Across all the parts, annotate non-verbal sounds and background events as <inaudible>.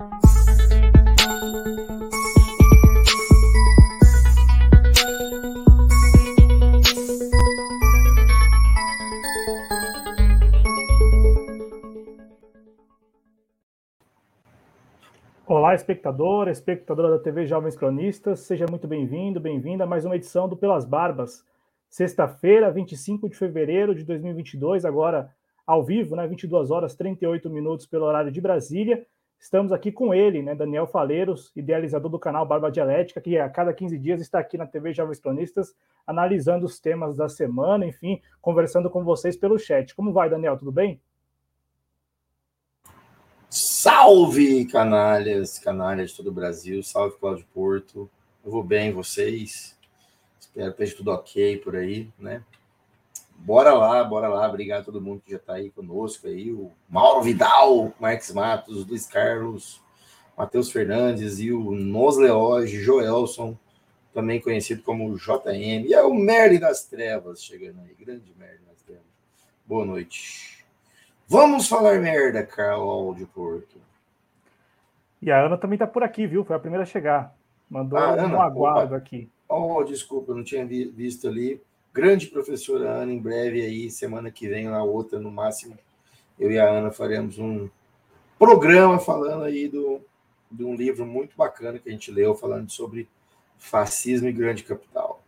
Olá, espectador, espectadora da TV Jovens Cronistas, seja muito bem-vindo, bem-vinda a mais uma edição do Pelas Barbas. Sexta-feira, 25 de fevereiro de 2022, agora ao vivo, né, 22 horas 38 minutos pelo horário de Brasília. Estamos aqui com ele, né, Daniel Faleiros, idealizador do canal Barba Dialética, que a cada 15 dias está aqui na TV Jovens Cronistas, analisando os temas da semana, enfim, conversando com vocês pelo chat. Como vai, Daniel? Tudo bem? Salve, canalhas, canalhas de todo o Brasil. Salve, Cláudio Porto. Eu vou bem, vocês? Espero que esteja tudo ok por aí, né? Bora lá, bora lá. Obrigado a todo mundo que já está aí conosco aí. O Mauro Vidal, Marques Matos, Luiz Carlos, Matheus Fernandes e o Nos Leoge, Joelson, também conhecido como JM. E é o Merlin das Trevas chegando aí. Grande Merlin das Trevas. Boa noite. Vamos falar merda, Carlos Porto. E a Ana também está por aqui, viu? Foi a primeira a chegar. Mandou ah, um Ana, aguardo opa. aqui. Oh, desculpa, eu não tinha visto ali. Grande professora Ana, em breve aí, semana que vem, na outra, no máximo, eu e a Ana faremos um programa falando aí do, de um livro muito bacana que a gente leu, falando sobre fascismo e grande capital.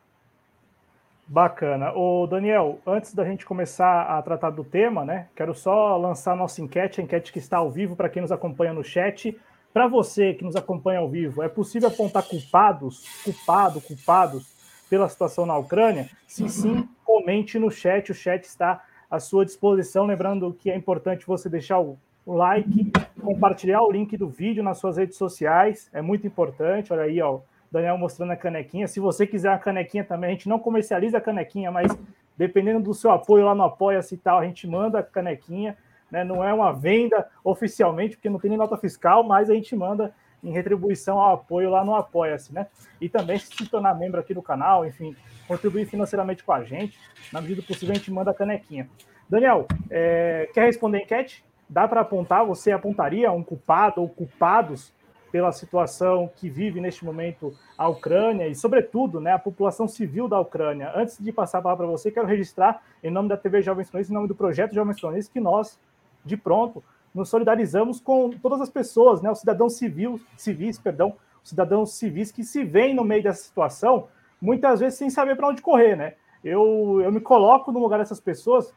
Bacana. O Daniel, antes da gente começar a tratar do tema, né? Quero só lançar nossa enquete, a enquete que está ao vivo para quem nos acompanha no chat. Para você que nos acompanha ao vivo, é possível apontar culpados, culpado, culpados pela situação na Ucrânia? Se sim, comente no chat, o chat está à sua disposição. Lembrando que é importante você deixar o like, compartilhar o link do vídeo nas suas redes sociais, é muito importante. Olha aí, ó, Daniel mostrando a canequinha. Se você quiser a canequinha também, a gente não comercializa a canequinha, mas dependendo do seu apoio lá no Apoia-se e tal, a gente manda a canequinha. Né? Não é uma venda oficialmente, porque não tem nem nota fiscal, mas a gente manda em retribuição ao apoio lá no Apoia-se, né? E também se tornar membro aqui do canal, enfim, contribuir financeiramente com a gente. Na medida do possível, a gente manda a canequinha. Daniel, é, quer responder a enquete? Dá para apontar? Você apontaria um culpado ou culpados pela situação que vive neste momento a Ucrânia e, sobretudo, né, a população civil da Ucrânia. Antes de passar a palavra para você, quero registrar, em nome da TV Jovens Cronistas, em nome do projeto Jovens Cronistas, que nós, de pronto, nos solidarizamos com todas as pessoas, né, os cidadãos civil, civis, perdão, os cidadãos civis que se veem no meio dessa situação, muitas vezes sem saber para onde correr, né? Eu, eu me coloco no lugar dessas pessoas,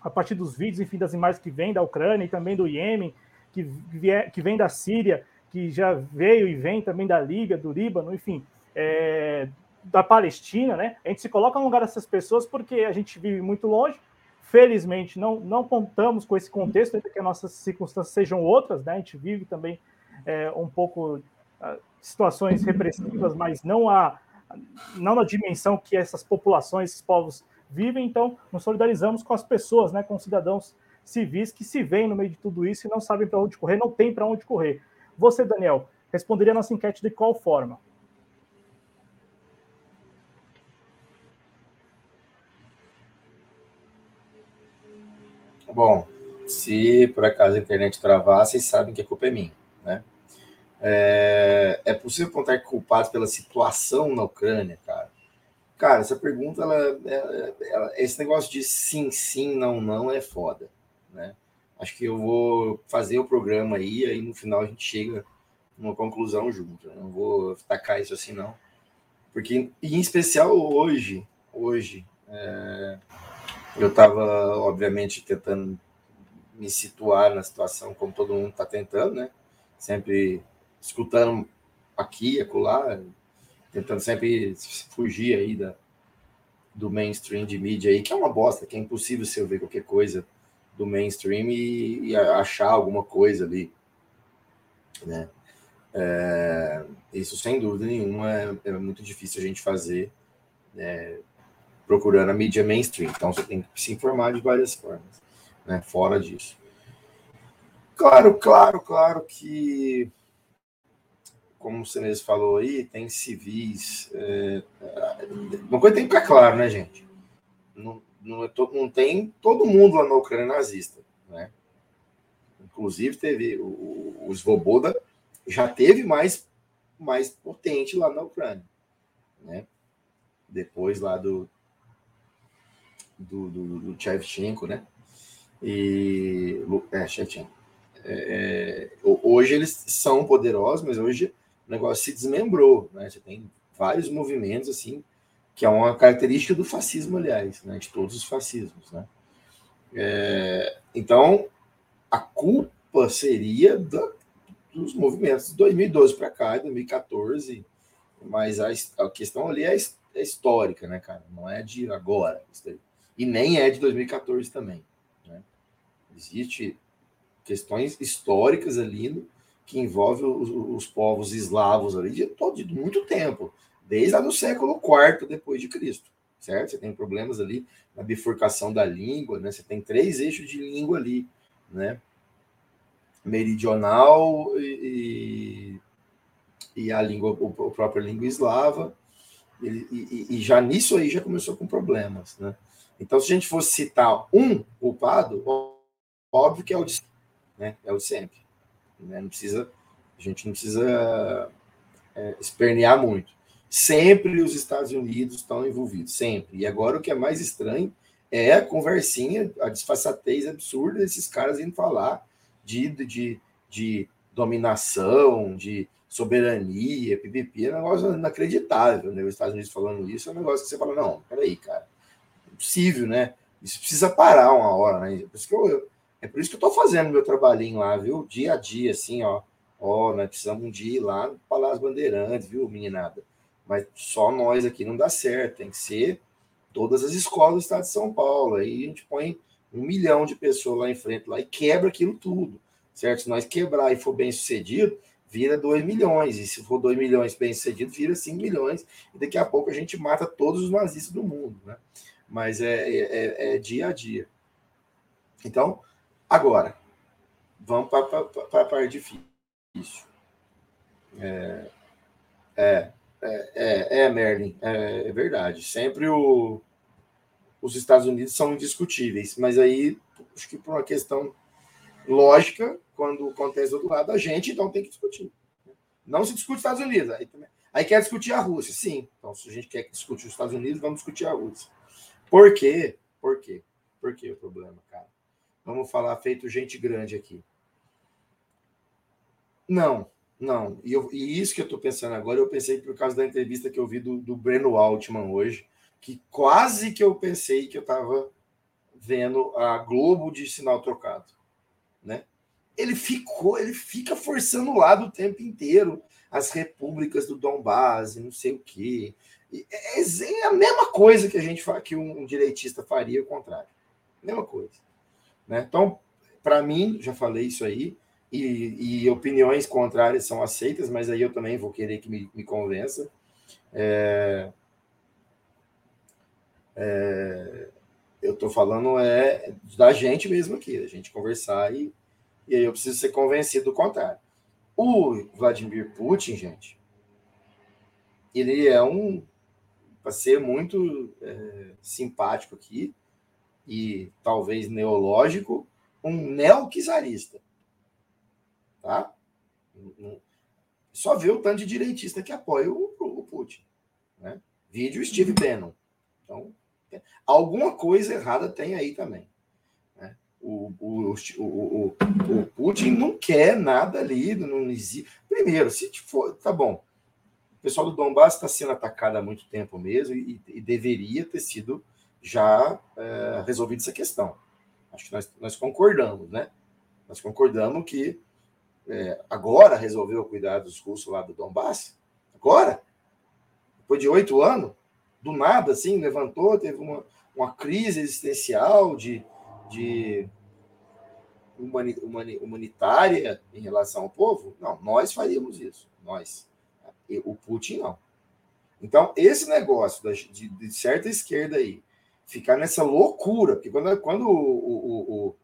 a partir dos vídeos, enfim, das imagens que vêm da Ucrânia e também do Iêmen, que, vier, que vem da Síria, que já veio e vem também da Líbia, do Líbano, enfim, é, da Palestina, né? A gente se coloca no lugar dessas pessoas porque a gente vive muito longe. Felizmente, não, não contamos com esse contexto, ainda que as nossas circunstâncias sejam outras, né? A gente vive também é, um pouco uh, situações repressivas, mas não, a, não na dimensão que essas populações, esses povos vivem. Então, nos solidarizamos com as pessoas, né? Com cidadãos civis que se veem no meio de tudo isso e não sabem para onde correr, não tem para onde correr. Você, Daniel, responderia a nossa enquete de qual forma? Bom, se por acaso a internet travar, vocês sabem que a culpa é minha, né? É, é possível contar culpados pela situação na Ucrânia, cara? Cara, essa pergunta, ela, ela, ela, esse negócio de sim, sim, não, não é foda, né? Acho que eu vou fazer o programa aí, aí no final a gente chega numa conclusão junto. Né? Não vou tacar isso assim, não. Porque, em especial hoje, hoje, é, eu estava, obviamente, tentando me situar na situação como todo mundo está tentando, né? Sempre escutando aqui, acolá, tentando sempre fugir aí da, do mainstream de mídia aí, que é uma bosta, que é impossível você ver qualquer coisa do mainstream e, e achar alguma coisa ali, né? É, isso, sem dúvida nenhuma, é, é, muito difícil a gente fazer é, procurando a mídia mainstream. Então, você tem que se informar de várias formas, né? Fora disso. Claro, claro, claro que, como você mesmo falou aí, tem civis. É, uma coisa tem que ficar claro, né, gente? Não, não, é to, não tem todo mundo lá na Ucrânia nazista, né? Inclusive teve o, o Svoboda já teve mais, mais potente lá na Ucrânia, né? Depois lá do do, do, do né? E é, Shevchenko. É, é hoje eles são poderosos, mas hoje o negócio se desmembrou, né? Você tem vários movimentos assim que é uma característica do fascismo, aliás, né? De todos os fascismos, né? É, então a culpa seria da, dos movimentos de 2012 para cá, 2014, mas a, a questão ali é, é, histórica, né, cara? Não é de agora, e nem é de 2014 também. Né? Existe questões históricas ali que envolvem os, os, povos eslavos ali de, todo, de muito tempo, desde lá no século IV depois de Cristo, certo? Você tem problemas ali na bifurcação da língua, né? Você tem três eixos de língua ali, né? Meridional e, e a língua, o, própria língua eslava, e, e, e, já nisso aí já começou com problemas, né? Então, se a gente fosse citar um culpado, óbvio que é o de, né? é o de sempre. Né? Não precisa, a gente não precisa é, espernear muito. Sempre os Estados Unidos estão envolvidos, sempre. E agora o que é mais estranho é a conversinha, a disfarçatez absurda desses caras indo falar de, de, de dominação, de soberania, PPP, é um negócio inacreditável, né? Os Estados Unidos falando isso é um negócio que você fala, não, peraí, cara, possível, né? Isso precisa parar uma hora, né? É por isso que eu, é por isso que eu tô fazendo meu trabalhinho lá, viu? Dia a dia, assim, ó. Ó, nós precisamos um dia ir lá no Palácio Bandeirantes, viu, meninada? Mas só nós aqui não dá certo, tem que ser todas as escolas do estado de São Paulo. Aí a gente põe um milhão de pessoas lá em frente lá e quebra aquilo tudo, certo? Se nós quebrar e for bem sucedido, vira 2 milhões. E se for 2 milhões bem sucedido, vira 5 milhões. E daqui a pouco a gente mata todos os nazistas do mundo, né? Mas é, é, é, é dia a dia. Então, agora, vamos para a parte difícil. É, é, é, é, Merlin, é, é verdade. Sempre o, os Estados Unidos são indiscutíveis, mas aí, acho que por uma questão lógica, quando acontece do outro lado, a gente então tem que discutir. Não se discute os Estados Unidos, aí, aí quer discutir a Rússia, sim. Então, se a gente quer discutir os Estados Unidos, vamos discutir a Rússia. Por quê? Por quê? Por que o problema, cara? Vamos falar feito gente grande aqui. Não, não. E, eu, e isso que eu estou pensando agora, eu pensei por causa da entrevista que eu vi do, do Breno Altman hoje, que quase que eu pensei que eu estava vendo a Globo de sinal trocado, né? Ele ficou, ele fica forçando o lado o tempo inteiro as repúblicas do Donbass, não sei o quê, é, é a mesma coisa que a gente que um direitista faria o contrário. Mesma coisa. Né? Então, para mim, já falei isso aí, e, e, opiniões contrárias são aceitas, mas aí eu também vou querer que me, me convença. É, é, eu estou falando é da gente mesmo aqui, a gente conversar e, e aí eu preciso ser convencido do contrário. O Vladimir Putin, gente, ele é um para ser muito é, simpático aqui e talvez neológico, um neoquisarista. Tá? Só vê o tanto de direitista que apoia o, o Putin. Né? Vídeo Steve Bannon. Então, alguma coisa errada tem aí também. O, o, o, o, Putin não quer nada ali, não existe. Primeiro, se for, tá bom, pessoal do Donbass está sendo atacado há muito tempo mesmo e, e deveria ter sido já é, resolvida essa questão. Acho que nós, nós, concordamos, né? Nós concordamos que é, agora resolveu cuidar dos russos lá do Donbass? Agora? Depois de oito anos? Do nada, assim, levantou, teve uma, uma crise existencial de, de humani, humani, humanitária em relação ao povo? Não, nós faríamos isso. Nós. O Putin não. Então, esse negócio de, de certa esquerda aí, ficar nessa loucura, porque quando, quando o, o, o,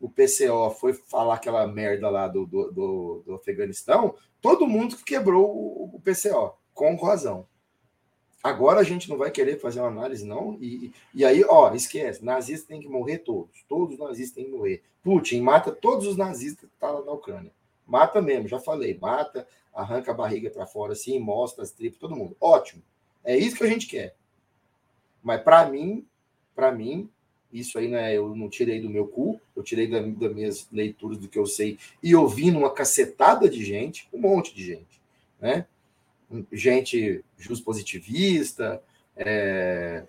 o PCO foi falar aquela merda lá do, do, do, do Afeganistão, todo mundo quebrou o, o, PCO, com razão. Agora a gente não vai querer fazer uma análise, não. E, e aí, ó, esquece: nazistas têm que morrer todos. Todos os nazistas têm que morrer. Putin mata todos os nazistas que tá lá na Ucrânia. Mata mesmo, já falei, mata, arranca a barriga para fora assim, mostra as tripas, todo mundo. Ótimo. É isso que a gente quer. Mas para mim, para mim, isso aí né, eu não tirei do meu cu, eu tirei da, das minhas leituras do que eu sei e ouvindo uma cacetada de gente, um monte de gente, né? Gente just positivista, é,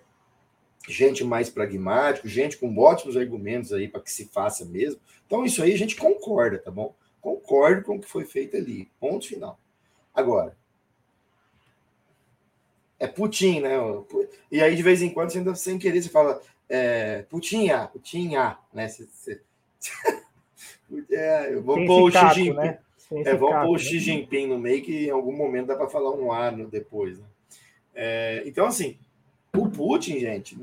gente mais pragmático, gente com ótimos argumentos aí para que se faça mesmo. Então, isso aí a gente concorda, tá bom? Concordo com o que foi feito ali. Ponto final. Agora, é Putin, né? E aí, de vez em quando, você ainda sem querer, você fala é, Putinha, Putinha, né? Você, você... <laughs> é, eu vou pôr o Xi Jinping. Né? É, vamos pôr o Xi né? Jinping no meio, que em algum momento dá para falar um ano depois. Né? É, então, assim, o Putin, gente,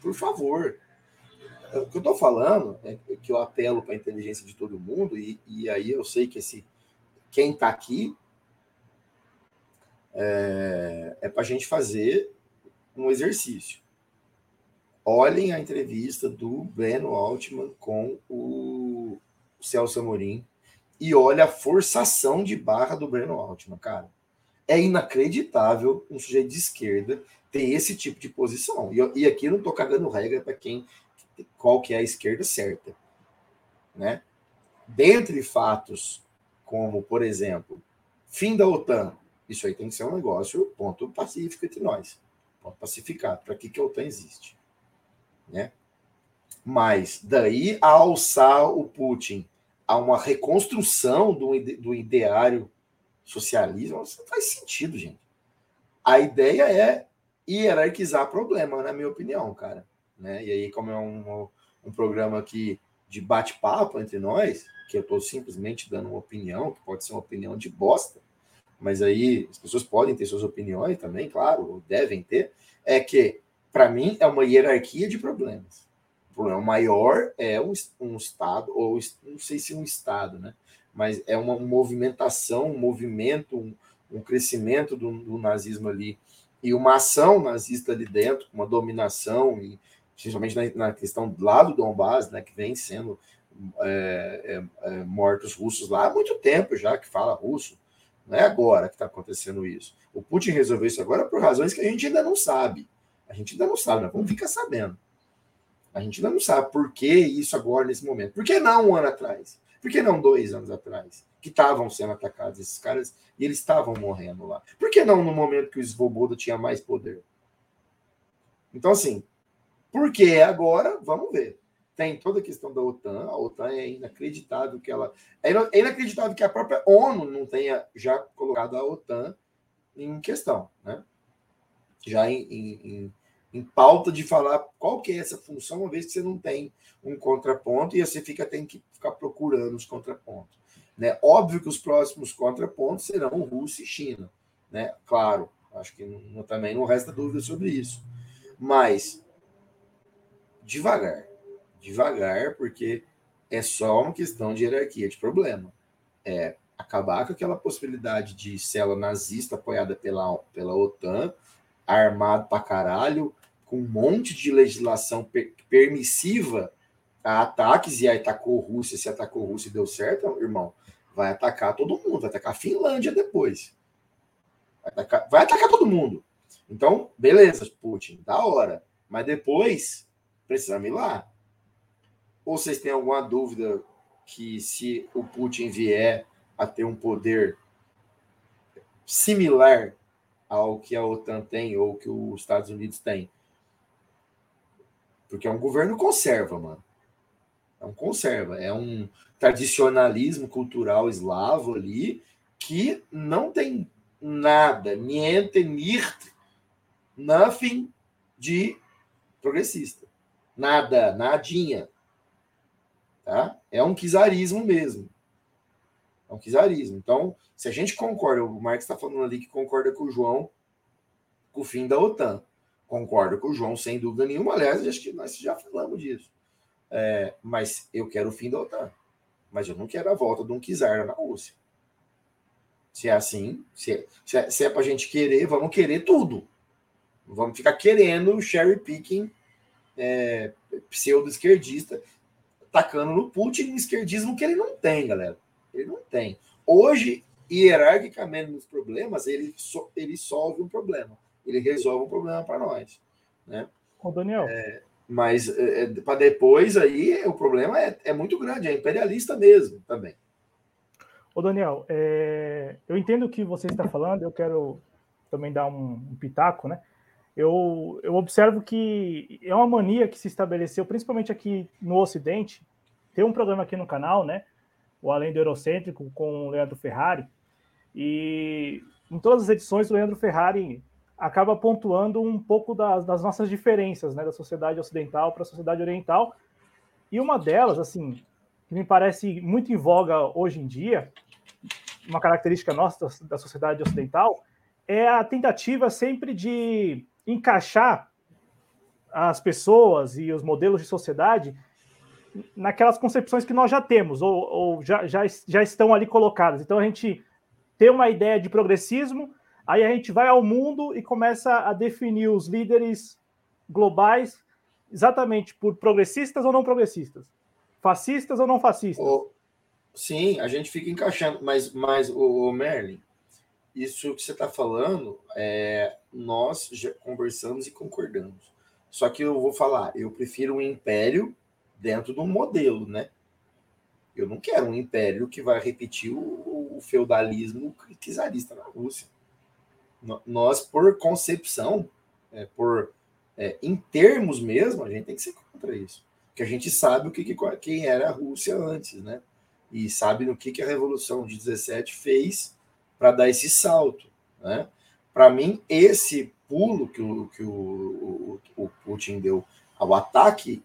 por favor. O que eu estou falando é que eu apelo para a inteligência de todo mundo, e, e aí eu sei que esse, quem está aqui é, é para a gente fazer um exercício. Olhem a entrevista do Breno Altman com o Celso Amorim e olha a forçação de barra do Breno Altman, cara. É inacreditável um sujeito de esquerda ter esse tipo de posição. E, e aqui eu não estou cagando regra para quem qual que é a esquerda certa, né? Dentre fatos como, por exemplo, fim da OTAN, isso aí tem que ser um negócio ponto pacífico entre nós, ponto pacificado. Para que que a OTAN existe, né? Mas daí a alçar o Putin a uma reconstrução do, do ideário socialismo, não faz sentido, gente. A ideia é hierarquizar problema, na minha opinião, cara. Né? E aí, como é um, um programa aqui de bate-papo entre nós, que eu estou simplesmente dando uma opinião, que pode ser uma opinião de bosta, mas aí as pessoas podem ter suas opiniões também, claro, devem ter, é que, para mim, é uma hierarquia de problemas. Problema maior é um, um Estado, ou não sei se um Estado, né? mas é uma movimentação, um movimento, um, um crescimento do, do nazismo ali e uma ação nazista ali dentro, uma dominação, e principalmente na, na questão lá do Donbass, né, que vem sendo é, é, é, mortos russos lá há muito tempo já, que fala russo. Não é agora que está acontecendo isso. O Putin resolveu isso agora por razões que a gente ainda não sabe. A gente ainda não sabe, nós vamos ficar sabendo. A gente não sabe por que isso agora, nesse momento. Por que não um ano atrás? Por que não dois anos atrás? que estavam sendo atacados, esses caras, e eles estavam morrendo lá. Por que não no momento que o Svoboda tinha mais poder? Então, assim, por que agora? Vamos ver. Tem toda a questão da OTAN, a OTAN é inacreditável que ela. É, é inacreditável que a própria ONU não tenha já colocado a OTAN em questão, né? Já em, em, em pauta de falar qual que é essa função, uma vez que você não tem um contraponto e você fica tem que ficar procurando os contrapontos. Né? Óbvio que os próximos contrapontos serão Rússia e China. Né? Claro, acho que não, também não resta dúvida sobre isso. Mas devagar, devagar, porque é só uma questão de hierarquia de problema. É acabar com aquela possibilidade de célula nazista apoiada pela, pela OTAN, armado pra caralho, com um monte de legislação per permissiva a ataques, e aí atacou a Rússia, se atacou a Rússia e deu certo, irmão, vai atacar todo mundo, vai atacar a Finlândia depois. Vai atacar, vai atacar todo mundo. Então, beleza, Putin, da hora. Mas depois, precisamos ir lá. Ou vocês têm alguma dúvida que se o Putin vier a ter um poder similar ao que a OTAN tem ou que os Estados Unidos têm? Porque é um governo conserva, mano. É um conserva, é um tradicionalismo cultural eslavo ali que não tem nada, niente, nirt, nothing de progressista. Nada, nadinha. Tá? É um czarismo mesmo. É um czarismo. Então, se a gente concorda, o Marx está falando ali que concorda com o João com o fim da OTAN. Concordo com o João, sem dúvida nenhuma. Aliás, acho que nós já falamos disso. É, mas eu quero o fim da OTAN. Mas eu não quero a volta de um czar na Rússia. Se é assim, se é, se é, é para gente querer, vamos querer tudo. Vamos ficar querendo cherry picking é, pseudo-esquerdista, tacando no Putin esquerdismo que ele não tem, galera. Ele não tem. hoje, hierarquicamente nos problemas, ele, so, ele solve um problema, ele resolve um problema para nós. Né? Ô, Daniel. É, mas é, é para depois aí o problema é, é muito grande, é imperialista mesmo também. Ô, Daniel, é, eu entendo o que você está falando, eu quero também dar um, um pitaco, né? Eu, eu observo que é uma mania que se estabeleceu, principalmente aqui no Ocidente. Tem um programa aqui no canal, né? O Além do Eurocêntrico, com o Leandro Ferrari. E em todas as edições, o Leandro Ferrari acaba pontuando um pouco das, das nossas diferenças, né? Da sociedade ocidental para a sociedade oriental. E uma delas, assim, que me parece muito em voga hoje em dia, uma característica nossa da sociedade ocidental, é a tentativa sempre de encaixar as pessoas e os modelos de sociedade naquelas concepções que nós já temos, ou, ou já, já, já estão ali colocadas. Então a gente tem uma ideia de progressismo, aí a gente vai ao mundo e começa a definir os líderes globais exatamente por progressistas ou não progressistas, fascistas ou não fascistas. Sim, a gente fica encaixando, mas, mas o, o Merlin, isso que você está falando, é, nós já conversamos e concordamos. Só que eu vou falar, eu prefiro um império dentro de um modelo, né? Eu não quero um império que vai repetir o, o feudalismo czarista na Rússia. Nós, por concepção, é, por é, em termos mesmo, a gente tem que ser contra isso. Porque a gente sabe o que, que quem era a Rússia antes, né? E sabe no que, que a Revolução de 17 fez para dar esse salto. Né? Para mim, esse pulo que, o, que o, o, o Putin deu ao ataque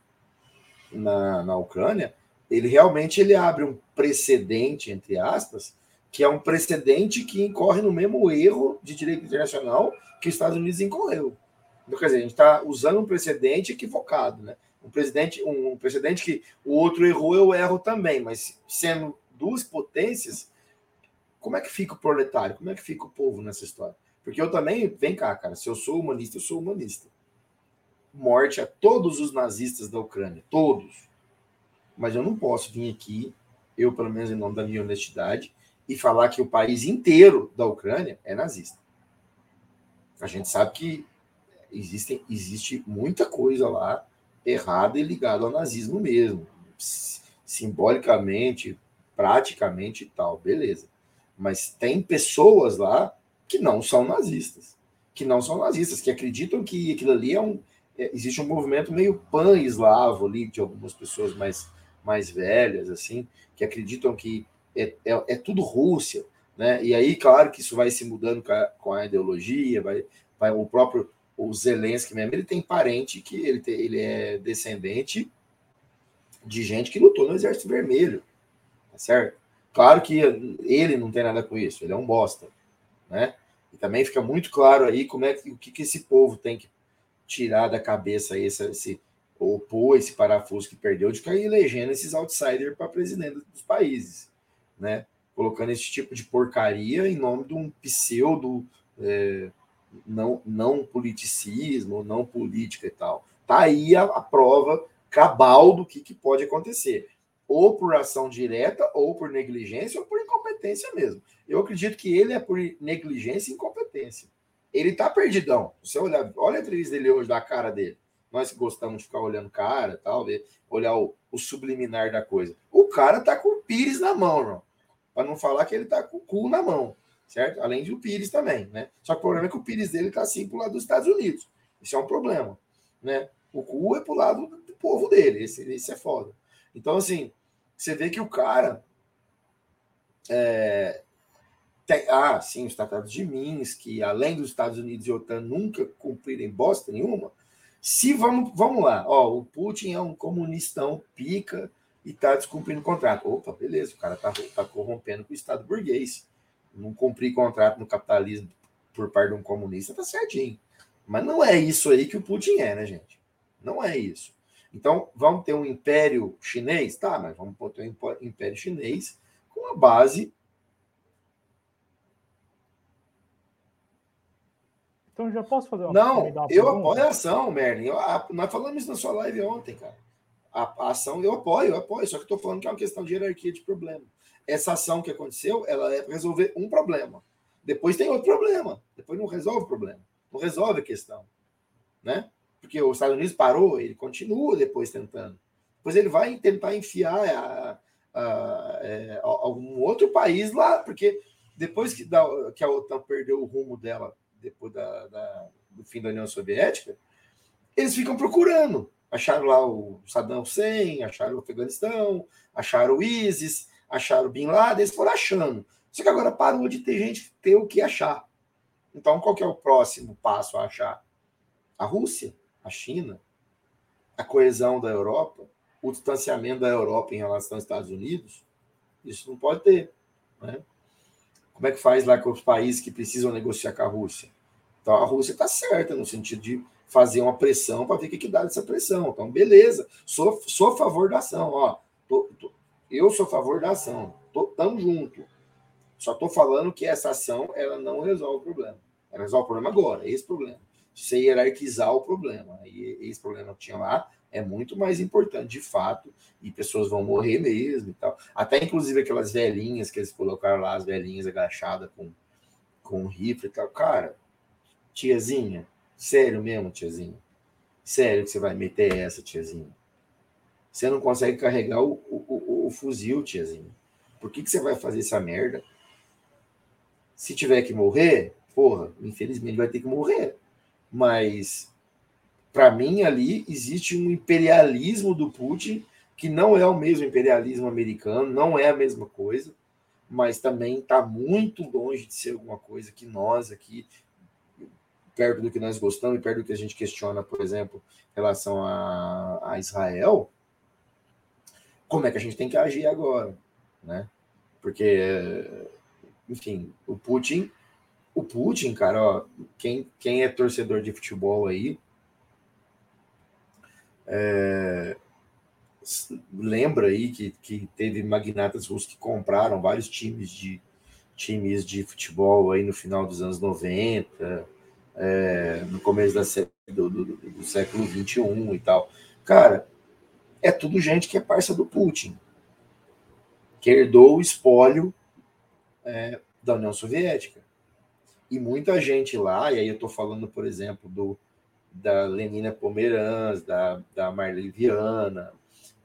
na, na Ucrânia, ele realmente ele abre um precedente, entre aspas, que é um precedente que incorre no mesmo erro de direito internacional que os Estados Unidos incorreu. Então, quer dizer, a gente está usando um precedente equivocado, né? Um, presidente, um precedente que o outro errou, eu erro também, mas sendo duas potências, como é que fica o proletário? Como é que fica o povo nessa história? Porque eu também, vem cá, cara, se eu sou humanista, eu sou humanista. Morte a todos os nazistas da Ucrânia, todos. Mas eu não posso vir aqui, eu, pelo menos em nome da minha honestidade, e falar que o país inteiro da Ucrânia é nazista. A gente sabe que existem, existe muita coisa lá errada e ligada ao nazismo mesmo. Simbolicamente, praticamente e tal, beleza. Mas tem pessoas lá que não são nazistas, que não são nazistas, que acreditam que aquilo ali é um. É, existe um movimento meio pan-eslavo ali, de algumas pessoas mais, mais velhas, assim, que acreditam que é, é, é, tudo Rússia, né? E aí, claro que isso vai se mudando com a, com a ideologia, vai, vai o próprio o Zelensky mesmo, ele tem parente que ele, tem, ele é descendente de gente que lutou no Exército Vermelho, tá certo? Claro que ele não tem nada com isso, ele é um bosta, né? E também fica muito claro aí como é que o que, que esse povo tem que tirar da cabeça esse, esse ou pôr esse parafuso que perdeu de cair elegendo esses outsiders para presidente dos países, né? Colocando esse tipo de porcaria em nome de um pseudo é, não, não politicismo, não política e tal. Tá aí a, a prova cabal do que, que pode acontecer ou por ação direta, ou por negligência, ou por incompetência mesmo. Eu acredito que ele é por negligência e incompetência. Ele tá perdidão. Você olha, olha a entrevista dele hoje, da cara dele. Nós gostamos de ficar olhando cara, tal, olhar o, o, subliminar da coisa. O cara tá com o Pires na mão, irmão. Para não falar que ele tá com o cu na mão, certo? Além de o Pires também, né? Só que o problema é que o Pires dele tá assim pro lado dos Estados Unidos. Isso é um problema, né? O cu é pro lado do povo dele. Esse, esse é foda. Então, assim, você vê que o cara. É, tem, ah, sim, os tratados de Minsk, além dos Estados Unidos e OTAN nunca cumprirem bosta nenhuma. Se vamos, vamos lá, ó, o Putin é um comunistão pica e está descumprindo o contrato. Opa, beleza, o cara está tá corrompendo com o Estado burguês. Não cumprir contrato no capitalismo por parte de um comunista tá certinho. Mas não é isso aí que o Putin é, né, gente? Não é isso. Então, vamos ter um império chinês? Tá, mas vamos ter um império chinês com a base. Então, já posso fazer uma Não, uma eu apoio a ação, Merlin. Eu, a, nós falamos isso na sua live ontem, cara. A, a, ação eu apoio, eu apoio, só que estou falando que é uma questão de hierarquia de problema. essa ação que aconteceu, ela é resolver um problema. Depois tem outro problema. Depois não resolve o problema. Não resolve a questão. Né? Porque os Estados Unidos parou, ele continua depois tentando. Depois ele vai tentar enfiar a, a, a, é, a algum outro país lá, porque depois que, da, que a OTAN perdeu o rumo dela, depois da, da, do fim da União Soviética, eles ficam procurando. Acharam lá o Saddam Hussein, acharam o Afeganistão, acharam o ISIS, acharam o Bin Laden, eles foram achando. Só que agora parou de ter gente ter o que achar. Então, qual que é o próximo passo a achar? A Rússia, a China, a coesão da Europa, o distanciamento da Europa em relação aos Estados Unidos. Isso não pode ter. Né? Como é que faz lá com os países que precisam negociar com a Rússia? Então, a Rússia está certa no sentido de fazer uma pressão para ver o que, que dá dessa pressão. Então, beleza, sou, sou a favor da ação. Ó, tô, tô, eu sou a favor da ação. Estamos junto. Só estou falando que essa ação ela não resolve o problema. Ela resolve o problema agora, é esse problema. Você hierarquizar o problema. E esse problema que tinha lá é muito mais importante, de fato, e pessoas vão morrer mesmo e tal. Até inclusive aquelas velhinhas que eles colocaram lá, as velhinhas agachadas com, com rifle e tal. Cara, tiazinha, sério mesmo, tiazinha? Sério que você vai meter essa, tiazinha? Você não consegue carregar o, o, o, o fuzil, tiazinha. Por que, que você vai fazer essa merda? Se tiver que morrer, porra, infelizmente vai ter que morrer. Mas, para mim, ali existe um imperialismo do Putin que não é o mesmo imperialismo americano, não é a mesma coisa, mas também está muito longe de ser alguma coisa que nós aqui, perto do que nós gostamos e perto do que a gente questiona, por exemplo, em relação a, a Israel, como é que a gente tem que agir agora, né? Porque, enfim, o Putin, o Putin, cara, ó, quem, quem é torcedor de futebol aí, é, lembra aí que, que teve magnatas russos que compraram vários times de times de futebol aí no final dos anos 90, é, no começo da, do, do, do século 21 e tal. Cara, é tudo gente que é parça do Putin, que herdou o espólio é, da União Soviética. E muita gente lá, e aí eu estou falando, por exemplo, do, da Lenina Pomeranz, da, da Marli Viana,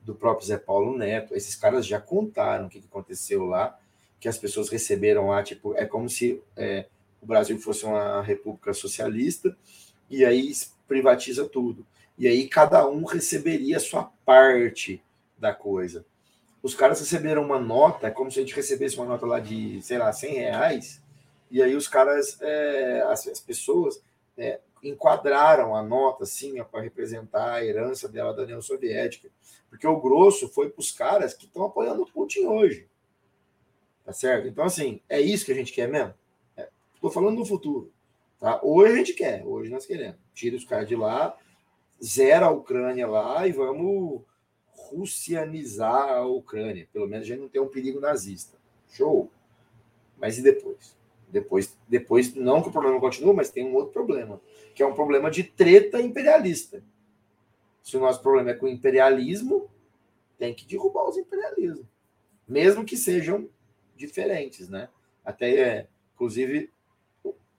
do próprio Zé Paulo Neto, esses caras já contaram o que, que aconteceu lá, que as pessoas receberam lá, tipo, é como se é, o Brasil fosse uma república socialista, e aí privatiza tudo e aí cada um receberia a sua parte da coisa. Os caras receberam uma nota, é como se a gente recebesse uma nota lá de, sei lá, 100 reais, e aí os caras, é, as, as, pessoas, é, enquadraram a nota assim para representar a herança dela da União Soviética, porque o grosso foi para os caras que estão apoiando o Putin hoje. Tá certo? Então, assim, é isso que a gente quer mesmo? Estou falando do futuro. Tá? Hoje a gente quer, hoje nós queremos. Tira os caras de lá, zera a Ucrânia lá e vamos russianizar a Ucrânia. Pelo menos a gente não tem um perigo nazista. Show. Mas e depois? Depois, depois não que o problema continue, mas tem um outro problema, que é um problema de treta imperialista. Se o nosso problema é com o imperialismo, tem que derrubar os imperialismos, mesmo que sejam diferentes, né? Até, é, inclusive,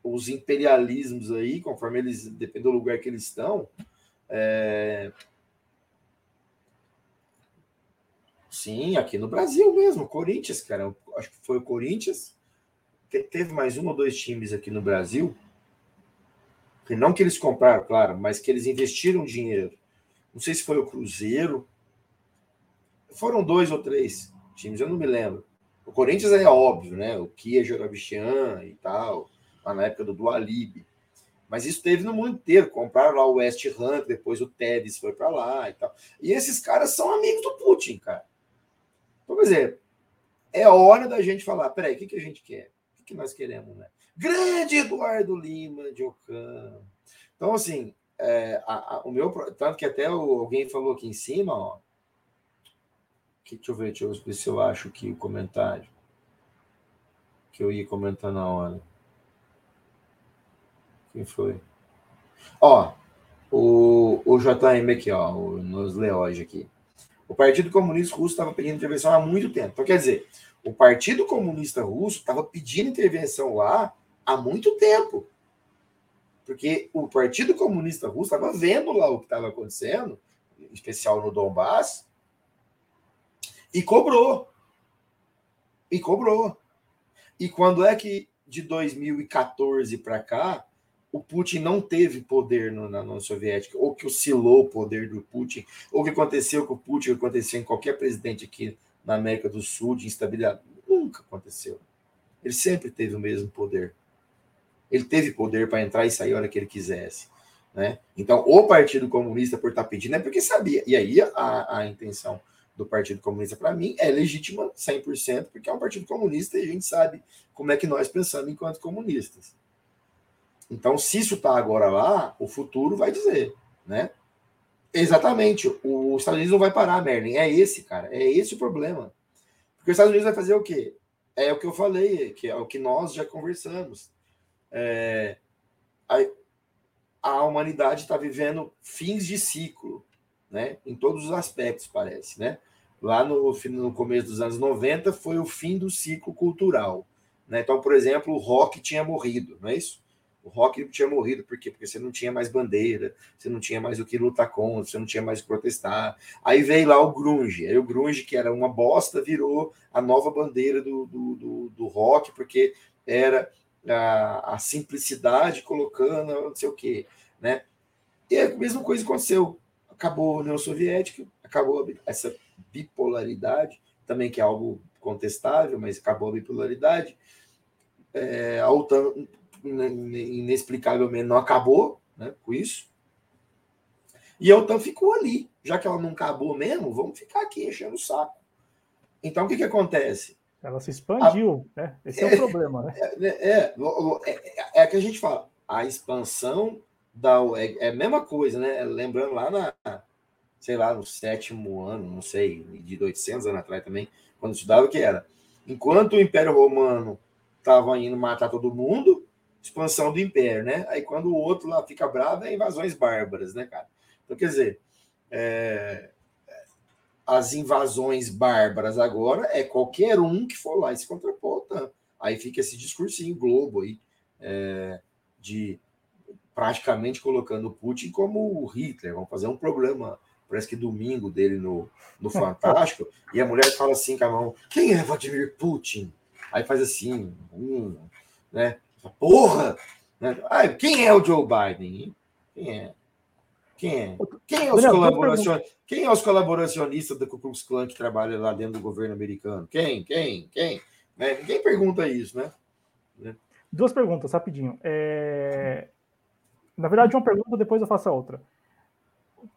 os imperialismos aí, conforme eles, depende do lugar que eles estão, é... Sim, aqui no Brasil mesmo, Corinthians, cara. Acho que foi o Corinthians. Teve mais um ou dois times aqui no Brasil. Que não que eles compraram, claro, mas que eles investiram dinheiro. Não sei se foi o Cruzeiro. Foram dois ou três times, eu não me lembro. O Corinthians é óbvio, né? O Kia Jorabichian e tal, na época do Dualib. Mas isso teve no mundo inteiro. Compraram lá o West Ham, depois o Tevez foi para lá e tal. E esses caras são amigos do Putin, cara. Então, quer dizer, é hora da gente falar: peraí, o que, que a gente quer? O que, que nós queremos, né? Grande Eduardo Lima de Ocam. Então, assim, é, a, a, o meu. Tanto que até o, alguém falou aqui em cima, ó. Que, deixa eu ver, deixa eu ver se eu acho aqui o comentário. Que eu ia comentar na hora. Quem foi? Ó, o, o JM aqui, ó, o, nos Leoge aqui. O Partido Comunista Russo estava pedindo intervenção há muito tempo. Então, quer dizer, O Partido Comunista Russo estava pedindo intervenção lá há muito tempo. Porque o Partido Comunista Russo estava vendo lá o que estava acontecendo, em especial no Donbass, e cobrou. E cobrou. E quando é que de 2014 para cá o Putin não teve poder no, na União Soviética, ou que oscilou o poder do Putin, ou que aconteceu com o Putin, ou que aconteceu em qualquer presidente aqui na América do Sul de instabilidade. Nunca aconteceu. Ele sempre teve o mesmo poder. Ele teve poder para entrar e sair a hora que ele quisesse. Né? Então, o Partido Comunista, por estar tá pedindo, é porque sabia. E aí a, a intenção do Partido Comunista, para mim, é legítima 100%, porque é um Partido Comunista e a gente sabe como é que nós pensamos enquanto comunistas. Então, se isso está agora lá, o futuro vai dizer, né? Exatamente. O Estados Unidos não vai parar, Merlin. É esse, cara. É esse o problema. Porque os Estados Unidos vai fazer o quê? É o que eu falei, que é o que nós já conversamos. É, a, a humanidade está vivendo fins de ciclo, né? Em todos os aspectos, parece, né? Lá no, no começo dos anos 90 foi o fim do ciclo cultural. Né? Então, por exemplo, o rock tinha morrido, não é isso? O rock tinha morrido, por quê? Porque você não tinha mais bandeira, você não tinha mais o que lutar contra, você não tinha mais o que protestar. Aí veio lá o grunge, aí o grunge, que era uma bosta, virou a nova bandeira do, do, do, do rock, porque era a, a, simplicidade colocando não sei o quê, né? E a mesma coisa aconteceu. Acabou a União Soviética, acabou essa bipolaridade, também que é algo contestável, mas acabou a bipolaridade. É, a OTAN inexplicavelmente não acabou né, com isso. E a OTAN ficou ali. Já que ela não acabou mesmo, vamos ficar aqui enchendo o saco. Então, o que, que acontece? Ela se expandiu, a... né? Esse é, é, o problema, né? É, é, é, é, que a gente fala, a expansão da. É, é a mesma coisa, né? Lembrando lá na, sei lá, no sétimo ano, não sei, de 800 anos atrás também, quando estudava, que era. Enquanto o Império Romano estava indo matar todo mundo, expansão do império, né? Aí quando o outro lá fica bravo, é invasões bárbaras, né, cara? Então, quer dizer, é... as invasões bárbaras agora é qualquer um que for lá e se contrapor. Tá? Aí fica esse discursinho globo aí, é... de praticamente colocando o Putin como o Hitler. Vamos fazer um programa, parece que domingo dele no, no <laughs> Fantástico, e a mulher fala assim com a mão: quem é Vladimir Putin? Aí faz assim, um, né? Porra! Né? Ah, quem é o Joe Biden? Quem é? Quem é? Quem é os, colaboracion... quem é os colaboracionistas do Ku Klux Klan que trabalham lá dentro do governo americano? Quem? Quem? Quem? Né? Ninguém pergunta isso, né? né? Duas perguntas, rapidinho. É... Na verdade, uma pergunta, depois eu faço a outra.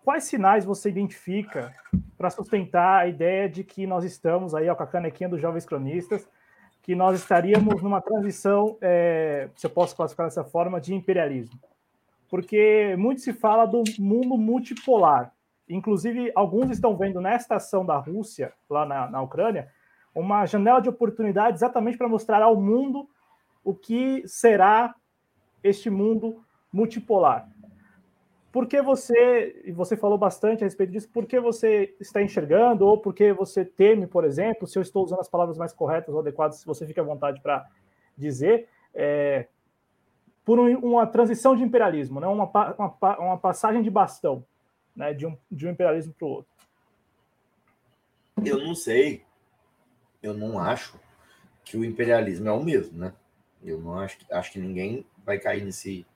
Quais sinais você identifica para sustentar a ideia de que nós estamos aí, ó, com a canequinha dos jovens cronistas, que nós estaríamos numa transição, é, se eu posso classificar dessa forma, de imperialismo. Porque muito se fala do mundo multipolar. Inclusive, alguns estão vendo nesta ação da Rússia, lá na, na Ucrânia, uma janela de oportunidade exatamente para mostrar ao mundo o que será este mundo multipolar por que você, e você falou bastante a respeito disso, por que você está enxergando, ou por que você teme, por exemplo, se eu estou usando as palavras mais corretas ou adequadas, se você fica à vontade para dizer, é, por um, uma transição de imperialismo, né? uma, uma, uma passagem de bastão né? de, um, de um imperialismo para o outro. Eu não sei, eu não acho que o imperialismo é o mesmo, né? Eu não acho, acho que ninguém vai cair nesse,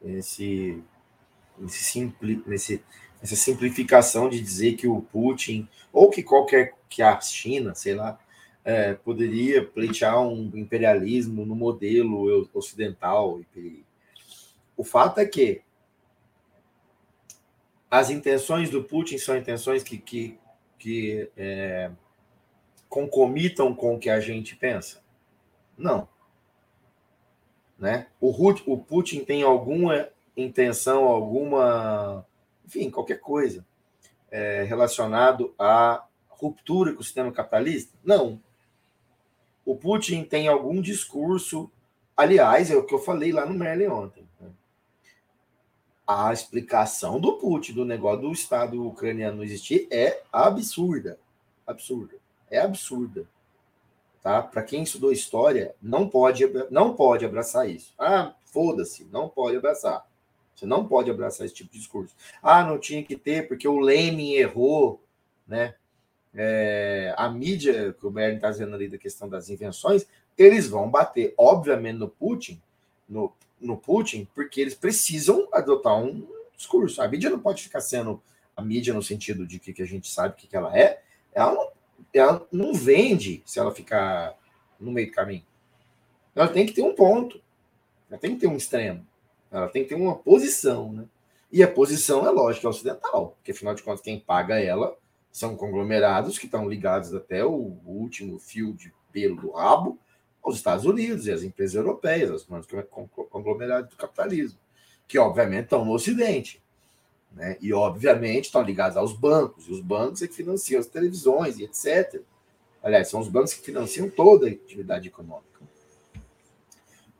nesse nesse simpli, nesse, nessa simplificação de dizer que o Putin, ou que qualquer que a China, sei lá, é, poderia pleitear um imperialismo no modelo ocidental. O fato é que as intenções do Putin são intenções que, que, que é, concomitam com o que a gente pensa? Não. Né? O, o Putin tem alguma intenção alguma, enfim, qualquer coisa é, relacionado à ruptura com o sistema capitalista? Não. O Putin tem algum discurso, aliás, é o que eu falei lá no Merlin ontem. Né? A explicação do Putin do negócio do Estado ucraniano existir é absurda. Absurda. É absurda. tá? Para quem estudou história, não pode, não pode abraçar isso. Ah, foda-se, não pode abraçar. Você não pode abraçar esse tipo de discurso. Ah, não tinha que ter porque o Lenin errou, né? É, a mídia, que o Bernie está dizendo ali da questão das invenções, eles vão bater, obviamente, no Putin, no, no Putin, porque eles precisam adotar um discurso. A mídia não pode ficar sendo a mídia no sentido de que, que a gente sabe o que, que ela é, ela não, ela não vende se ela ficar no meio do caminho. Ela tem que ter um ponto, ela tem que ter um extremo, ela tem que ter uma posição, né? E a posição é lógica, é ocidental, porque afinal de contas quem paga ela são conglomerados que estão ligados até o último fio de pelo do rabo aos Estados Unidos e às empresas europeias, os conglomerados do capitalismo, que obviamente estão no Ocidente. Né? E obviamente estão ligados aos bancos, e os bancos é que financiam as televisões e etc. Aliás, são os bancos que financiam toda a atividade econômica.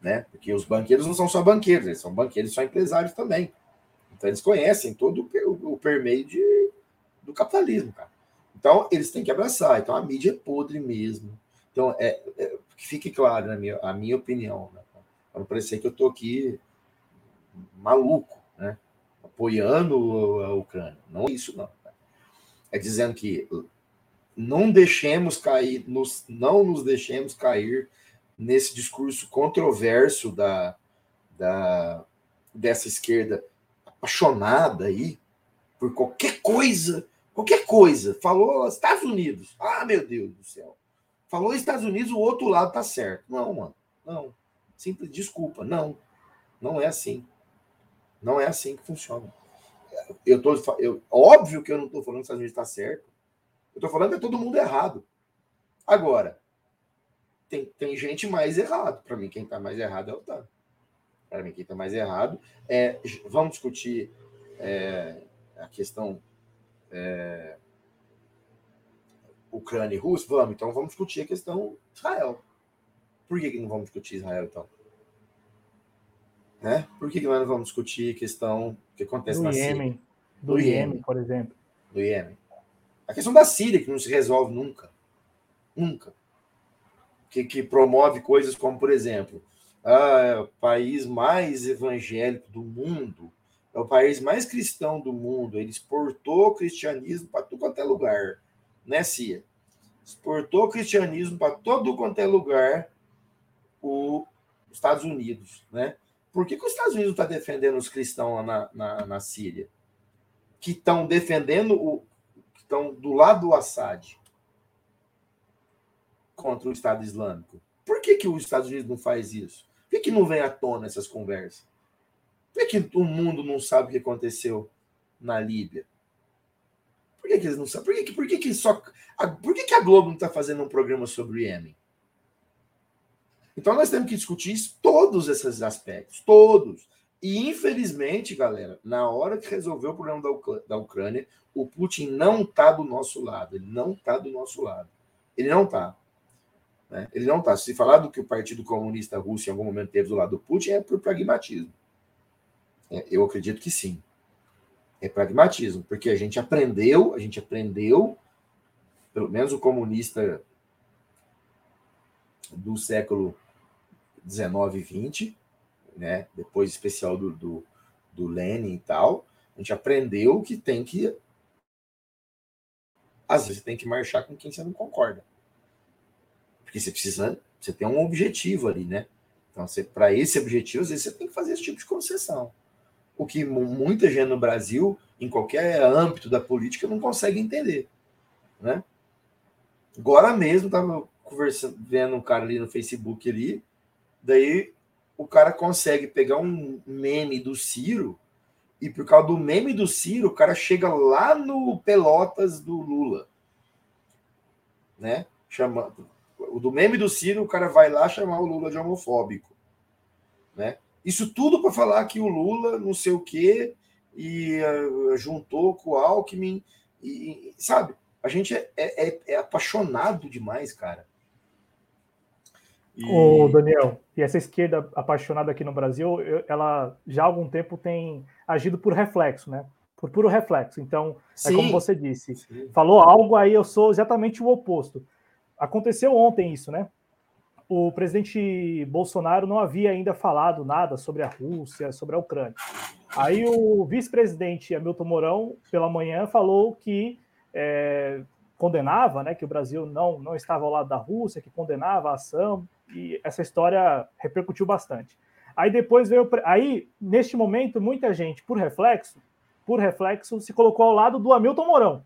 Né? Porque os banqueiros não são só banqueiros, eles são banqueiros, são empresários também. Então eles conhecem todo o, o permeio de, do capitalismo, cara. Então eles têm que abraçar. Então a mídia é podre mesmo. Então é, é que fique claro na minha, a minha opinião, né? para não parecer que eu estou aqui maluco, né? apoiando a Ucrânia. Não é isso, não. É dizendo que não deixemos cair, nos, não nos deixemos cair nesse discurso controverso da, da dessa esquerda apaixonada aí por qualquer coisa, qualquer coisa. Falou Estados Unidos. Ah, meu Deus do céu. Falou Estados Unidos, o outro lado tá certo. Não, mano. Não. Simples desculpa. Não. Não é assim. Não é assim que funciona. Eu tô, eu, óbvio que eu não estou falando que os Estados Unidos está certo. Eu estou falando que é todo mundo errado. Agora, tem, tem gente mais errado. Para mim, quem está mais errado é o TAN. Para mim, quem está mais errado é. Vamos discutir é, a questão é, Ucrânia e Rússia? Vamos, então vamos discutir a questão Israel. Por que, que não vamos discutir Israel, então? Né? Por que, que nós não vamos discutir a questão que acontece do na Iêmen, Síria? Do, do Iêmen, por exemplo. Do Iêmen. A questão da Síria, que não se resolve nunca. Nunca. Que, que promove coisas como, por exemplo, ah, o país mais evangélico do mundo, é o país mais cristão do mundo, ele exportou o cristianismo para tudo quanto é lugar, né, Cia? Exportou o cristianismo para todo quanto é lugar, os Estados Unidos, né? Por que, que os Estados Unidos está defendendo os cristãos lá na, na, na Síria? Que estão defendendo o. que estão do lado do Assad contra o Estado Islâmico. Por que, que os Estados Unidos não faz isso? Por que, que não vem à tona essas conversas? Por que, que o mundo não sabe o que aconteceu na Líbia? Por que, que eles não sabem? Por que, por que, que só. A, por que, que a Globo não está fazendo um programa sobre o Iêmen? Então nós temos que discutir todos esses aspectos, todos. E infelizmente, galera, na hora que resolver o problema da, da Ucrânia, o Putin não está do nosso lado. Ele não está do nosso lado. Ele não está. Né? Ele não está. Se falar do que o Partido Comunista Russo em algum momento teve do lado do Putin, é por pragmatismo. É, eu acredito que sim. É pragmatismo, porque a gente aprendeu, a gente aprendeu, pelo menos o comunista do século 19 e 20, né? depois especial do, do, do Lenin e tal, a gente aprendeu que tem que. Às vezes tem que marchar com quem você não concorda. Porque você precisa. Você tem um objetivo ali, né? Então, para esse objetivo, às vezes você tem que fazer esse tipo de concessão. O que muita gente no Brasil, em qualquer âmbito da política, não consegue entender. Né? Agora mesmo, estava conversando, vendo um cara ali no Facebook ali, Daí o cara consegue pegar um meme do Ciro e por causa do meme do Ciro, o cara chega lá no Pelotas do Lula. Né? Chama, o do meme do Ciro, o cara vai lá chamar o Lula de homofóbico. Né? Isso tudo para falar que o Lula, não sei o quê, e uh, juntou com o Alckmin, e, e, sabe? A gente é, é, é apaixonado demais, cara. E... Ô, Daniel, e essa esquerda apaixonada aqui no Brasil, ela já há algum tempo tem agido por reflexo, né? Por puro reflexo. Então, Sim. é como você disse, Sim. falou algo, aí eu sou exatamente o oposto. Aconteceu ontem isso, né? O presidente Bolsonaro não havia ainda falado nada sobre a Rússia, sobre a Ucrânia. Aí o vice-presidente Hamilton Mourão, pela manhã, falou que é, condenava, né, que o Brasil não, não estava ao lado da Rússia, que condenava a ação, e essa história repercutiu bastante. Aí depois veio. Aí, neste momento, muita gente, por reflexo, por reflexo, se colocou ao lado do Hamilton Mourão,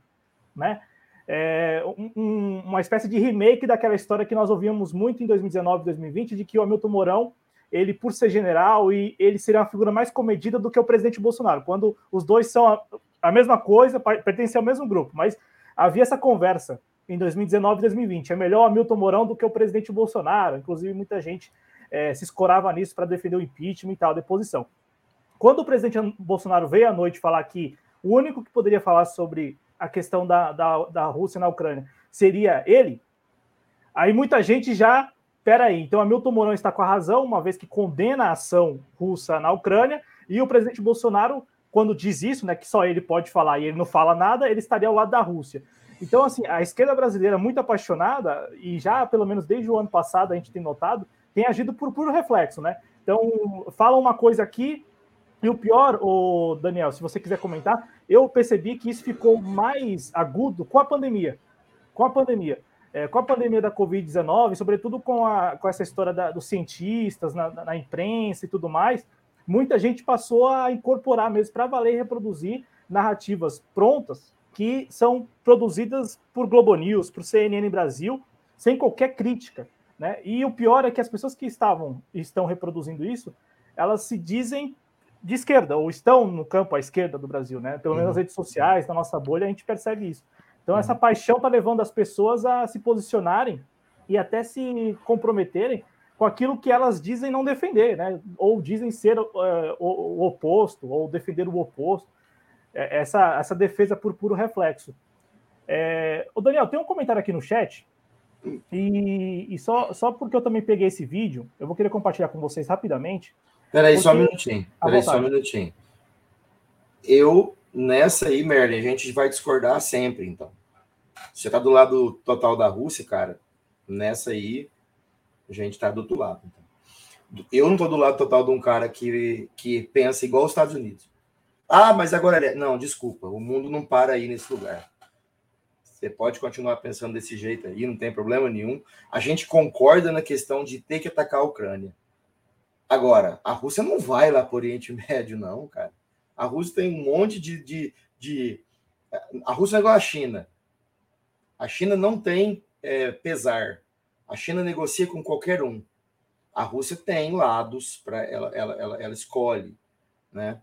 né? É, um, uma espécie de remake daquela história que nós ouvíamos muito em 2019 2020, de que o Hamilton Mourão, ele, por ser general, e ele seria uma figura mais comedida do que o presidente Bolsonaro, quando os dois são a, a mesma coisa, pertencem ao mesmo grupo, mas havia essa conversa em 2019 e 2020. É melhor o Hamilton Mourão do que o presidente Bolsonaro. Inclusive, muita gente é, se escorava nisso para defender o impeachment e tal, a deposição. Quando o presidente Bolsonaro veio à noite falar que o único que poderia falar sobre a questão da, da, da Rússia na Ucrânia seria ele, aí muita gente já. Peraí, então Hamilton Mourão está com a razão, uma vez que condena a ação russa na Ucrânia, e o presidente Bolsonaro, quando diz isso, né, que só ele pode falar e ele não fala nada, ele estaria ao lado da Rússia. Então, assim, a esquerda brasileira, muito apaixonada, e já pelo menos desde o ano passado a gente tem notado, tem agido por puro reflexo, né? Então, fala uma coisa aqui, e o pior, o Daniel, se você quiser comentar, eu percebi que isso ficou mais agudo com a pandemia. Com a pandemia. É, com a pandemia da Covid-19, sobretudo com, a, com essa história da, dos cientistas na, na, imprensa e tudo mais, muita gente passou a incorporar mesmo para valer e reproduzir narrativas prontas que são produzidas por Globo News, por CNN Brasil, sem qualquer crítica. Né? E o pior é que as pessoas que estavam estão reproduzindo isso, elas se dizem de esquerda, ou estão no campo à esquerda do Brasil, né? Pelo menos nas uhum. redes sociais, na nossa bolha, a gente percebe isso. Então, essa uhum. paixão está levando as pessoas a se posicionarem e até se comprometerem com aquilo que elas dizem não defender, né? Ou dizem ser uh, o, o, oposto, ou defender o oposto. É, essa, essa defesa por puro reflexo. É, o Daniel, tem um comentário aqui no chat, e, e, só, só porque eu também peguei esse vídeo, eu vou querer compartilhar com vocês rapidamente. Peraí, porque... só um minutinho. Peraí, só um minutinho. Eu, nessa aí, Merlin, a gente vai discordar sempre, então. Você tá do lado total da Rússia, cara, nessa aí, a gente tá do outro lado. Então. Eu não tô do lado total de um cara que, que pensa igual os Estados Unidos. Ah, mas agora. Não, desculpa, o mundo não para aí nesse lugar. Você pode continuar pensando desse jeito aí, não tem problema nenhum. A gente concorda na questão de ter que atacar a Ucrânia. Agora, a Rússia não vai lá para o Oriente <laughs> Médio, não, cara. A Rússia tem um monte de, de, de. A Rússia é igual a China. A China não tem é, pesar. A China negocia com qualquer um. A Rússia tem lados para ela, ela, ela, ela escolhe, né?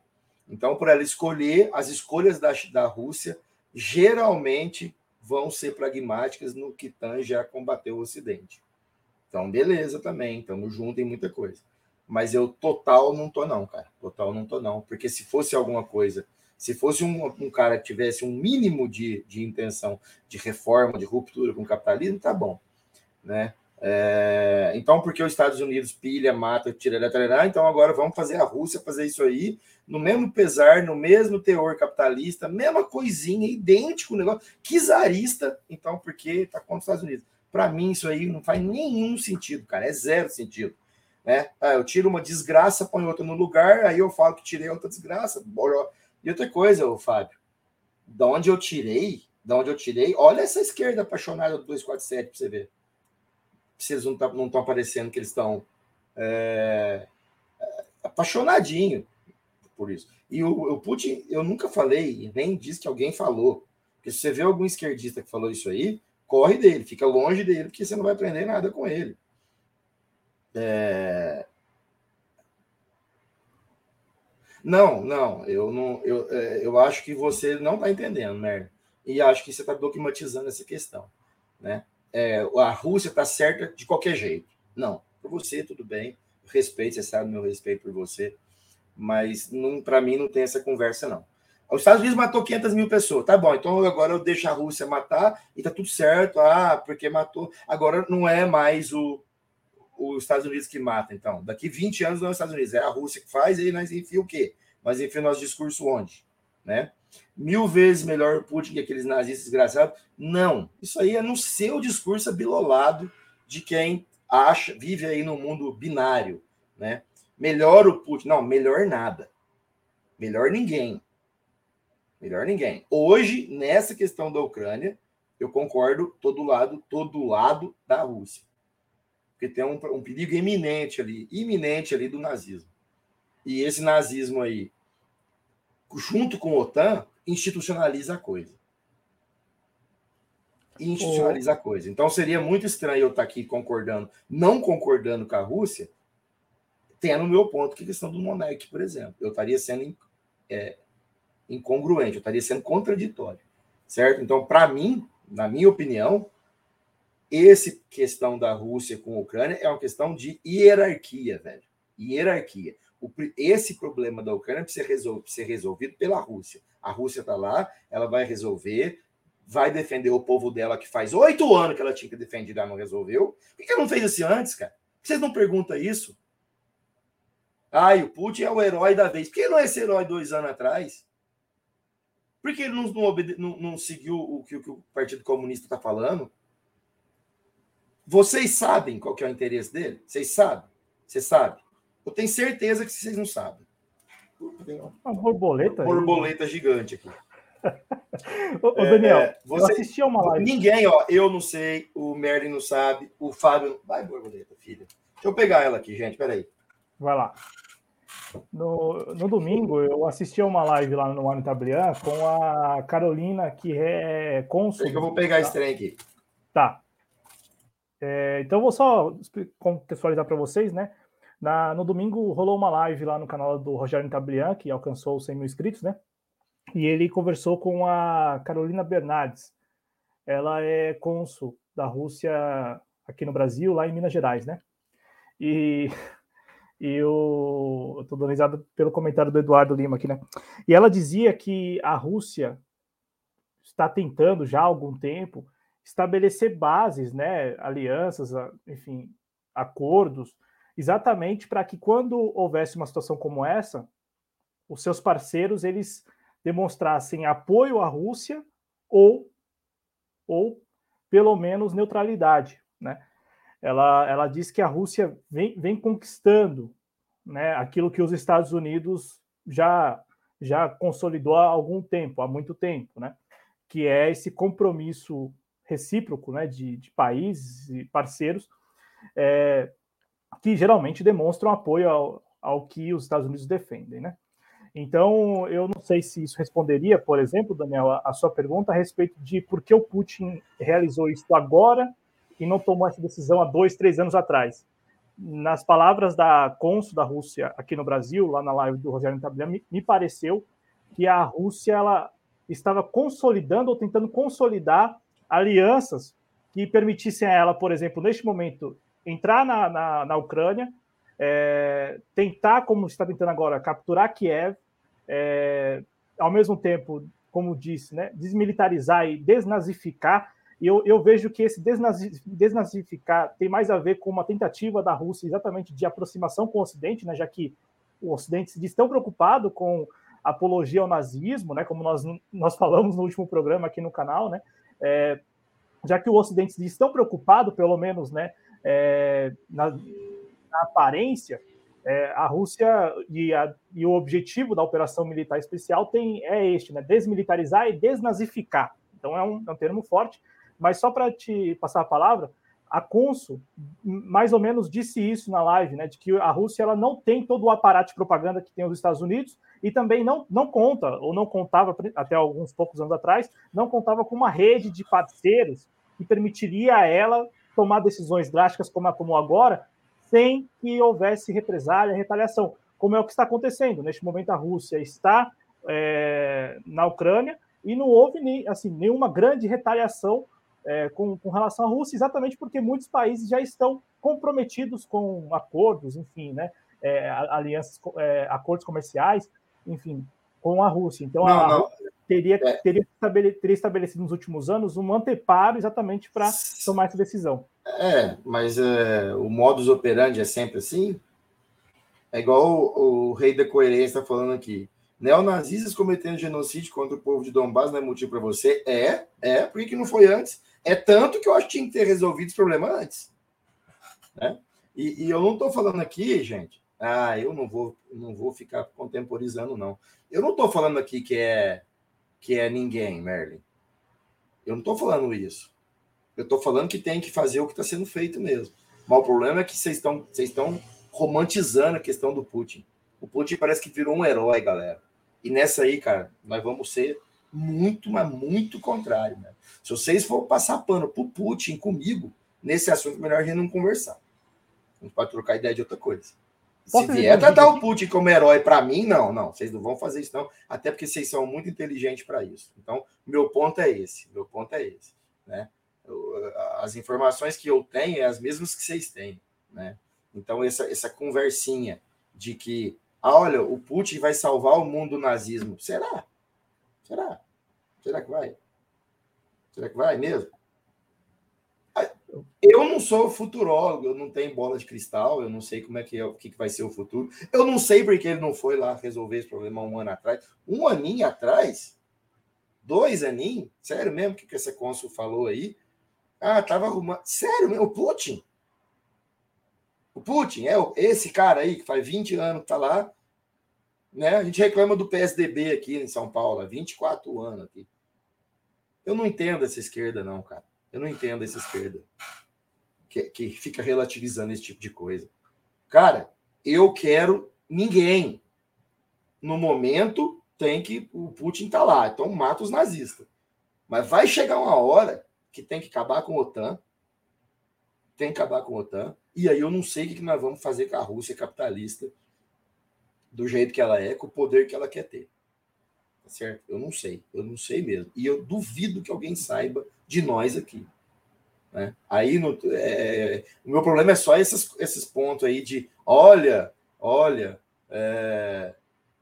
Então, por ela escolher, as escolhas da, da Rússia geralmente vão ser pragmáticas no que tange a combater o Ocidente. Então, beleza também, estamos juntos em muita coisa. Mas eu total não tô não, cara. Total não tô não. Porque se fosse alguma coisa, se fosse um, um cara que tivesse um mínimo de, de intenção de reforma, de ruptura com o capitalismo, tá bom. Né? É, então, porque os Estados Unidos pilha, mata, tira, tira, então agora vamos fazer a Rússia fazer isso aí, no mesmo pesar, no mesmo teor capitalista, mesma coisinha, idêntico negócio, czarista, então, porque tá contra os Estados Unidos. Para mim, isso aí não faz nenhum sentido, cara, é zero sentido. Né? Ah, eu tiro uma desgraça, ponho outra no lugar, aí eu falo que tirei outra desgraça. E outra coisa, ô, Fábio, da onde eu tirei, da onde eu tirei, olha essa esquerda apaixonada do 247 para você ver eles não estão não aparecendo, que eles estão é, é, apaixonadinho por isso. E o, o, Putin, eu nunca falei, nem disse que alguém falou. Porque se você vê algum esquerdista que falou isso aí, corre dele, fica longe dele, porque você não vai aprender nada com ele. É... Não, não, eu não, eu, é, eu acho que você não está entendendo, né? E acho que você está dogmatizando essa questão, né? é, a Rússia está certa de qualquer jeito. Não, por você tudo bem, respeito, você sabe meu respeito por você, mas para mim não tem essa conversa não. Os Estados Unidos matou 500 mil pessoas, tá bom? Então agora eu deixo a Rússia matar e tá tudo certo. Ah, porque matou. Agora não é mais o os Estados Unidos que mata, então. Daqui 20 anos não é os Estados Unidos, é a Rússia que faz e nós enfia o quê? Nós enfia o nosso discurso onde? Né? Mil vezes melhor o Putin que aqueles nazistas desgraçados. Não. Isso aí é no seu discurso abilolado de quem acha, vive aí no mundo binário, né? Melhor o Putin. Não, melhor nada. Melhor ninguém. Melhor ninguém. Hoje, nessa questão da Ucrânia, eu concordo todo lado, todo lado da Rússia. Porque tem um, um perigo iminente ali, iminente ali do nazismo. E esse nazismo aí, junto com a OTAN, institucionaliza a coisa. Institucionaliza a coisa. Então seria muito estranho eu estar aqui concordando, não concordando com a Rússia, tendo o meu ponto que a questão do Monarque, por exemplo. Eu estaria sendo é, incongruente, eu estaria sendo contraditório. Certo? Então, para mim, na minha opinião, esse questão da Rússia com a Ucrânia é uma questão de hierarquia, velho. Hierarquia. O, esse problema da Ucrânia precisa resol, ser resolvido pela Rússia. A Rússia está lá, ela vai resolver, vai defender o povo dela que faz oito anos que ela tinha que defender e não resolveu. Por que ela não fez isso antes, cara? Vocês não perguntam isso? Ai, o Putin é o herói da vez. Por que ele não é esse herói dois anos atrás? Por que ele não, não, não, não seguiu o que, o que, o Partido Comunista está falando? Vocês sabem qual que é o interesse dele? Vocês sabem? Você sabe? Eu tenho certeza que vocês não sabem. Uma borboleta? Uma borboleta aí. gigante aqui. <laughs> ô, Daniel, é, você assistiu uma live. Ninguém, ó, eu não sei, o Merlin não sabe, o Fábio. Vai, borboleta, filha. Deixa eu pegar ela aqui, gente, peraí. Vai lá. No, no domingo, eu assisti a uma live lá no Mano Tablian com a Carolina, que é cônsul. eu vou pegar tá? esse trem aqui. Tá. É, então, vou só contextualizar para vocês, né? Na, no domingo rolou uma live lá no canal do Rogério Tablian, que alcançou 100 mil inscritos, né? E ele conversou com a Carolina Bernardes. Ela é cônsul da Rússia aqui no Brasil, lá em Minas Gerais, né? E <laughs> e eu, estou dando risada pelo comentário do Eduardo Lima aqui, né? E ela dizia que a Rússia está tentando já há algum tempo estabelecer bases, né, alianças, enfim, acordos, exatamente para que quando houvesse uma situação como essa, os seus parceiros eles demonstrassem apoio à Rússia ou ou pelo menos neutralidade, né? ela, ela diz que a Rússia vem, vem conquistando né, aquilo que os Estados Unidos já, já consolidou há algum tempo, há muito tempo, né, que é esse compromisso recíproco né, de, de países e parceiros é, que geralmente demonstram apoio ao, ao que os Estados Unidos defendem. Né? Então, eu não sei se isso responderia, por exemplo, Daniel, a, a sua pergunta a respeito de por que o Putin realizou isso agora e não tomou essa decisão há dois, três anos atrás. Nas palavras da cônsul da Rússia aqui no Brasil, lá na live do Rogério Tablian, me, me pareceu que a Rússia ela estava consolidando ou tentando consolidar alianças que permitissem a ela, por exemplo, neste momento, entrar na, na, na Ucrânia, é, tentar, como está tentando agora, capturar Kiev, é, ao mesmo tempo, como disse, né, desmilitarizar e desnazificar. E eu, eu vejo que esse desnazificar tem mais a ver com uma tentativa da Rússia exatamente de aproximação com o Ocidente, né, já que o Ocidente se diz tão preocupado com apologia ao nazismo, né, como nós, nós falamos no último programa aqui no canal, né, é, já que o Ocidente diz tão preocupado, pelo menos né, é, na, na, aparência, é, a Rússia e, a, e, o objetivo da operação militar especial tem, é este, né, desmilitarizar e desnazificar. Então é um, é um termo forte, mas só para te passar a palavra, a Consul mais ou menos disse isso na live, né, de que a Rússia ela não tem todo o aparato de propaganda que tem os Estados Unidos e também não, não conta, ou não contava até alguns poucos anos atrás, não contava com uma rede de parceiros que permitiria a ela tomar decisões drásticas como a tomou agora, sem que houvesse represália, retaliação, como é o que está acontecendo. Neste momento, a Rússia está é, na Ucrânia e não houve nem, assim, nenhuma grande retaliação é, com, com, relação à Rússia, exatamente porque muitos países já estão comprometidos com acordos, enfim, né, é, alianças, é, acordos comerciais, enfim, com a Rússia. Então, não, a não. Rússia teria, é. teria, teria estabelecido nos últimos anos um anteparo exatamente para tomar essa decisão. É, mas é, o modus operandi é sempre assim? É igual o, o rei da coerência está falando aqui. Neonazistas cometendo genocídio contra o povo de Donbass não é motivo para você? É, é. Por que, que não foi antes? É tanto que eu acho que tinha que ter resolvido esse problema antes. Né? E, e eu não estou falando aqui, gente. Ah, eu não vou, não vou ficar contemporizando, não. Eu não estou falando aqui que é que é ninguém, Merlin. Eu não estou falando isso. Eu estou falando que tem que fazer o que está sendo feito mesmo. Mas o problema é que vocês estão vocês estão romantizando a questão do Putin. O Putin parece que virou um herói, galera. E nessa aí, cara, nós vamos ser muito, mas muito contrário. Né? Se vocês for passar pano pro Putin comigo, nesse assunto, melhor a gente não conversar. A gente pode trocar ideia de outra coisa. Se vier tratar o Putin como herói para mim, não, não, vocês não vão fazer isso, não. Até porque vocês são muito inteligentes para isso. Então, meu ponto é esse. Meu ponto é esse. Né? Eu, as informações que eu tenho é as mesmas que vocês têm. Né? Então, essa, essa conversinha de que ah, olha, o Putin vai salvar o mundo do nazismo. Será? Será? Será que vai? Será que vai mesmo? Eu não sou futurólogo, eu não tenho bola de cristal, eu não sei como é que é, o que, vai ser o futuro. Eu não sei porque ele não foi lá resolver esse problema um ano atrás. Um aninho atrás? Dois aninhos? Sério mesmo que, que essa cônsul falou aí? Ah, tava arrumando. Sério mesmo? O Putin? O Putin é esse cara aí que faz 20 anos que tá lá. Né? A gente reclama do PSDB aqui em São Paulo, há 24 anos aqui. Eu não entendo essa esquerda, não, cara. Eu não entendo essa esquerda que, que fica relativizando esse tipo de coisa. Cara, eu quero ninguém. No momento, tem que. O Putin tá lá, então mata os nazistas. Mas vai chegar uma hora que tem que acabar com a OTAN. Tem que acabar com a OTAN. E aí eu não sei o que nós vamos fazer com a Rússia capitalista do jeito que ela é, com o poder que ela quer ter. Tá certo? Eu não sei, eu não sei mesmo. E eu duvido que alguém saiba de nós aqui. Né? Aí no, é, o meu problema é só esses, esses pontos aí de olha, olha, é,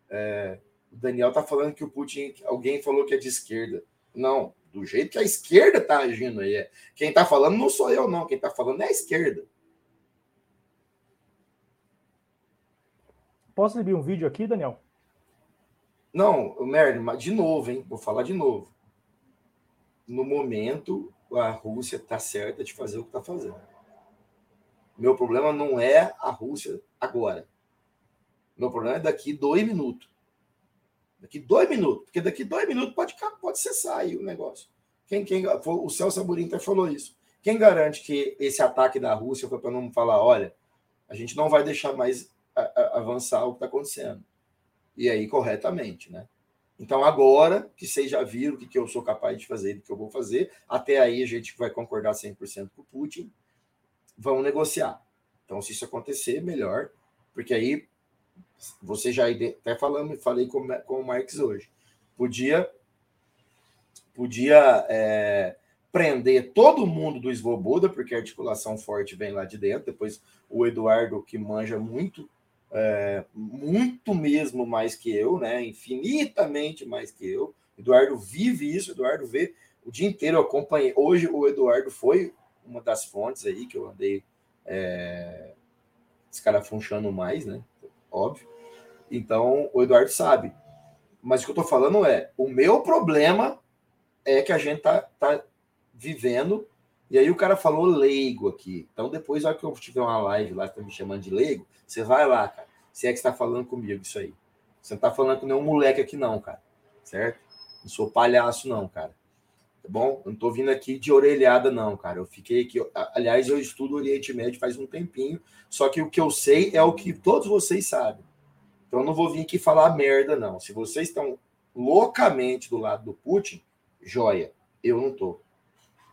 é, o Daniel tá falando que o Putin, alguém falou que é de esquerda. Não, do jeito que a esquerda tá agindo aí. É. Quem tá falando não sou eu, não. Quem tá falando é a esquerda. Posso exibir um vídeo aqui, Daniel? Não, Merlin, de novo, hein? Vou falar de novo. No momento, a Rússia está certa de fazer o que está fazendo. Meu problema não é a Rússia agora. Meu problema é daqui dois minutos. Daqui dois minutos. Porque daqui dois minutos pode, pode cessar aí o negócio. Quem, quem, o Celso Amorim até falou isso. Quem garante que esse ataque da Rússia foi para não falar, olha, a gente não vai deixar mais avançar o que está acontecendo. E aí, corretamente, né? Então, agora que vocês já viram o que, que eu sou capaz de fazer e o que eu vou fazer, até aí a gente vai concordar 100% com o Putin, vamos negociar. Então, se isso acontecer, melhor, porque aí você já até falando, falei com, com o Marx hoje, podia podia é, prender todo mundo do Svoboda, porque a articulação forte vem lá de dentro, depois o Eduardo, que manja muito, é, muito mesmo mais que eu, né? Infinitamente mais que eu. Eduardo vive isso, Eduardo vê o dia inteiro. Eu acompanhei. Hoje o Eduardo foi uma das fontes aí que eu andei é, escarafunchando mais, né? Óbvio. Então o Eduardo sabe. Mas o que eu tô falando é: o meu problema é que a gente tá, tá vivendo. E aí o cara falou leigo aqui. Então depois, na hora que eu tiver uma live lá, tá me chamando de leigo, você vai lá, cara. Se é que está falando comigo isso aí. Você não está falando com nenhum moleque aqui, não, cara. Certo? Não sou palhaço, não, cara. Tá bom? Eu não tô vindo aqui de orelhada, não, cara. Eu fiquei aqui. Aliás, eu estudo Oriente Médio faz um tempinho. Só que o que eu sei é o que todos vocês sabem. Então eu não vou vir aqui falar merda, não. Se vocês estão loucamente do lado do Putin, joia. Eu não tô.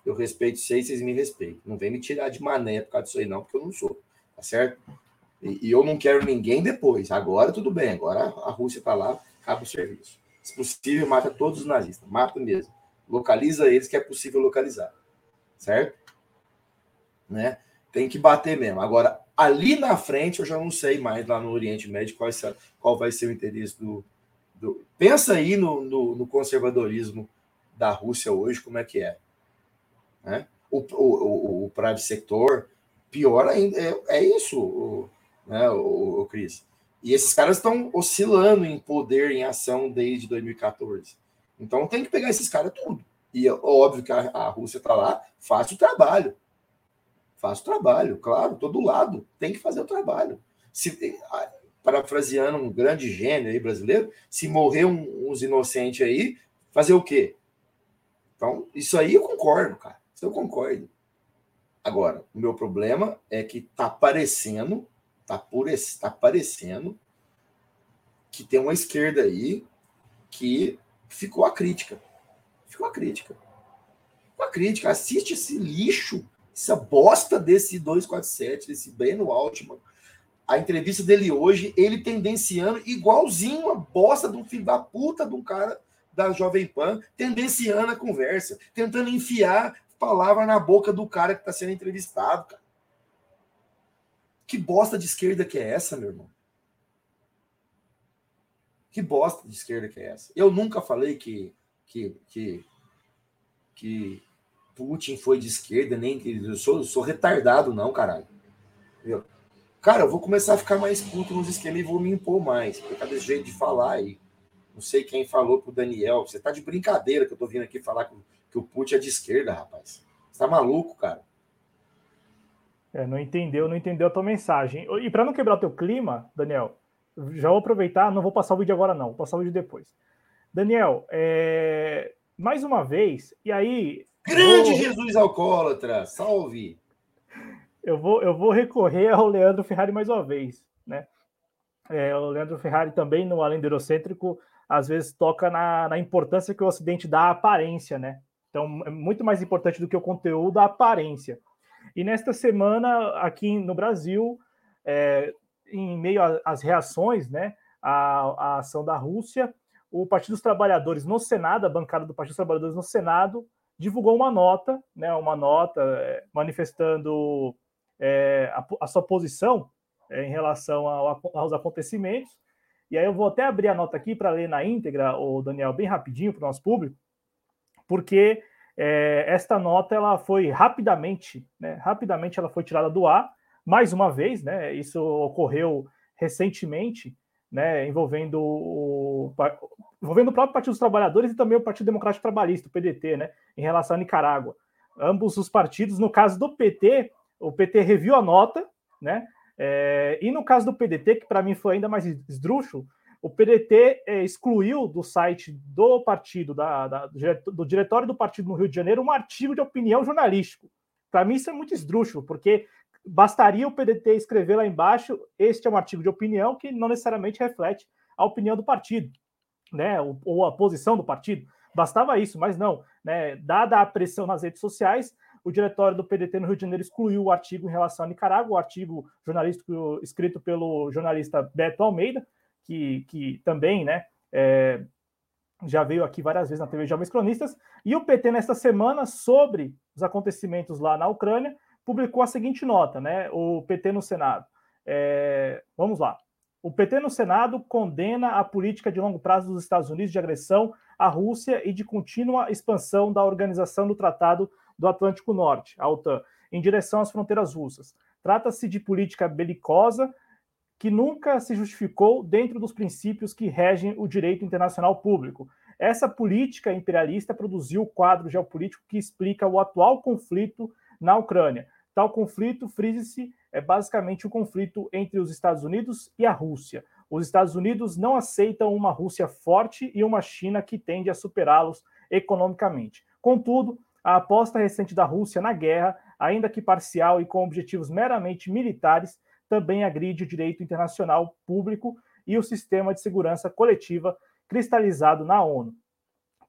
Eu respeito vocês, vocês me respeitam. Não vem me tirar de mané por causa disso aí, não, porque eu não sou. Tá certo? E, e eu não quero ninguém depois. Agora tudo bem, agora a Rússia está lá, acaba o serviço. Se possível, mata todos os nazistas, mata mesmo. Localiza eles que é possível localizar. Certo? Né? Tem que bater mesmo. Agora, ali na frente, eu já não sei mais lá no Oriente Médio qual, qual vai ser o interesse do. do... Pensa aí no, no, no, conservadorismo da Rússia hoje, como é que é. Né? O, o, o, o private sector, pior ainda, é, é isso. O, né, o, o Cris? E esses caras estão oscilando em poder, em ação desde 2014. Então tem que pegar esses caras tudo. E é óbvio que a, a Rússia está lá, faz o trabalho. Faz o trabalho, claro, todo lado tem que fazer o trabalho. Se, parafraseando um grande gênio aí brasileiro, se morrer um, uns inocentes aí, fazer o quê? Então, isso aí eu concordo, cara. Isso eu concordo. Agora, o meu problema é que tá parecendo, tá, por, tá parecendo que tem uma esquerda aí que ficou a crítica. Ficou a crítica. A crítica. Assiste esse lixo, essa bosta desse 247, desse Breno Altman. A entrevista dele hoje, ele tendenciando igualzinho a bosta de um filho da puta de um cara da Jovem Pan, tendenciando a conversa, tentando enfiar palavra na boca do cara que está sendo entrevistado, cara. Que bosta de esquerda que é essa, meu irmão? Que bosta de esquerda que é essa? Eu nunca falei que que que, que Putin foi de esquerda, nem que eu sou, sou retardado, não, caralho. Cara, eu vou começar a ficar mais puto nos esquemas e vou me impor mais, por causa desse jeito de falar aí. Não sei quem falou pro Daniel. Você tá de brincadeira que eu tô vindo aqui falar que que o Putin é de esquerda, rapaz. Você tá maluco, cara? É, não entendeu, não entendeu a tua mensagem. E para não quebrar o teu clima, Daniel, já vou aproveitar, não vou passar o vídeo agora não, vou passar o vídeo depois. Daniel, é... mais uma vez, e aí... Grande vou... Jesus alcoólatra, salve! Eu vou, eu vou recorrer ao Leandro Ferrari mais uma vez, né? É, o Leandro Ferrari também, no Além do Eurocêntrico, às vezes toca na, na importância que o Ocidente dá à aparência, né? Então, é muito mais importante do que o conteúdo, a aparência. E nesta semana, aqui no Brasil, é, em meio às reações né, à, à, ação da Rússia, o Partido dos Trabalhadores no Senado, a bancada do Partido dos Trabalhadores no Senado, divulgou uma nota, né, uma nota é, manifestando é, a, a, sua posição é, em relação ao, aos acontecimentos. E aí eu vou até abrir a nota aqui para ler na íntegra, o Daniel, bem rapidinho para o nosso público porque é, esta nota ela foi rapidamente, né, rapidamente ela foi tirada do ar, mais uma vez, né, isso ocorreu recentemente, né, envolvendo o, envolvendo o próprio Partido dos Trabalhadores e também o Partido Democrático Trabalhista, o PDT, né, em relação à Nicarágua. Ambos os partidos, no caso do PT, o PT reviu a nota, né, é, e no caso do PDT, que para mim foi ainda mais esdrúxulo, o PDT é, excluiu do site do partido, da, da, do diretório do partido no Rio de Janeiro, um artigo de opinião jornalístico. Para mim, isso é muito esdrúxulo, porque bastaria o PDT escrever lá embaixo: este é um artigo de opinião que não necessariamente reflete a opinião do partido, né? ou, ou a posição do partido. Bastava isso, mas não. Né? Dada a pressão nas redes sociais, o diretório do PDT no Rio de Janeiro excluiu o artigo em relação a Nicarágua, o artigo jornalístico escrito pelo jornalista Beto Almeida, que, que também né, é, já veio aqui várias vezes na TV Jovens Cronistas, e o PT, nesta semana, sobre os acontecimentos lá na Ucrânia, publicou a seguinte nota, né? O PT no Senado. É, vamos lá. O PT no Senado condena a política de longo prazo dos Estados Unidos de agressão à Rússia e de contínua expansão da Organização do Tratado do Atlântico Norte, a OTAN, em direção às fronteiras russas. Trata-se de política belicosa que nunca se justificou dentro dos princípios que regem o direito internacional público. Essa política imperialista produziu o quadro geopolítico que explica o atual conflito na Ucrânia. Tal conflito, frise-se, é basicamente um conflito entre os Estados Unidos e a Rússia. Os Estados Unidos não aceitam uma Rússia forte e uma China que tende a superá-los economicamente. Contudo, a aposta recente da Rússia na guerra, ainda que parcial e com objetivos meramente militares, também agride o direito internacional público e o sistema de segurança coletiva cristalizado na ONU.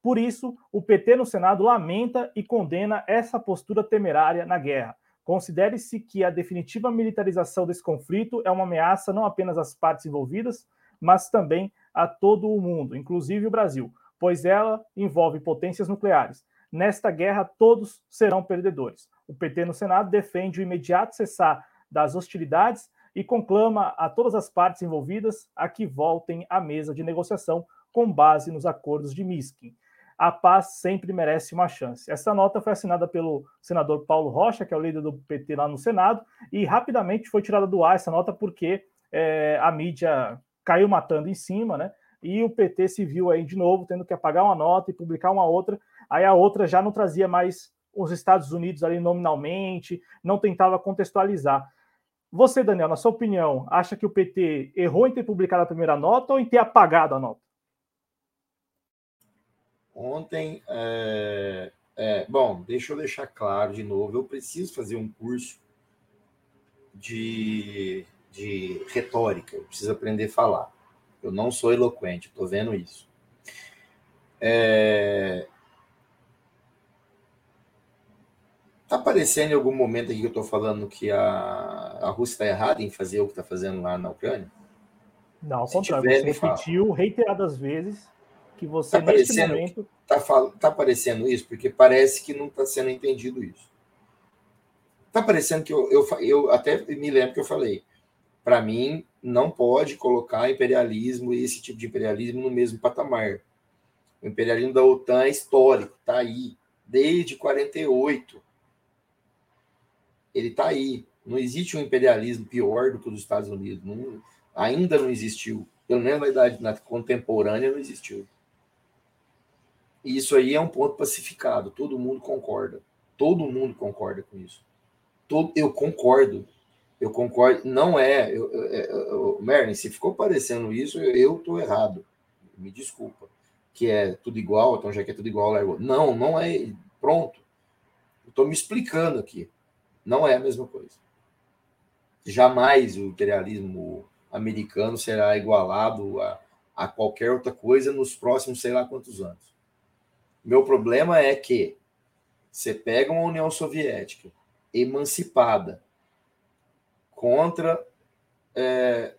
Por isso, o PT no Senado lamenta e condena essa postura temerária na guerra. Considere-se que a definitiva militarização desse conflito é uma ameaça não apenas às partes envolvidas, mas também a todo o mundo, inclusive o Brasil, pois ela envolve potências nucleares. Nesta guerra, todos serão perdedores. O PT no Senado defende o imediato cessar das hostilidades e conclama a todas as partes envolvidas a que voltem à mesa de negociação com base nos acordos de Minsk. A paz sempre merece uma chance. Essa nota foi assinada pelo senador Paulo Rocha, que é o líder do PT lá no Senado, e rapidamente foi tirada do ar essa nota porque é, a mídia caiu matando em cima, né? E o PT se viu aí de novo tendo que apagar uma nota e publicar uma outra. Aí a outra já não trazia mais os Estados Unidos ali nominalmente, não tentava contextualizar. Você, Daniel, na sua opinião, acha que o PT errou em ter publicado a primeira nota ou em ter apagado a nota? Ontem, é, é, bom, deixa eu deixar claro de novo, eu preciso fazer um curso de, de retórica, eu preciso aprender a falar. Eu não sou eloquente, estou vendo isso. É, Tá aparecendo em algum momento aqui que eu estou falando que a, a Rússia está errada em fazer o que está fazendo lá na Ucrânia? Não, ao contrário, você repetiu fala. reiteradas vezes que você, tá neste momento. Está tá aparecendo isso, porque parece que não está sendo entendido isso. Está parecendo que eu, eu, eu até me lembro que eu falei. Para mim, não pode colocar imperialismo e esse tipo de imperialismo no mesmo patamar. O imperialismo da OTAN é histórico, está aí, desde 48 ele está aí. Não existe um imperialismo pior do que o dos Estados Unidos. Não, ainda não existiu. Pelo menos na idade na contemporânea não existiu. E isso aí é um ponto pacificado. Todo mundo concorda. Todo mundo concorda com isso. Todo, eu concordo. Eu concordo. Não é. Eu, eu, eu, Merlin, se ficou parecendo isso, eu estou errado. Me desculpa. Que é tudo igual, então já que é tudo igual. Não, não é. Pronto. Estou me explicando aqui. Não é a mesma coisa. Jamais o imperialismo americano será igualado a, a qualquer outra coisa nos próximos sei lá quantos anos. Meu problema é que você pega uma União Soviética emancipada contra é,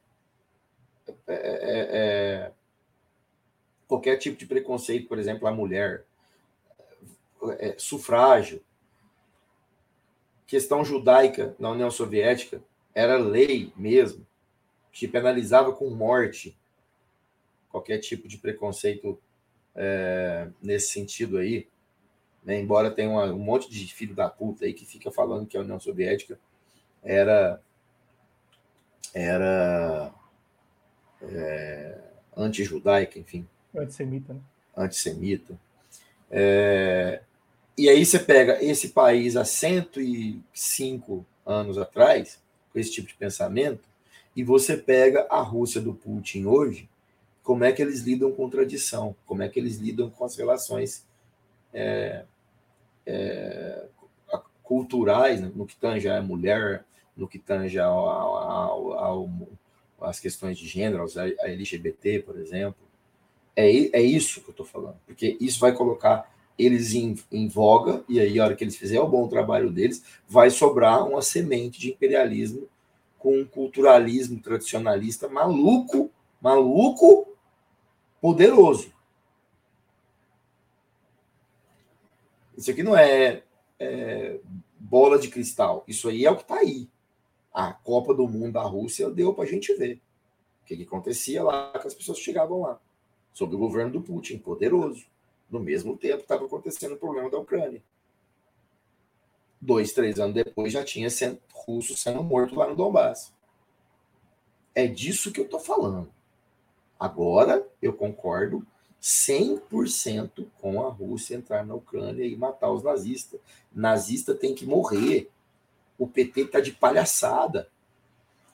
é, é, é qualquer tipo de preconceito, por exemplo, a mulher, é, sufrágio, questão judaica na União Soviética era lei mesmo, que penalizava com morte qualquer tipo de preconceito é, nesse sentido aí. Né? Embora tenha uma, um monte de filho da puta aí que fica falando que a União Soviética era era é, anti-judaica, enfim. Antissemita, né? Antissemita. É, e aí você pega esse país há 105 anos atrás, com esse tipo de pensamento, e você pega a Rússia do Putin hoje, como é que eles lidam com tradição, como é que eles lidam com as relações é, é, culturais, né? no que tange a mulher, no que tange as questões de gênero, a LGBT, por exemplo. É, é isso que eu estou falando, porque isso vai colocar eles em, em, voga, e aí, a hora que eles fizerem o bom trabalho deles, vai sobrar uma semente de imperialismo com um culturalismo tradicionalista maluco, maluco, poderoso. Isso aqui não é, é bola de cristal, isso aí é o que está aí. A Copa do Mundo da Rússia deu para a gente ver o que, que acontecia lá, que as pessoas chegavam lá, sob o governo do Putin, poderoso. No mesmo tempo, estava acontecendo o problema da Ucrânia. Dois, três anos depois, já tinha sendo, russo sendo morto lá no Donbass. É disso que eu estou falando. Agora, eu concordo 100% com a Rússia entrar na Ucrânia e matar os nazistas. Nazista tem que morrer. O PT está de palhaçada.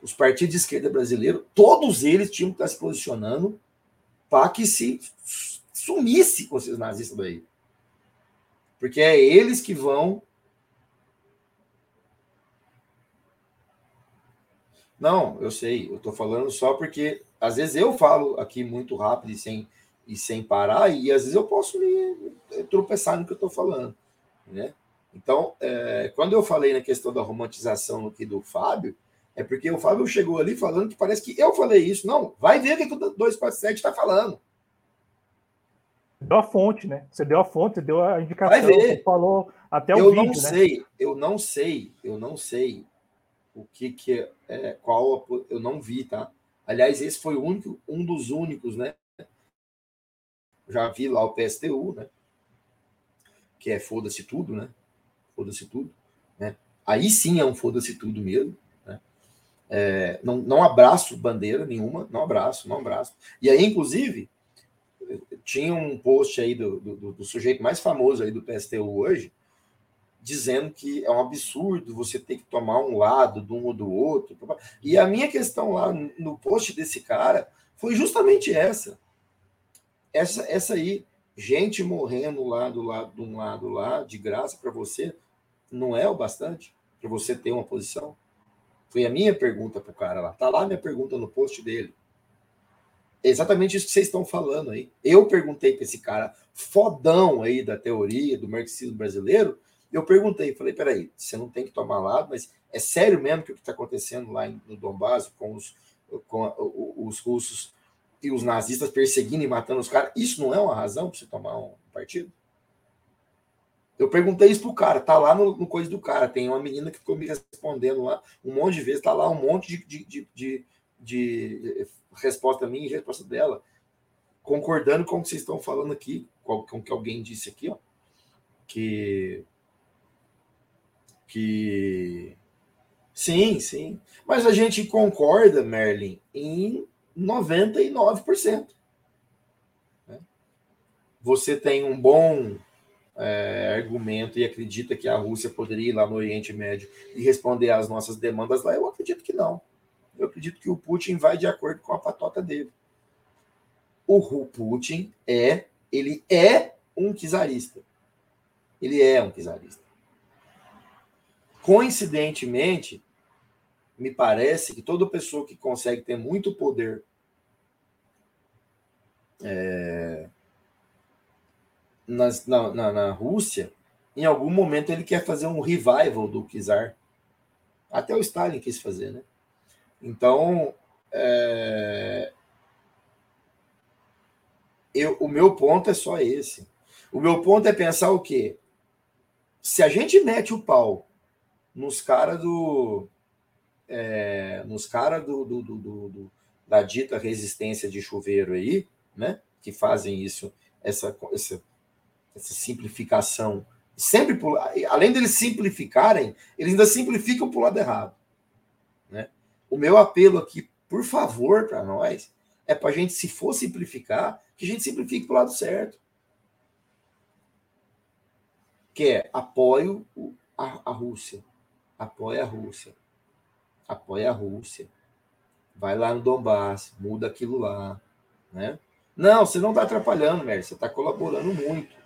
Os partidos de esquerda brasileiros, todos eles tinham que estar se posicionando para que se sumisse com esses nazistas daí. Porque é eles que vão. Não, eu sei, eu estou falando só porque às vezes eu falo aqui muito rápido e sem, e sem parar, e às vezes eu posso me tropeçar no que eu estou falando. Né? Então, é, quando eu falei na questão da romantização aqui do Fábio, é porque o Fábio chegou ali falando que parece que eu falei isso. Não, vai ver o que o 247 está falando deu a fonte, né? Você deu a fonte, deu a indicação, você falou até o eu vídeo, não sei, né? eu não sei, eu não sei o que que é, é qual eu não vi, tá? Aliás, esse foi o único, um dos únicos, né? Já vi lá o PSTU, né? Que é foda-se tudo, né? Foda-se tudo, né? Aí sim é um foda-se tudo mesmo, né? É, não, não abraço bandeira nenhuma, não abraço, não abraço. E aí, inclusive, tinha um post aí do, do, do sujeito mais famoso aí do PSTU hoje, dizendo que é um absurdo você ter que tomar um lado de um ou do outro. E a minha questão lá no post desse cara foi justamente essa. Essa, essa aí, gente morrendo lá do lado de um lado lá, de graça para você, não é o bastante para você ter uma posição? Foi a minha pergunta para o cara lá. Tá lá minha pergunta no post dele. É exatamente isso que vocês estão falando aí. Eu perguntei para esse cara fodão aí da teoria do marxismo brasileiro, eu perguntei, falei, peraí, você não tem que tomar lado, mas é sério mesmo que o que está acontecendo lá no Donbass com os, com os russos e os nazistas perseguindo e matando os caras, isso não é uma razão para você tomar um partido? Eu perguntei isso pro cara, tá lá no, no, coisa do cara. Tem uma menina que ficou me respondendo lá um monte de vezes, tá lá um monte de, de, de, de, de resposta minha e resposta dela, concordando com o que vocês estão falando aqui, com, o que alguém disse aqui, ó, que. Que. Sim, sim. Mas a gente concorda, Merlin, em 99%. Né? Você tem um bom é, argumento e acredita que a Rússia poderia ir lá no Oriente Médio e responder às nossas demandas lá, eu acredito que não. Eu acredito que o Putin vai de acordo com a patota dele. O Putin é, ele é um czarista. Ele é um czarista. Coincidentemente, me parece que toda pessoa que consegue ter muito poder é, na, na, na, Rússia, em algum momento ele quer fazer um revival do czar. Até o Stalin quis fazer, né? Então, é, eu, o meu ponto é só esse. O meu ponto é pensar o quê? Se a gente mete o pau nos caras do. É, nos caras do, do, do, do, da dita resistência de chuveiro aí, né? Que fazem isso, essa, essa essa simplificação. Sempre, além deles simplificarem, eles ainda simplificam para o lado errado. O meu apelo aqui, por favor, para nós, é para a gente, se for simplificar, que a gente simplifique para o lado certo. Que é apoio a, a Rússia. Apoia a Rússia. Apoia a Rússia. Vai lá no Donbass, muda aquilo lá. Né? Não, você não está atrapalhando, Mércio, você está colaborando muito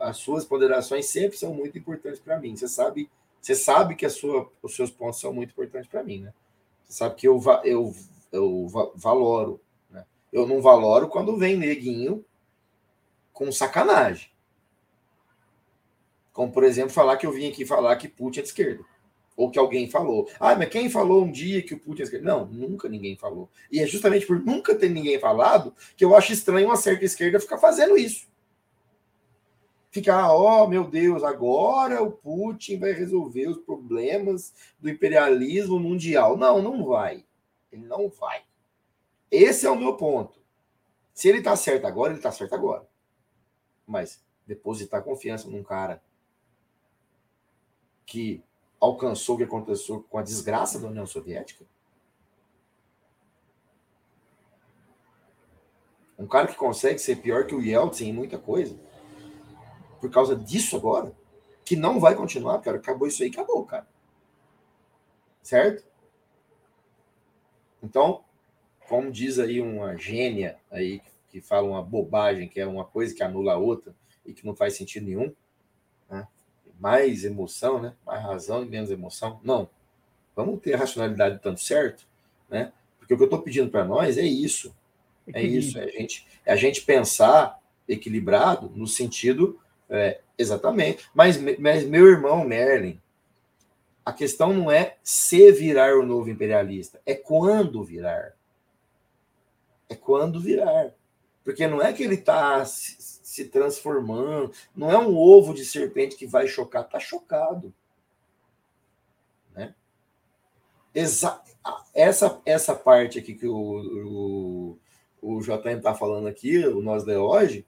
as suas ponderações sempre são muito importantes para mim. Você sabe, você sabe que sua, os seus pontos são muito importantes para mim, né? Você sabe que eu, eu, eu valoro. Né? Eu não valoro quando vem neguinho com sacanagem. Como, por exemplo, falar que eu vim aqui falar que Putin é de esquerda. Ou que alguém falou. Ah, mas quem falou um dia que o Putin é de esquerda? Não, nunca ninguém falou. E é justamente por nunca ter ninguém falado que eu acho estranho uma certa esquerda ficar fazendo isso ficar, ó, oh, meu Deus, agora o Putin vai resolver os problemas do imperialismo mundial. Não, não vai. Ele não vai. Esse é o meu ponto. Se ele tá certo agora, ele tá certo agora. Mas depositar confiança num cara que alcançou o que aconteceu com a desgraça da União Soviética? Um cara que consegue ser pior que o Yeltsin em muita coisa por causa disso agora, que não vai continuar, cara. Acabou isso aí, acabou, cara. Certo? Então, como diz aí uma gênia aí que fala uma bobagem, que é uma coisa que anula a outra e que não faz sentido nenhum, né? mais emoção, né? mais razão e menos emoção. Não. Vamos ter a racionalidade tanto certo, né? Porque o que eu estou pedindo para nós é isso. É isso. É a, gente, é a gente pensar equilibrado no sentido é, exatamente. Mas, mas, meu irmão Merlin, a questão não é se virar o novo imperialista, é quando virar. É quando virar. Porque não é que ele está se, se, transformando, não é um ovo de serpente que vai chocar, está chocado. Né? Exa essa, essa parte aqui que o, o, o JM está falando aqui, o Nós de hoje,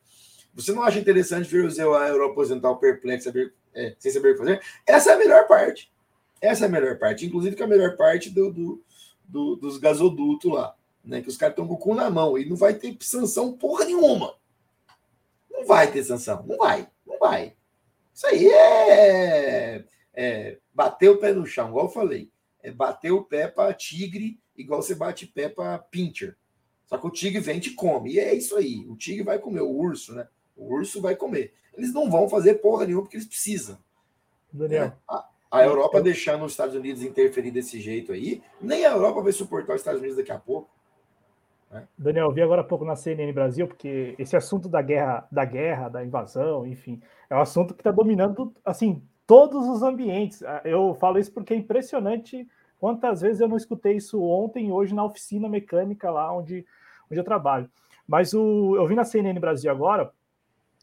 você não acha interessante ver o Zé Europa Ocidental perplexo, é, sem saber o que fazer? Essa é a melhor parte. Essa é a melhor parte. Inclusive, que é a melhor parte do, do, do, dos gasodutos lá, né? Que os caras estão com o cu na mão e não vai ter sanção porra nenhuma. Não vai ter sanção, não vai, não vai. Isso aí é, é bater o pé no chão, igual eu falei. É bater o pé para tigre, igual você bate pé para pincher. Só que o tigre vem e te come. E é isso aí. O tigre vai comer, o urso, né? O urso vai comer. Eles não vão fazer porra nenhuma porque eles precisam. Daniel. É. A, a, Europa eu... deixando os Estados Unidos interferir desse jeito aí, nem a Europa vai suportar os Estados Unidos daqui a pouco. Né? Daniel, eu vi agora há pouco na CNN Brasil, porque esse assunto da guerra, da guerra, da invasão, enfim, é um assunto que está dominando assim todos os ambientes. Ah, eu falo isso porque é impressionante quantas vezes eu não escutei isso ontem e hoje na oficina mecânica lá onde, onde eu trabalho. Mas o, eu vi na CNN Brasil agora,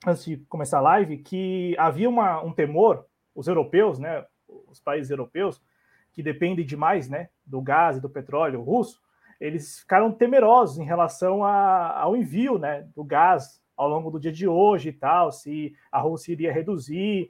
antes de começar a live, que havia uma, um temor, os europeus, né, os países europeus, que dependem demais né, do gás e do petróleo russo, eles ficaram temerosos em relação a, ao envio né, do gás ao longo do dia de hoje e tal, se a Rússia iria reduzir.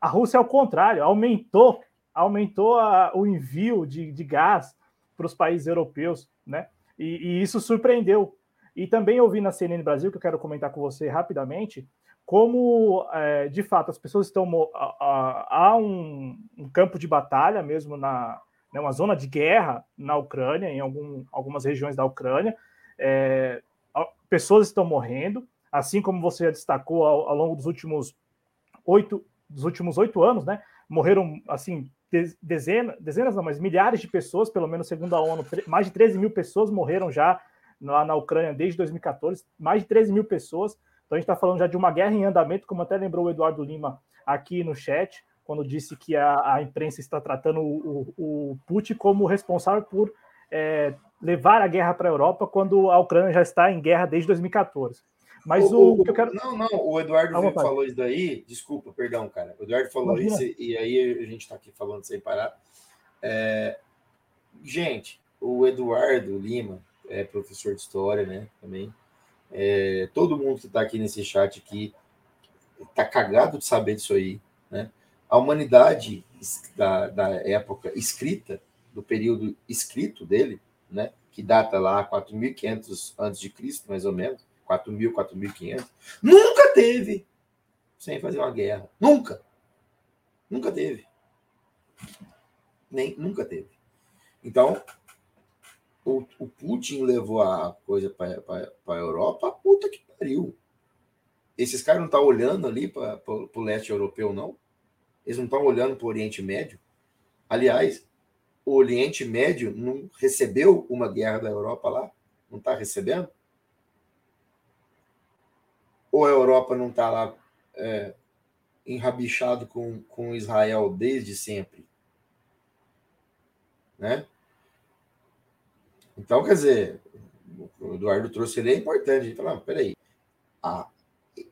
A Rússia, ao contrário, aumentou, aumentou a, o envio de, de gás para os países europeus, né? E, e, isso surpreendeu. E também ouvi na CNN Brasil, que eu quero comentar com você rapidamente, como, é, de fato, as pessoas estão. Há um, um campo de batalha mesmo na, né, uma zona de guerra na Ucrânia, em algum, algumas regiões da Ucrânia. É, pessoas estão morrendo, assim como você já destacou ao, ao longo dos últimos oito dos últimos oito anos, né? Morreram assim dezenas, dezenas não, mas milhares de pessoas, pelo menos segundo a ONU, mais de 13 mil pessoas morreram já lá na Ucrânia desde 2014, mais de 13 mil pessoas. Então a gente está falando já de uma guerra em andamento, como até lembrou o Eduardo Lima aqui no chat quando disse que a, a imprensa está tratando o, o, Putin como responsável por é, levar a guerra para a Europa quando a Ucrânia já está em guerra desde 2014. Mas o, o, o que eu quero. Não, não, o Eduardo falou isso daí. Desculpa, perdão, cara. O Eduardo falou Imagina. isso e aí a gente está aqui falando sem parar. É... Gente, o Eduardo Lima é professor de história, né? Também. É... Todo mundo que está aqui nesse chat aqui está cagado de saber disso aí, né? a humanidade da, da época escrita, do período escrito dele, né, que data lá 4.500 antes de Cristo, mais ou menos, 4.000, 4.500, nunca teve sem fazer uma guerra. Nunca. Nunca teve. Nem, nunca teve. Então, o, o Putin levou a coisa para a Europa, puta que pariu. Esses caras não estão tá olhando ali para o leste europeu, não? Eles não estão olhando para o Oriente Médio. Aliás, o Oriente Médio não recebeu uma guerra da Europa lá? Não está recebendo? Ou a Europa não está lá é, enrabichado com, com Israel desde sempre? Né? Então, quer dizer, o Eduardo trouxe ele, é importante. A gente fala, peraí, a,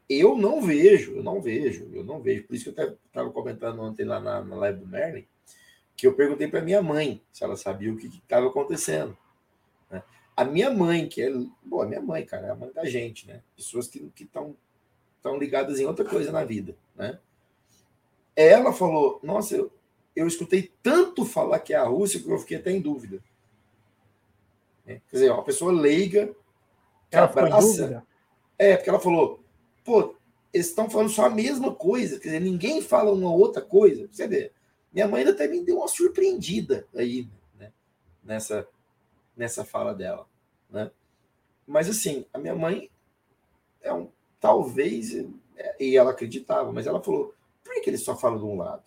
eu não vejo, eu não vejo, eu não vejo. Por isso que eu estava comentando ontem lá na, na live do Merlin, que eu perguntei para minha mãe se ela sabia o que estava acontecendo. Né? A minha mãe, que é. Bom, a minha mãe, cara, é a mãe da gente, né? Pessoas que estão estão ligadas em outra coisa na vida, né? Ela falou: Nossa, eu, eu escutei tanto falar que é a Rússia que eu fiquei até em dúvida. Quer dizer, uma pessoa leiga que ela abraça. É, porque ela falou: pô, eles estão falando só a mesma coisa, quer dizer, ninguém fala uma outra coisa. Você vê, minha mãe ainda até me deu uma surpreendida aí, né, nessa, nessa fala dela, né? Mas assim, a minha mãe é um, talvez, e ela acreditava, mas ela falou, por que eles só falam de um lado?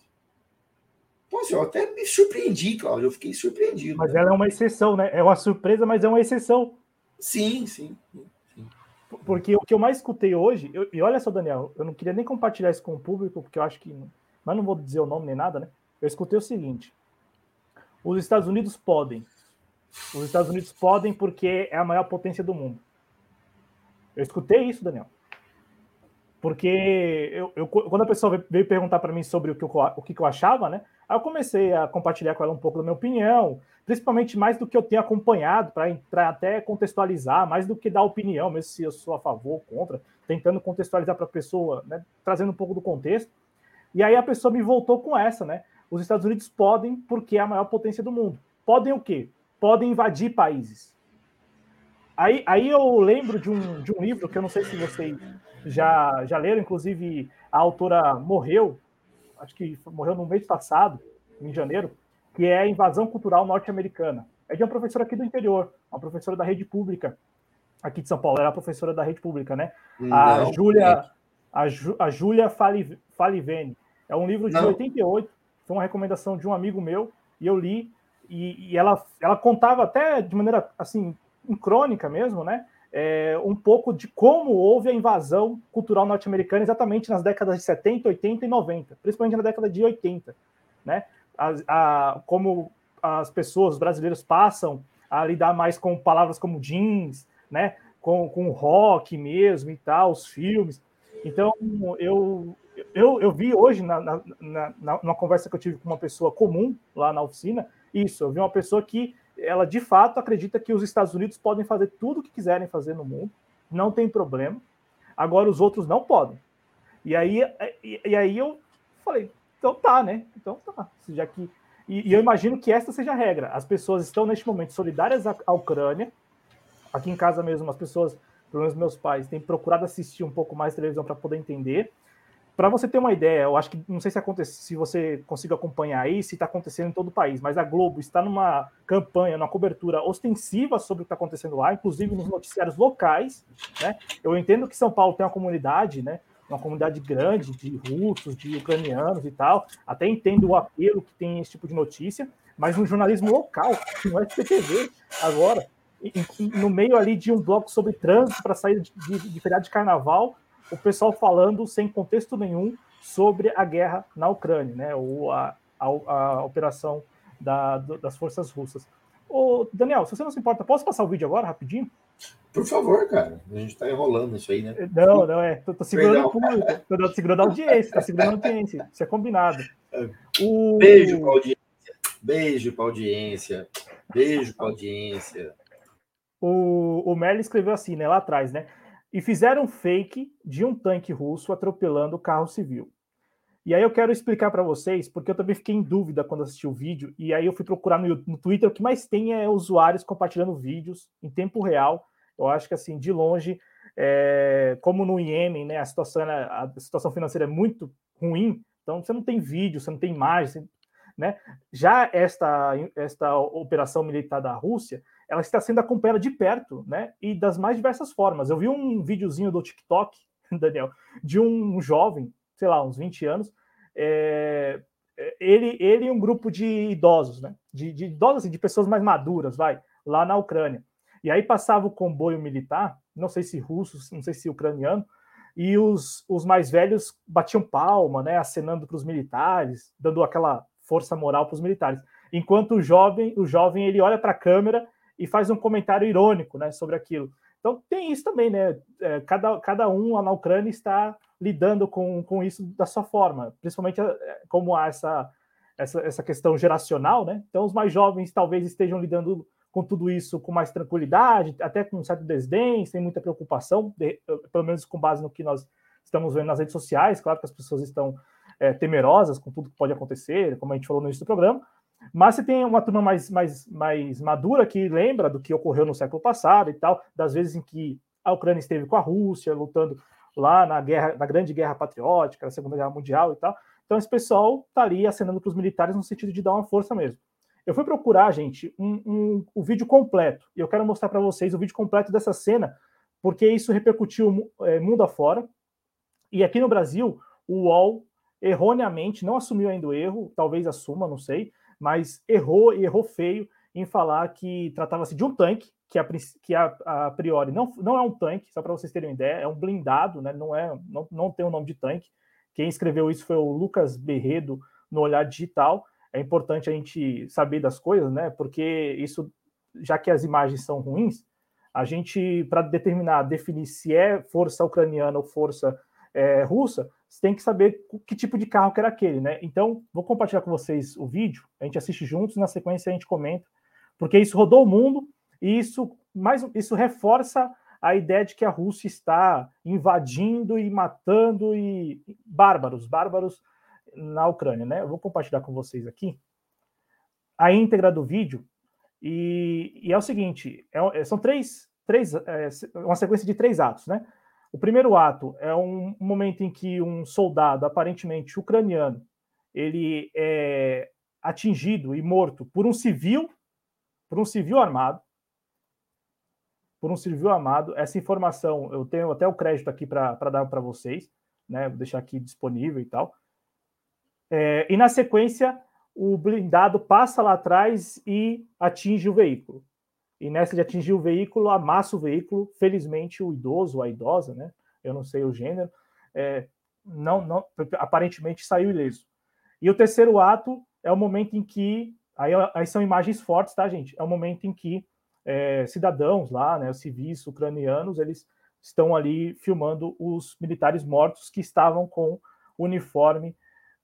Então, assim, eu até me surpreendi, Cláudio, eu fiquei surpreendido. Mas né? ela é uma exceção, né? É uma surpresa, mas é uma exceção. Sim, sim. Porque o que eu mais escutei hoje, eu, e olha só, Daniel, eu não queria nem compartilhar isso com o público, porque eu acho que. Mas não vou dizer o nome nem nada, né? Eu escutei o seguinte: os Estados Unidos podem. Os Estados Unidos podem porque é a maior potência do mundo. Eu escutei isso, Daniel. Porque eu, eu quando a pessoa veio perguntar para mim sobre o que, eu, o que eu achava, né? Aí eu comecei a compartilhar com ela um pouco da minha opinião, principalmente mais do que eu tenho acompanhado, para até contextualizar, mais do que dar opinião, mesmo se eu sou a favor ou contra, tentando contextualizar para a pessoa, né, trazendo um pouco do contexto. E aí a pessoa me voltou com essa, né? Os Estados Unidos podem porque é a maior potência do mundo. Podem o quê? podem invadir países. Aí, aí eu lembro de um, de um livro que eu não sei se vocês já, já leram, inclusive a autora morreu, acho que morreu no mês passado, em janeiro, que é a Invasão Cultural Norte-Americana. É de uma professora aqui do interior, uma professora da rede pública, aqui de São Paulo, era a professora da rede pública, né? Não, a Júlia a, Ju, a Júlia Falivene. É um livro de não. 88, foi uma recomendação de um amigo meu, e eu li, e, e ela, ela contava até de maneira, assim, em crônica mesmo, né? É, um pouco de como houve a invasão cultural norte-americana exatamente nas décadas de 70, 80 e 90, principalmente na década de 80, né? A, a, como as pessoas, os brasileiros passam a lidar mais com palavras como jeans, né? Com, com rock mesmo e tal, os filmes. Então, eu, eu, eu vi hoje, na, na, na, numa conversa que eu tive com uma pessoa comum lá na oficina, isso. Eu vi uma pessoa que ela de fato acredita que os Estados Unidos podem fazer tudo o que quiserem fazer no mundo, não tem problema. Agora os outros não podem. E aí, e, e aí eu falei, então tá, né? Então tá. Já que e, e, eu imagino que essa seja a regra. As pessoas estão neste momento solidárias à, à Ucrânia. Aqui em casa mesmo, as pessoas, pelo menos meus pais, têm procurado assistir um pouco mais televisão para poder entender. Para você ter uma ideia, eu acho que não sei se acontece, se você consiga acompanhar aí, se está acontecendo em todo o país, mas a Globo está numa campanha, numa cobertura ostensiva sobre o que está acontecendo lá, inclusive nos noticiários locais. Né? Eu entendo que São Paulo tem uma comunidade, né? Uma comunidade grande de russos, de ucranianos e tal. Até entendo o apelo que tem esse tipo de notícia, mas no jornalismo local, no SPTV, agora, no meio ali de um bloco sobre trânsito para sair de, de, de feriado de carnaval, o pessoal falando sem contexto nenhum sobre a guerra na Ucrânia, né? Ou a, a, a operação da, das forças russas. Ô, Daniel, se você não se importa, posso passar o vídeo agora, rapidinho? Por favor, cara. A gente tá enrolando isso aí, né? Não, não é. Tô, tô segurando o público. Tô segurando a audiência. Tá segurando a audiência. Isso é combinado. O... Beijo pra audiência. Beijo pra audiência. Beijo pra audiência. O, o Merle escreveu assim, né? Lá atrás, né? E fizeram fake de um tanque russo atropelando o carro civil. E aí eu quero explicar para vocês, porque eu também fiquei em dúvida quando assisti o vídeo, e aí eu fui procurar no, no Twitter, o que mais tem é usuários compartilhando vídeos em tempo real. Eu acho que assim, de longe, é, como no Iêmen, né, a situação, a situação financeira é muito ruim, então você não tem vídeo, você não tem imagem, né? Já esta, esta operação militar da Rússia, ela está sendo acompanhada de perto, né? E das mais diversas formas. Eu vi um videozinho do TikTok, <laughs> Daniel, de um jovem, sei lá, uns 20 anos, é, ele, ele e um grupo de idosos, né? De, de idosos, assim, de pessoas mais maduras, vai, lá na Ucrânia. E aí passava o comboio militar, não sei se russos, não sei se ucraniano, e os, os mais velhos batiam palma, né? Acenando para os militares, dando aquela força moral para os militares. Enquanto o jovem, o jovem ele olha para a câmera e faz um comentário irônico né, sobre aquilo. Então tem isso também, né? É, cada, cada um lá na Ucrânia está lidando com, com isso da sua forma, principalmente é, como há essa, essa, essa questão geracional, né? Então os mais jovens talvez estejam lidando com tudo isso com mais tranquilidade, até com um certo desdém, sem muita preocupação, de, pelo menos com base no que nós estamos vendo nas redes sociais. Claro que as pessoas estão é, temerosas com tudo que pode acontecer, como a gente falou no início do programa, mas você tem uma turma mais, mais, mais madura que lembra do que ocorreu no século passado e tal, das vezes em que a Ucrânia esteve com a Rússia, lutando lá na guerra, na grande guerra patriótica, na Segunda Guerra Mundial e tal. Então esse pessoal está ali acenando para os militares no sentido de dar uma força mesmo. Eu fui procurar, gente, um, um, o vídeo completo, e eu quero mostrar para vocês o vídeo completo dessa cena, porque isso repercutiu é, mundo afora. E aqui no Brasil, o UOL erroneamente não assumiu ainda o erro, talvez assuma, não sei, mas errou e errou feio em falar que tratava-se de um tanque, que, a, que a, a, priori não, não é um tanque, só para vocês terem uma ideia, é um blindado, né? não, é, não, não tem o nome de tanque. Quem escreveu isso foi o Lucas Berredo no Olhar Digital. É importante a gente saber das coisas, né? Porque isso, já que as imagens são ruins, a gente, para determinar, definir se é força ucraniana ou força é, russa, você tem que saber que tipo de carro que era aquele, né? Então, vou compartilhar com vocês o vídeo, a gente assiste juntos, na sequência a gente comenta, porque isso rodou o mundo e isso, mais, isso reforça a ideia de que a Rússia está invadindo e matando e bárbaros, bárbaros na Ucrânia, né? Eu vou compartilhar com vocês aqui a íntegra do vídeo E, e é o seguinte: é, é, são três, três é, uma sequência de três atos, né? O primeiro ato é um momento em que um soldado, aparentemente ucraniano, ele é atingido e morto por um civil, por um civil armado, por um civil armado. Essa informação eu tenho até o crédito aqui para dar para vocês, né? Vou deixar aqui disponível e tal. É, e na sequência, o blindado passa lá atrás e atinge o veículo. E nessa de atingir o veículo, amassa o veículo. Felizmente, o idoso, a idosa, né? Eu não sei o gênero, é, não, não, aparentemente saiu ileso. E o terceiro ato é o momento em que. Aí, aí são imagens fortes, tá, gente? É o momento em que é, cidadãos lá, né, civis ucranianos, eles estão ali filmando os militares mortos que estavam com o uniforme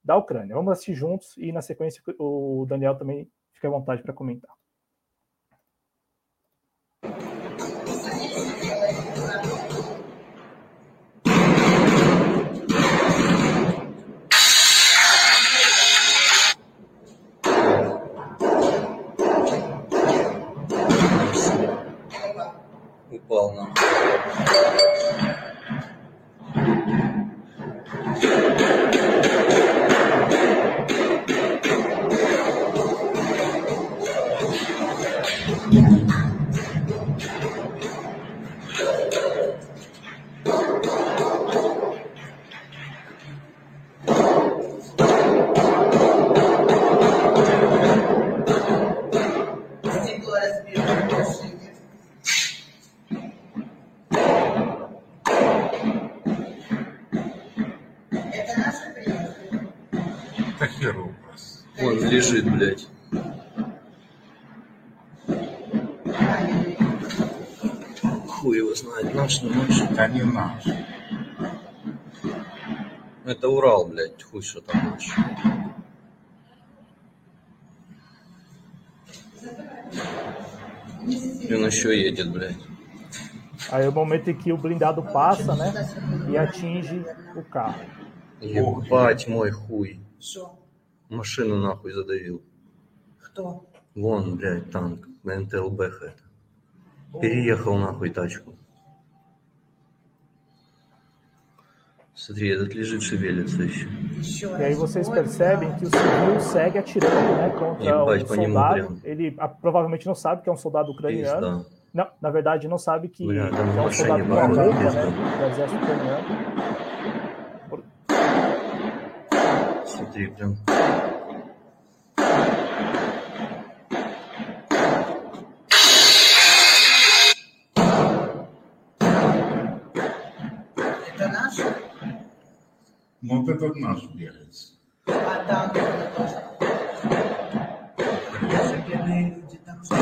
da Ucrânia. Vamos assistir juntos e na sequência o Daniel também fica à vontade para comentar. Лежит, блядь. Хуй его знает, наш, не наш. Да не наш. Это Урал, блядь, хуй что там наш. И он еще едет, блядь. Aí é o momento em que o blindado passa, né? E atinge o carro. Ебать мой хуй. Машину нахуй задавил. Кто? Вон, блядь, танк. НТЛБХ это. Переехал нахуй тачку. Смотри, этот lежит, шевелится еще. еще e aí vocês percebem que o civil segue atirando né, contra o soldado. Ele a, provavelmente não sabe que é um soldado ucraniano. Isso, não, na verdade, não sabe que, Olha, que é um soldado com a roupa né, do exército ucraniano. então Monta tot nasul de ales. A, da, Você quer me editar no seu...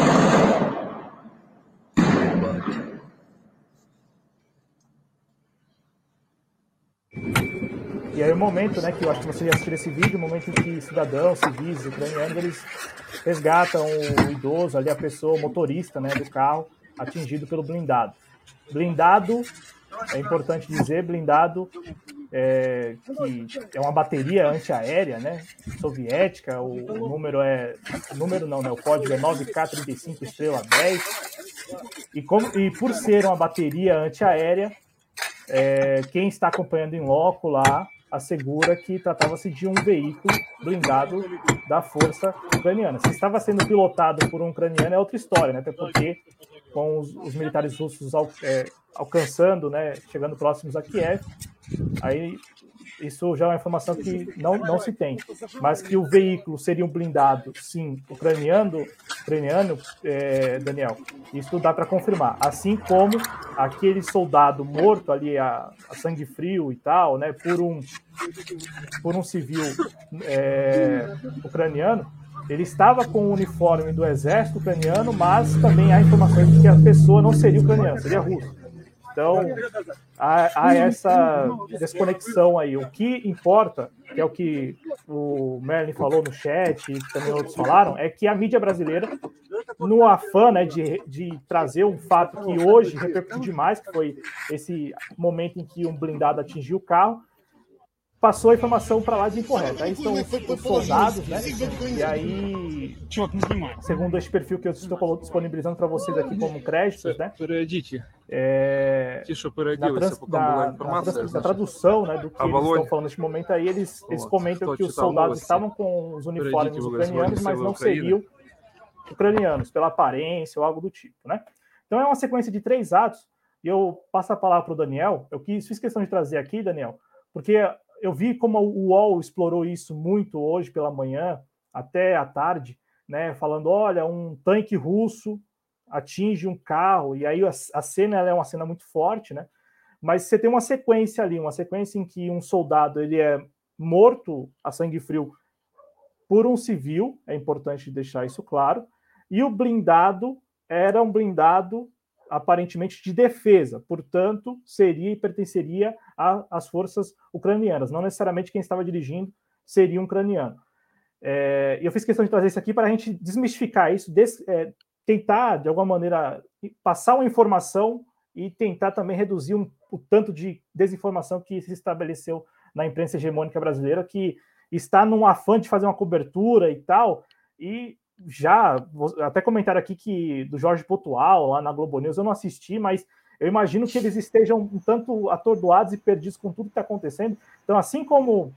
E aí o momento, né, que eu acho que você já assistiu esse vídeo, o momento em que cidadãos, civis, ucranianos, eles resgatam o idoso ali, a pessoa, o motorista, né, do carro, atingido pelo blindado. Blindado, é importante dizer, blindado é, que é uma bateria antiaérea, né, soviética, o, o, número é, número não, né, o código é 9K35 estrela 10, e, como, e por ser uma bateria antiaérea, é, quem está acompanhando em loco lá assegura que tratava-se de um veículo blindado da força ucraniana. Se estava sendo pilotado por um ucraniano é outra história, né, até porque com os, os militares russos al, é, alcançando, né, chegando próximos a Kiev, aí isso já é uma informação que não, não se tem, mas que o veículo seria um blindado, sim, ucraniano, ucraniano, é, Daniel, isso dá para confirmar. Assim como aquele soldado morto ali a, a, sangue frio e tal, né, por um por um civil é, ucraniano, ele estava com o uniforme do exército ucraniano, mas também há informações de que a pessoa não seria ucraniana, seria russa. Então, há, há, essa desconexão aí. O que importa, que é o que o Merlin falou no chat e também outros falaram, é que a mídia brasileira, no afã né, de, de trazer um fato que hoje repercutiu demais, que foi esse momento em que um blindado atingiu o carro, passou a informação para lá de incorreta. Aí estão os soldados, né? E aí, segundo esse perfil que eu estou disponibilizando para vocês aqui como créditos, né? É, na, trans, da, na, trans, na tradução né, do que eles estão falando neste momento aí, eles, eles comentam que os soldados estavam com os uniformes ucranianos, mas não seriam ucranianos, pela aparência ou algo do tipo, né? Então é uma sequência de três atos, e eu passo a palavra para o Daniel, eu quis, fiz questão de trazer aqui, Daniel, porque eu vi como o UOL explorou isso muito hoje pela manhã, até à tarde, né, falando, olha, um tanque russo atinge um carro, e aí a, a cena é uma cena muito forte, né? Mas você tem uma sequência ali, uma sequência em que um soldado ele é morto a sangue frio por um civil, é importante deixar isso claro, e o blindado era um blindado aparentemente de defesa, portanto, seria e pertenceria às forças ucranianas, não necessariamente quem estava dirigindo seria um ucraniano. É, eu fiz questão de trazer isso aqui para a gente desmistificar isso, des- é, tentar, de alguma maneira, passar uma informação e tentar também reduzir um- o tanto de desinformação que se estabeleceu na imprensa hegemônica brasileira, que está num afã de fazer uma cobertura e tal, e já, até comentaram aqui que do Jorge Potual, lá na Globo News, eu não assisti, mas eu imagino que eles estejam um tanto atordoados e perdidos com tudo que está acontecendo. Então, assim como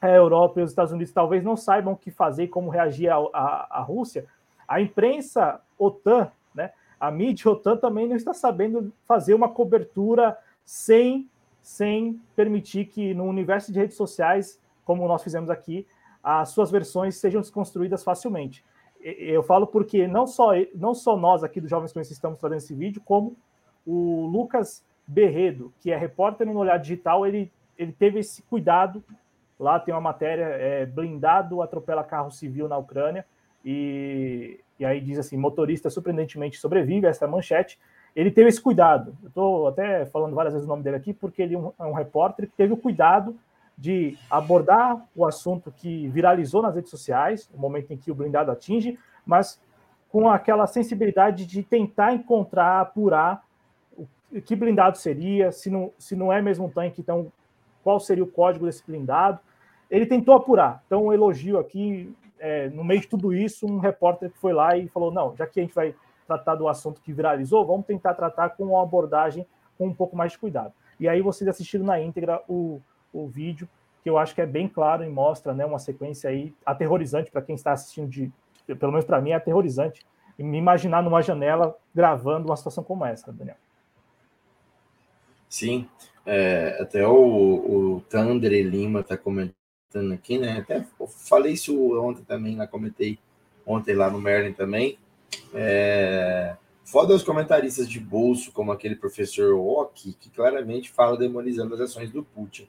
a Europa e os Estados Unidos talvez não saibam o que fazer e como reagir à Rússia, a imprensa OTAN, né, a mídia OTAN também não está sabendo fazer uma cobertura sem, sem permitir que no universo de redes sociais, como nós fizemos aqui, as suas versões sejam desconstruídas facilmente. Eu falo porque não só, não só nós aqui do Jovens Conhecidos estamos fazendo esse vídeo, como o Lucas Berredo, que é repórter no Olhar Digital, ele, ele teve esse cuidado. Lá tem uma matéria, é, blindado atropela carro civil na Ucrânia, e, e aí diz assim, motorista surpreendentemente sobrevive, essa manchete. Ele teve esse cuidado. Eu estou até falando várias vezes o nome dele aqui, porque ele é um, é um repórter que teve o cuidado de abordar o assunto que viralizou nas redes sociais, o momento em que o blindado atinge, mas com aquela sensibilidade de tentar encontrar, apurar o que blindado seria, se não, se não é mesmo um tanque, então qual seria o código desse blindado. Ele tentou apurar, então um elogio aqui, é, no meio de tudo isso, um repórter que foi lá e falou: não, já que a gente vai tratar do assunto que viralizou, vamos tentar tratar com uma abordagem com um pouco mais de cuidado. E aí vocês assistiram na íntegra o, o vídeo, que eu acho que é bem claro e mostra né, uma sequência aí aterrorizante para quem está assistindo, de, pelo menos para mim é aterrorizante, me imaginar numa janela gravando uma situação como essa, Daniel. Sim, é, até o, o Tandre Lima está comentando aqui, né? Até falei isso ontem também, lá comentei ontem lá no Merlin também. É, foda os comentaristas de bolso, como aquele professor Ock, que claramente fala demonizando as ações do Putin.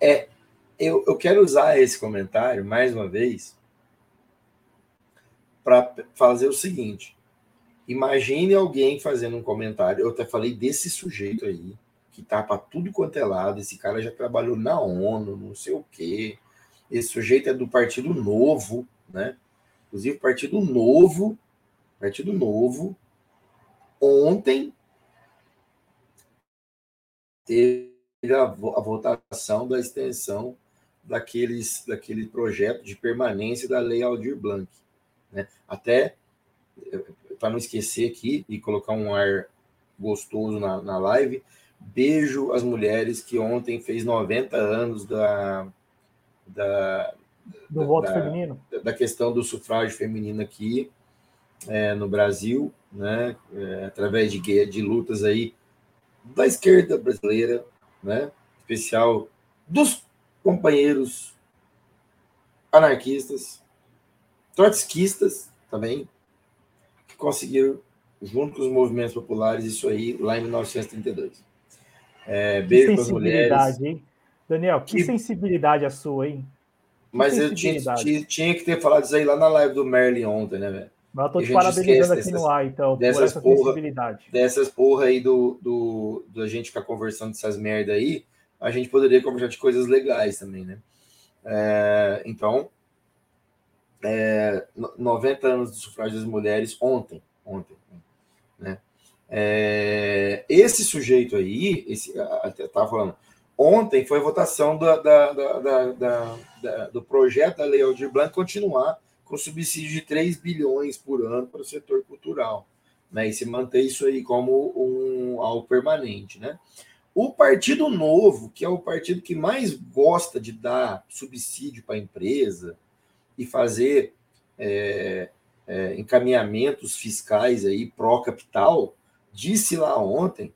É, eu, eu quero usar esse comentário mais uma vez para fazer o seguinte. Imagine alguém fazendo um comentário. Eu até falei desse sujeito aí, que tá para tudo quanto é lado. Esse cara já trabalhou na ONU, não sei o quê. Esse sujeito é do Partido Novo, né? Inclusive, Partido Novo, Partido Novo, ontem teve a, vo- a votação da extensão daqueles, daquele projeto de permanência da Lei Aldir Blanc. Né? Até, para não esquecer aqui e colocar um ar gostoso na, na live, beijo às mulheres que ontem fez 90 anos da, da, Do Da- voto da- feminino. da questão do sufrágio feminino aqui é, no Brasil, né, é, através de, de lutas aí da esquerda brasileira, né, especial dos companheiros anarquistas, trotskistas também, que conseguiram, junto com os movimentos populares, isso aí lá em 1932. É, Que beijo para as mulheres. hein? Daniel, que, Que- sensibilidade a sua, hein? Mas eu tinha, tinha, tinha que ter falado isso aí lá na live do Merlin ontem, né, velho? Mas eu tô te parabenizando aqui dessas- no ar, então, por dessas essa porra- sensibilidade. dessas porra aí do, do, do a gente ficar conversando dessas merda aí, a gente poderia conversar de coisas legais também, né? É, então, é, no- 90 anos do sufrágio das mulheres ontem, ontem, né? É, esse sujeito aí, esse, a- a- eu tava falando, ontem foi a votação da, da, da, do projeto da Lei Aldir Blanc continuar com subsídio de 3 bilhões por ano para o setor cultural. Né, e se manter isso aí como um, algo permanente. Né? O Partido Novo, que é o partido que mais gosta de dar subsídio para a empresa e fazer é, é, encaminhamentos fiscais aí pró-capital, disse lá ontem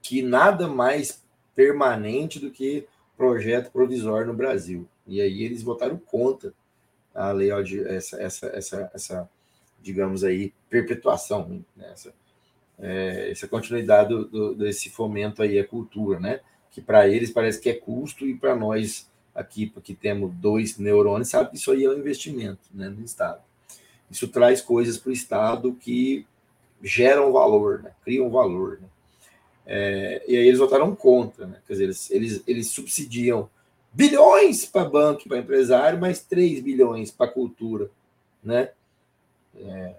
que nada mais permanente do que projeto provisório no Brasil. E aí eles votaram contra a lei, essa, essa, essa, essa digamos aí, perpetuação, né? essa, é, essa continuidade do, do, desse fomento aí à cultura, né? Que para eles parece que é custo e para nós aqui, porque temos dois neurônios, sabe que isso aí é um investimento né, no Estado. Isso traz coisas para o Estado que geram valor, né? criam valor. Né? É, e aí eles votaram contra, né? quer dizer, eles, eles, eles subsidiam bilhões para banco e para empresário, mas 3 bilhões para cultura, né? É,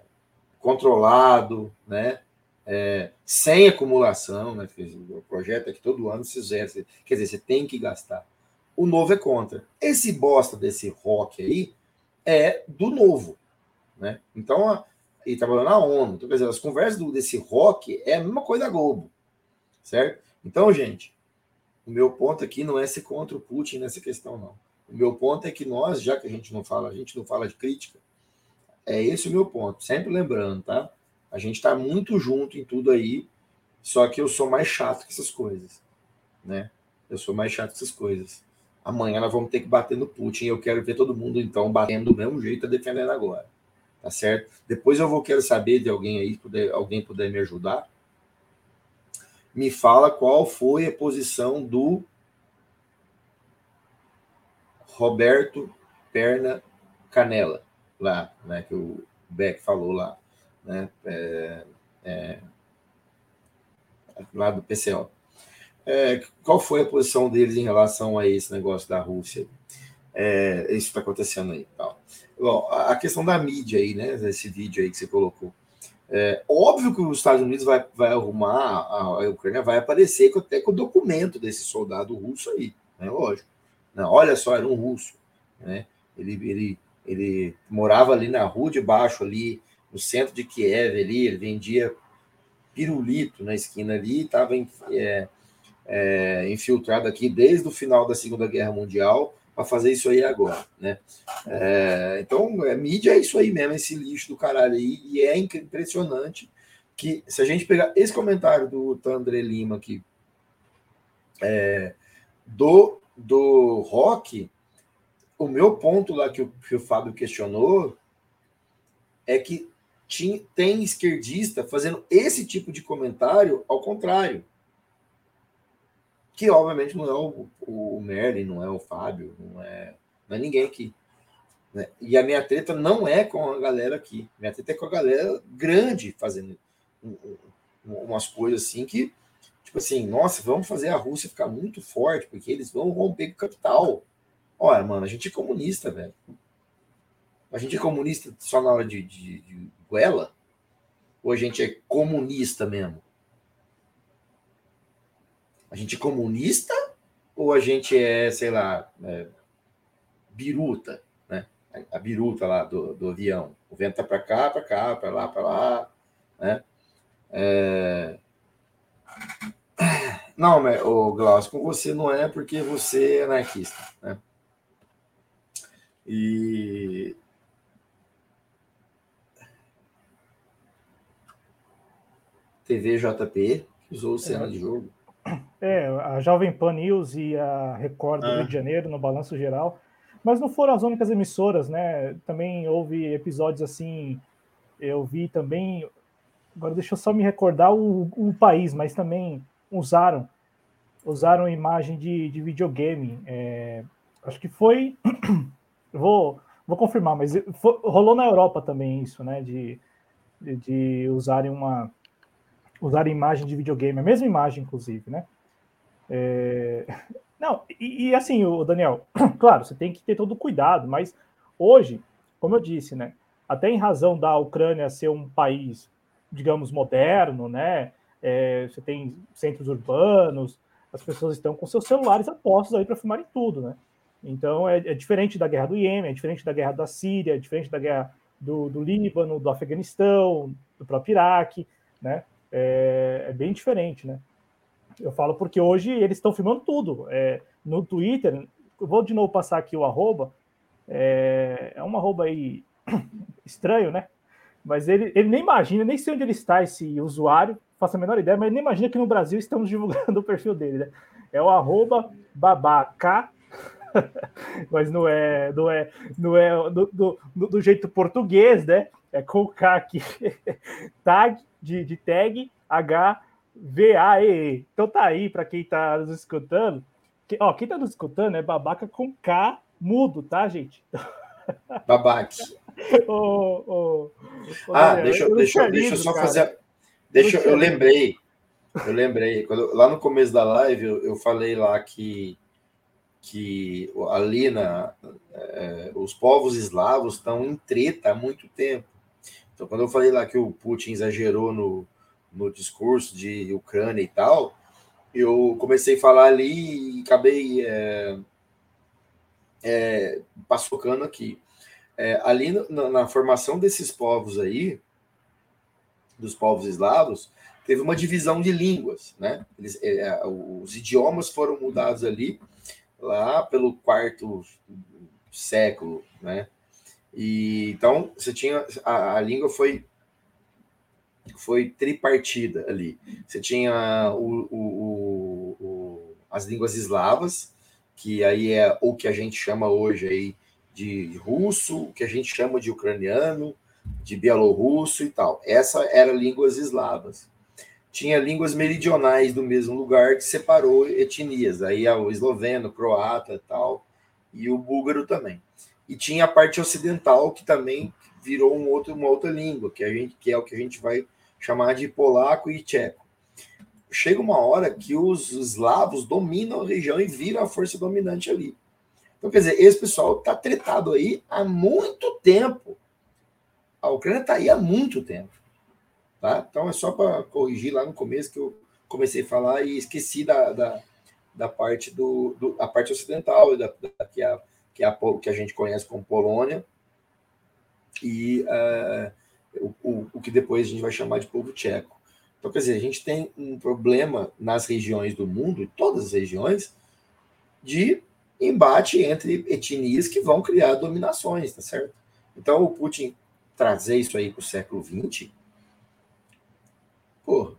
controlado, né? É, sem acumulação, né? O projeto é que todo ano se zera, quer dizer, você tem que gastar. O novo é contra. Esse bosta desse rock aí é do novo, né? Então, ele trabalhou na ONU. Então, quer dizer, as conversas do, desse rock é a mesma coisa da Globo, certo? Então, gente, o meu ponto aqui não é ser contra o Putin nessa questão, não. O meu ponto é que nós, já que a gente não fala, a gente não fala de crítica, é esse o meu ponto. Sempre lembrando, tá? A gente está muito junto em tudo aí, só que eu sou mais chato que essas coisas, né? Eu sou mais chato que essas coisas. Amanhã nós vamos ter que bater no Putin eu quero ver todo mundo, então, batendo do mesmo jeito, defendendo agora. Tá certo? Depois eu vou querer saber de alguém aí, puder, alguém puder me ajudar me fala qual foi a posição do Roberto Perna Canela, lá, né, que o Beck falou lá, né, é, é, lá do PCO. É, qual foi a posição deles em relação a esse negócio da Rússia? É, isso está acontecendo aí. Tal. Bom, a questão da mídia aí, né, desse vídeo aí que você colocou. É, óbvio que os Estados Unidos vai, vai arrumar, a, Ucrânia vai aparecer até com o documento desse soldado russo aí, né? Lógico. Não, olha só, era um russo, né? Ele, ele, ele morava ali na rua de baixo, ali no centro de Kiev, ali, ele vendia pirulito na esquina ali, estava é, é, infiltrado aqui desde o final da Segunda Guerra Mundial para fazer isso aí agora, né? É, então, é, mídia é isso aí mesmo, esse lixo do caralho aí, e é impressionante que, se a gente pegar esse comentário do Tandre Lima aqui, é, do, do rock, o meu ponto lá que o, que o Fábio questionou é que tinha, tem esquerdista fazendo esse tipo de comentário ao contrário que obviamente não é o, o Merlin, não é o Fábio, não é, não é ninguém aqui. Né? E a minha treta não é com a galera aqui, minha treta é com a galera grande fazendo umas coisas assim que, tipo assim, nossa, vamos fazer a Rússia ficar muito forte, porque eles vão romper com o capital. Olha, mano, a gente é comunista, velho. A gente é comunista só na hora de, de, de goela? Ou a gente é comunista mesmo? A gente é comunista ou a gente é, sei lá, é, biruta, né? A biruta lá do, do avião. O vento tá para cá, para cá, para lá, para lá, né? É... Não, mas, o Glaucio, com você não é porque você é anarquista, né? E TVJP, que usou o cena é. de jogo. É, a Jovem Pan News e a Record do ah. Rio de Janeiro, no balanço geral. Mas não foram as únicas emissoras, né? Também houve episódios assim. Eu vi também. Agora deixa eu só me recordar o, o país, mas também usaram usaram imagem de, de videogame. É, acho que foi. <coughs> vou, vou confirmar, mas foi, rolou na Europa também isso, né? De, de, de usarem uma usar imagem de videogame, a mesma imagem, inclusive, né? É... Não, e, e, assim, o Daniel, <clears throat> claro, você tem que ter todo o cuidado, mas hoje, como eu disse, né? Até em razão da Ucrânia ser um país, digamos, moderno, né? É, você tem centros urbanos, as pessoas estão com seus celulares apostos aí para filmarem tudo, né? Então é, é, diferente da guerra do Iêmen, é diferente da guerra da Síria, é diferente da guerra do, do Líbano, do Afeganistão, do próprio Iraque, né? É, é bem diferente, né? Eu falo porque hoje eles estão filmando tudo. É, no Twitter, vou de novo passar aqui o arroba, é, é um arroba aí <coughs> estranho, né? Mas ele, ele nem imagina, nem sei onde ele está, esse usuário, faço a menor ideia, mas ele nem imagina que no Brasil estamos divulgando <laughs> o perfil dele, né? É o arroba babaca, <laughs> mas não é, não é, não é do, do, do, jeito português, né? É com o K aqui, <laughs> tag, de, de tag, H, V, A, E, E. Então tá aí, para quem tá nos escutando, que, ó, quem tá nos escutando é babaca com K mudo, tá, gente? <laughs> Babaque. oh, oh, oh, ah, deixa, eu, deixa, deixa eu só cara. fazer. Deixa eu, eu lembrei. Eu lembrei. Quando, lá no começo da live, eu, eu falei lá que, que ali na, é, os povos eslavos estão em treta há muito tempo. Então, quando eu falei lá que o Putin exagerou no, no discurso de Ucrânia e tal, eu comecei a falar ali e acabei é, é, passocando aqui. É, ali na, na, formação desses povos aí, dos povos eslavos, teve uma divisão de línguas, né? Eles, é, é os idiomas foram mudados ali, lá pelo quarto século, né? E então você tinha a, a língua foi foi tripartida ali. Você tinha o, o, o, as línguas eslavas, que aí é o que a gente chama hoje aí de russo, o que a gente chama de ucraniano, de bielorrusso e tal. Essa era línguas eslavas. Tinha línguas meridionais do mesmo lugar que separou etnias, aí é o esloveno, croata e tal, e o búlgaro também. E tinha a parte ocidental que também virou um outro, uma outra língua, que a gente que é o que a gente vai chamar de polaco e tcheco chega uma hora que os eslavos dominam a região e viram a força dominante ali. Então, quer dizer, esse pessoal está tretado aí há muito tempo. A Ucrânia está aí há muito tempo. Tá? Então, é só para corrigir lá no começo que eu comecei a falar e esqueci da, da, da parte do, do a parte ocidental, da, da, que, é, que, é a, que a gente conhece como Polônia, e uh, o, o, que depois a gente vai chamar de povo tcheco. Então, quer dizer, a gente tem um problema nas regiões do mundo, em todas as regiões, de embate entre etnias que vão criar dominações, tá certo? Então, o Putin trazer isso aí para o século XX, pô,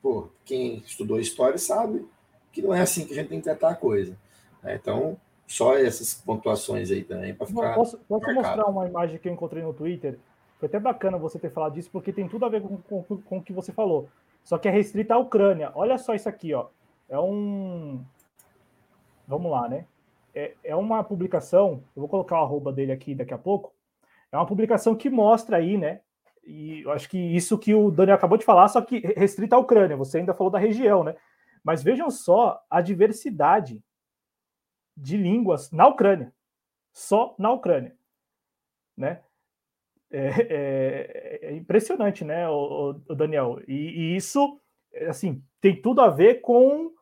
pô, quem estudou história sabe que não é assim que a gente tem que tratar a coisa. Né? Então, só essas pontuações aí também para ficar. Posso, posso mostrar uma imagem que eu encontrei no Twitter? Foi até bacana você ter falado disso, porque tem tudo a ver com, com, com o que você falou. Só que é restrita à Ucrânia. Olha só isso aqui, ó. É um. Vamos lá, né? É, é uma publicação. Eu vou colocar o arroba dele aqui daqui a pouco. É uma publicação que mostra aí, né? E eu acho que isso que o Daniel acabou de falar, só que restrita à Ucrânia. Você ainda falou da região, né? Mas vejam só a diversidade de línguas na Ucrânia. Só na Ucrânia. Né? É, é, é impressionante, né, o, o Daniel? E, e, isso, assim, tem tudo a ver com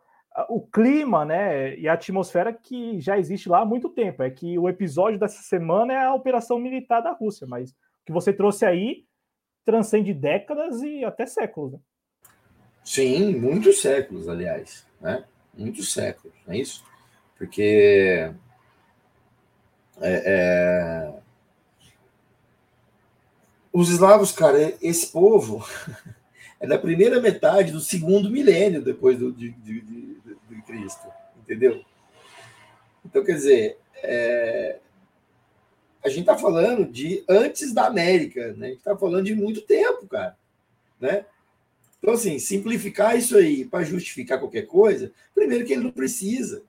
o clima, né, e a atmosfera que já existe lá há muito tempo. É que o episódio dessa semana é a operação militar da Rússia, mas o que você trouxe aí transcende décadas e até séculos. Né? Sim, muitos séculos, aliás, né? Muitos séculos, não é isso? Porque é, é os eslavos, cara, esse povo <laughs> é da primeira metade do segundo milênio depois do, de, de, de, de Cristo, entendeu? Então, quer dizer, é, a gente está falando de antes da América, né? A gente está falando de muito tempo, cara, né? Então, assim, simplificar isso aí para justificar qualquer coisa, primeiro que ele não precisa.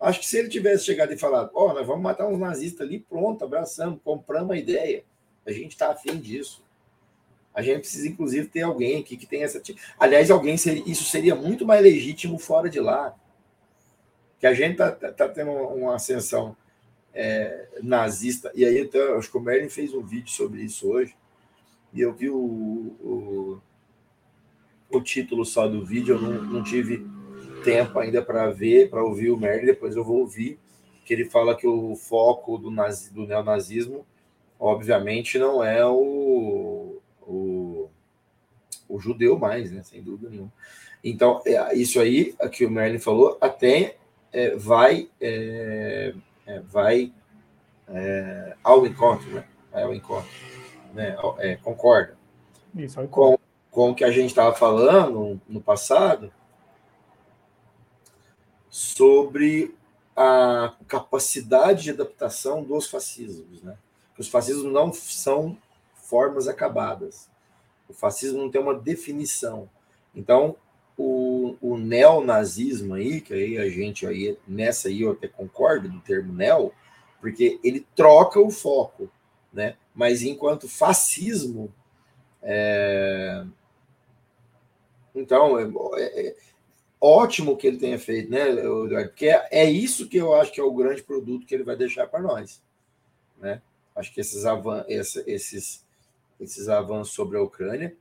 Acho que se ele tivesse chegado e falado, ó, oh, nós vamos matar uns nazistas ali, pronto, abraçamos, compramos a ideia. A gente está afim disso. A gente precisa, inclusive, ter alguém aqui que tenha essa. Aliás, alguém seria, isso seria muito mais legítimo fora de lá. Que a gente está tá, tá tendo uma ascensão é, nazista. E aí, então, acho que o Merlin fez um vídeo sobre isso hoje. E eu vi o, o, o título só do vídeo, eu não, não tive tempo ainda para ver, para ouvir o Merlin, depois eu vou ouvir, que ele fala que o foco do, nazi, do neonazismo, obviamente, não é o, o, o judeu mais, né? Sem dúvida nenhuma. Então, é, isso aí, que o Merlin falou, até é, vai, é, é vai é, ao encontro, né? Vai ao encontro, né? É, concorda Isso, com, com o que a gente estava falando no passado sobre a capacidade de adaptação dos fascismos, né? Os fascismos não são formas acabadas. O fascismo não tem uma definição. Então, o, o neonazismo aí, que aí a gente aí, nessa aí eu até concordo do termo neo, porque ele troca o foco, né? Mas enquanto fascismo, é... então é, é, ótimo que ele tenha feito, né, Porque é, é isso que eu acho que é o grande produto que ele vai deixar para nós, né? Acho que esses, avan esses, esses avanços sobre a Ucrânia,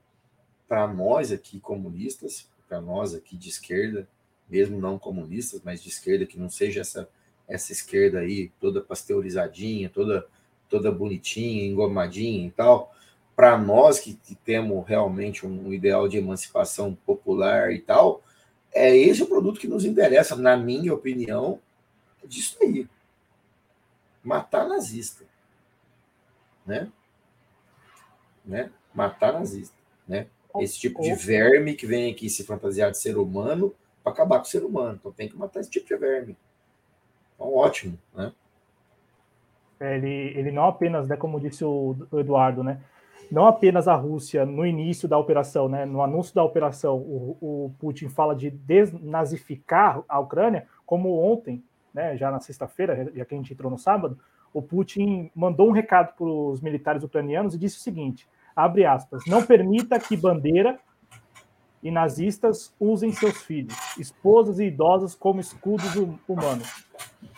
para nós aqui comunistas, para nós aqui de esquerda, mesmo não comunistas, mas de esquerda, que não seja essa, essa esquerda aí toda pasteurizadinha, toda, toda bonitinha, engomadinha e tal, para nós que, que, temos realmente um ideal de emancipação popular e tal, é esse o produto que nos interessa, na minha opinião, disso aí. Matar nazista. Né? Né? Matar nazista. Né? esse tipo de verme que vem aqui se fantasiar de ser humano para acabar com o ser humano. Então tem que matar esse tipo de verme. Então, ótimo, né? É, ele, ele não apenas, né, como disse o Eduardo, né? Não apenas a Rússia, no início da operação, né, no anúncio da operação, o, o Putin fala de desnazificar a Ucrânia, como ontem, né, já na sexta-feira, já que a gente entrou no sábado, o Putin mandou um recado para os militares ucranianos e disse o seguinte: abre aspas, não permita que bandeira e nazistas usem seus filhos, esposas e idosos como escudos humanos.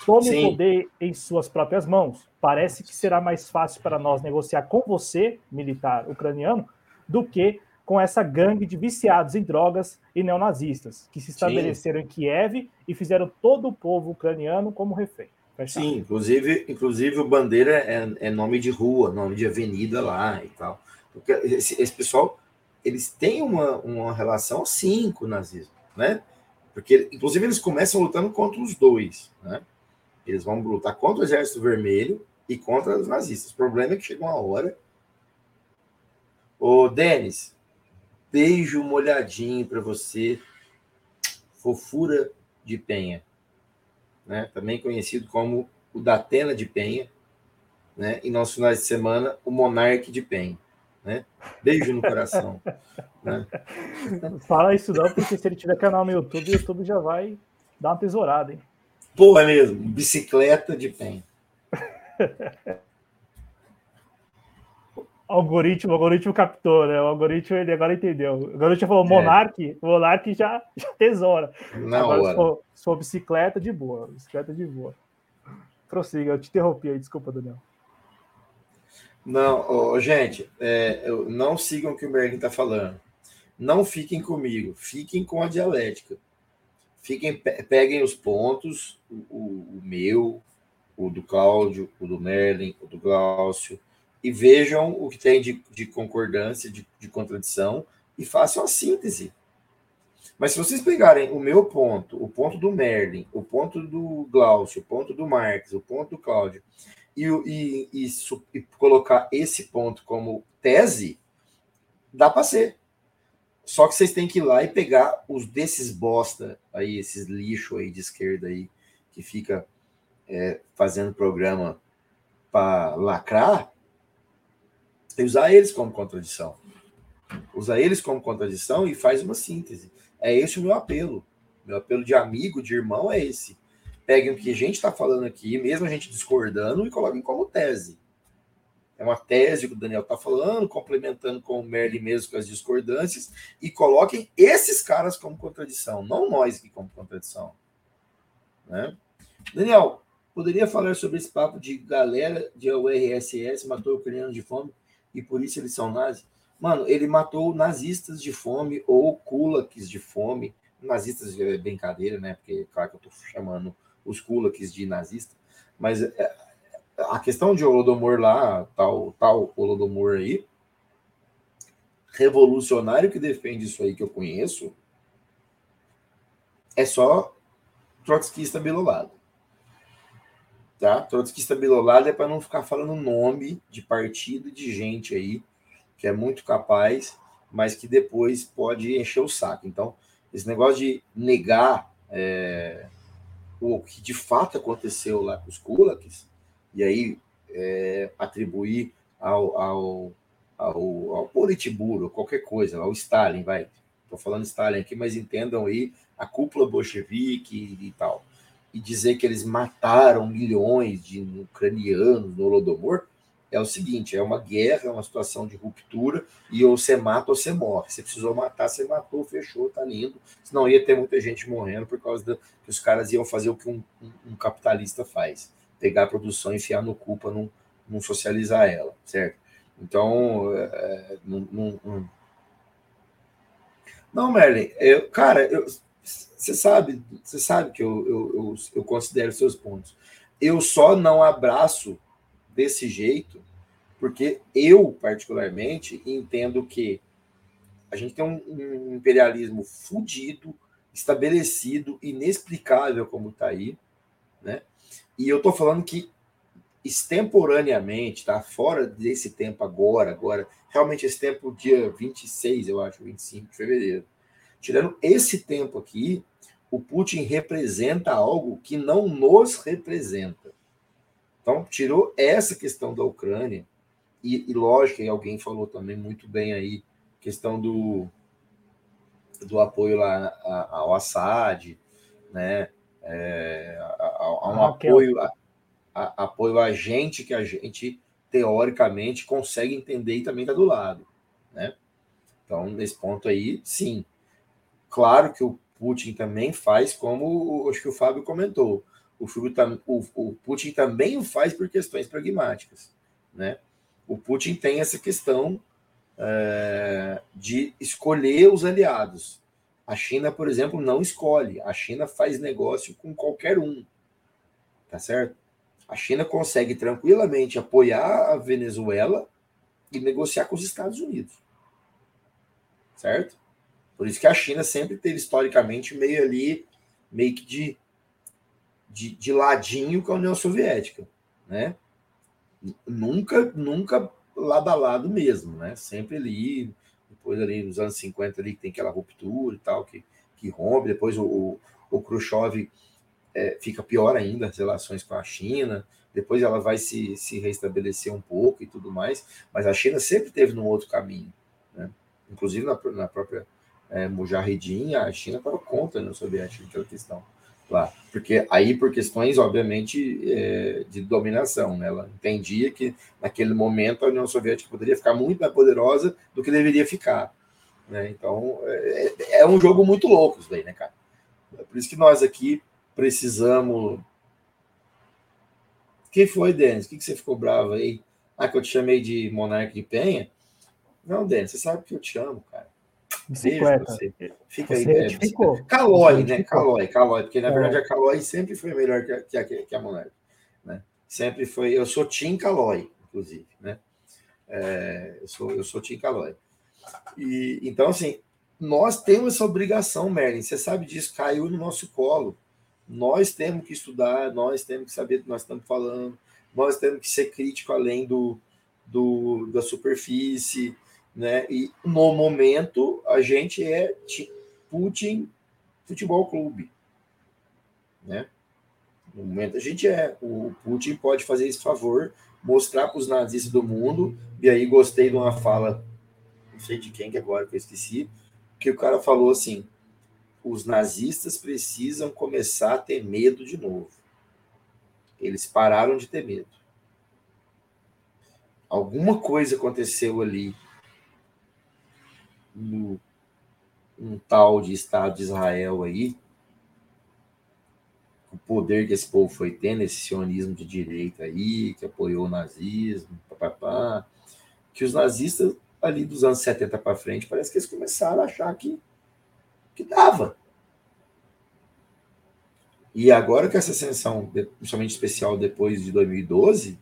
Tome Sim. o poder em suas próprias mãos. Parece que será mais fácil para nós negociar com você, militar ucraniano, do que com essa gangue de viciados em drogas e neonazistas que se estabeleceram Sim. em Kiev e fizeram todo o povo ucraniano como refém. Sim, inclusive, inclusive o bandeira é, é nome de rua, nome de avenida lá e tal. Porque esse, esse pessoal, eles têm uma, uma relação assim com o nazismo, né? Porque, inclusive, eles começam lutando contra os dois, né? Eles vão lutar contra o Exército Vermelho e contra os nazistas. O problema é que chega uma hora. Ô, Denis, beijo molhadinho para você. Fofura de Penha, né? Também conhecido como o Datena de Penha, né? E nos finais de semana, o Monarque de Penha. Né? Beijo no coração. né? Fala isso não, porque se ele tiver canal no YouTube, o YouTube já vai dar uma tesourada, hein? Pô, é mesmo. Bicicleta de pen. algoritmo, o algoritmo captou, né? O algoritmo ele agora entendeu. O algoritmo falou Monark, é. o Monark já, já tesoura. Na agora, hora. Se for, se for bicicleta, de boa. Bicicleta de boa. Prossiga, eu te interrompi aí, desculpa, Daniel. Não, oh, gente, é, não sigam o que o Merlin está falando. Não fiquem comigo, fiquem com a dialética. Fiquem, peguem os pontos, o, o meu, o do Cláudio, o do Merlin, o do Glaucio, e vejam o que tem de, de concordância, de, de contradição, e façam a síntese. Mas se vocês pegarem o meu ponto, o ponto do Merlin, o ponto do Glaucio, o ponto do Marx, o ponto do Cláudio, e, e, e, e colocar esse ponto como tese, dá para ser. Só que vocês têm que ir lá e pegar os desses bosta aí, esses lixo aí de esquerda aí, que fica é, fazendo programa para lacrar, e usar eles como contradição. Usar eles como contradição e faz uma síntese. É esse o meu apelo. Meu apelo de amigo, de irmão é esse peguem o que a gente está falando aqui, mesmo a gente discordando, e coloquem como tese. É uma tese que o Daniel está falando, complementando com o Merlin mesmo com as discordâncias, e coloquem esses caras como contradição, não nós que como contradição. Né? Daniel, poderia falar sobre esse papo de galera de URSS matou ucranianos de fome e por isso eles são nazis? Mano, ele matou nazistas de fome ou kulaks de fome nazistas é brincadeira, né? Porque, claro que eu estou chamando os kulaks de nazista, mas é, a questão de Holodomor lá, tal, tal Holodomor aí, revolucionário que defende isso aí que eu conheço, é só trotskista bilolado. Tá? Trotskista bilolado é para não ficar falando nome de partido e de gente aí que é muito capaz, mas que depois pode encher o saco. Então, esse negócio de negar é, o que de fato aconteceu lá com os kulaks, e aí é, atribuir ao, ao, ao, ao Politburo, qualquer coisa, ao Stalin, vai. Estou falando Stalin aqui, mas entendam aí a cúpula bolchevique e, e tal. E dizer que eles mataram milhões de ucranianos no Holodomor, é o seguinte: é uma guerra, é uma situação de ruptura, e ou você mata ou você morre. Você precisou matar, você matou, fechou, tá lindo. Senão ia ter muita gente morrendo por causa da, que os caras iam fazer o que um, um, um capitalista faz: pegar a produção, enfiar no cu para não, não socializar ela, certo? Então, é, é não, não, não, não, Merlin, eu, cara, você sabe, você sabe que eu, eu, eu, eu considero seus pontos. Eu só não abraço desse jeito, porque eu, particularmente, entendo que a gente tem um, um imperialismo fudido, estabelecido, inexplicável como está aí, né? E eu estou falando que extemporaneamente, tá? Fora desse tempo agora, agora, realmente esse tempo, dia 26, eu acho, 25 de fevereiro. Tirando esse tempo aqui, o Putin representa algo que não nos representa. Então, tirou essa questão da Ucrânia, e, e lógico, e alguém falou também muito bem aí, questão do, do apoio lá ao Assad, né? É, a, a, um apoio, a, a, apoio a gente que a gente teoricamente consegue entender e também está do lado, né? Então, nesse ponto aí, sim. Claro que o Putin também faz, como acho que o Fábio comentou, o, o, o Putin também o faz por questões pragmáticas. Né? O Putin tem essa questão é, de escolher os aliados. A China, por exemplo, não escolhe. A China faz negócio com qualquer um. Tá certo? A China consegue tranquilamente apoiar a Venezuela e negociar com os Estados Unidos. Certo? Por isso que a China sempre teve historicamente meio ali, meio que de de, de ladinho com a União Soviética, né? Nunca, nunca lado a lado mesmo, né? Sempre ali, depois ali nos anos 50 ali tem aquela ruptura e tal, que, que rompe, depois o, o, o Khrushchev é, fica pior ainda as relações com a China, depois ela vai se, se restabelecer um pouco e tudo mais, mas a China sempre teve num outro caminho, né? Inclusive na, na própria é, a China estava contra a União Soviética, aquela questão lá. Porque aí, por questões, obviamente, é, de dominação, né? ela entendia que naquele momento a União Soviética poderia ficar muito mais poderosa do que deveria ficar. Né? Então, é, é um jogo muito louco isso daí, né, cara? É por isso que nós aqui precisamos. Quem foi, Denis? O que, que você ficou bravo aí? Ah, que eu te chamei de monarca de penha? Não, Denis, você sabe que eu te amo, cara. Bicicleta. Você. Fica você aí, né? Calói, né? Calói, Calói, porque na é. verdade a Calói sempre foi melhor que a, que a, que a né? Sempre foi. Eu sou Tim Calói, inclusive, né? É, eu sou eu sou Tim Calói. E então assim, nós temos essa obrigação, Merlin. Você sabe disso, caiu no nosso colo. Nós temos que estudar, nós temos que saber do que nós estamos falando, nós temos que ser crítico além do, do da superfície né? E no momento a gente é Putin Futebol Clube, né? No momento a gente é. O Putin pode fazer esse favor, mostrar para os nazistas do mundo. E aí gostei de uma fala, não sei de quem que agora que eu esqueci, que o cara falou assim: os nazistas precisam começar a ter medo de novo. Eles pararam de ter medo. Alguma coisa aconteceu ali no um tal de Estado de Israel aí, o poder que esse povo foi tendo, esse sionismo de direita aí, que apoiou o nazismo, papapá, que os nazistas ali dos anos 70 para frente, parece que eles começaram a achar que, que dava, E agora que essa ascensão, principalmente especial depois de 2012,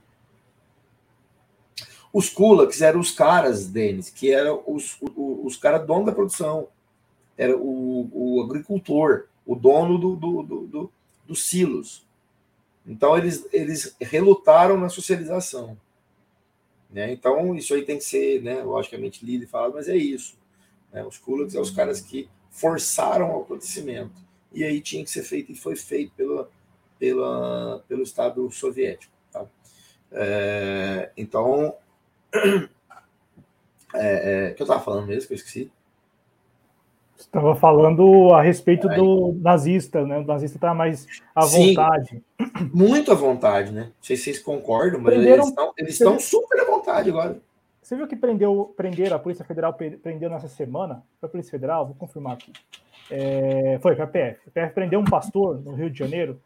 os kulaks eram os caras, Denis, que eram os, o- os caras donos da produção. Era o, o agricultor, o dono do, do, do, do- dos silos. Então, eles, eles relutaram na socialização. Né? Então, isso aí tem que ser, né, logicamente, lido e falado, mas é isso. né? Os kulaks são os caras que forçaram o acontecimento. E aí tinha que ser feito, e foi feito pela, pela, pelo Estado soviético. tá? É, então, é, é, o que eu estava falando mesmo, que eu esqueci? Estava falando a respeito do nazista, né? O nazista está mais à Sim. vontade. Muito à vontade, né? Não sei se vocês concordam, mas Prenderam- eles estão eles estão super à vontade agora. Você viu que prendeu, prenderam, a Polícia Federal pre- prendeu nessa semana? Foi a Polícia Federal? Vou confirmar aqui. É, foi, foi a PF. A PF prendeu um pastor no Rio de Janeiro.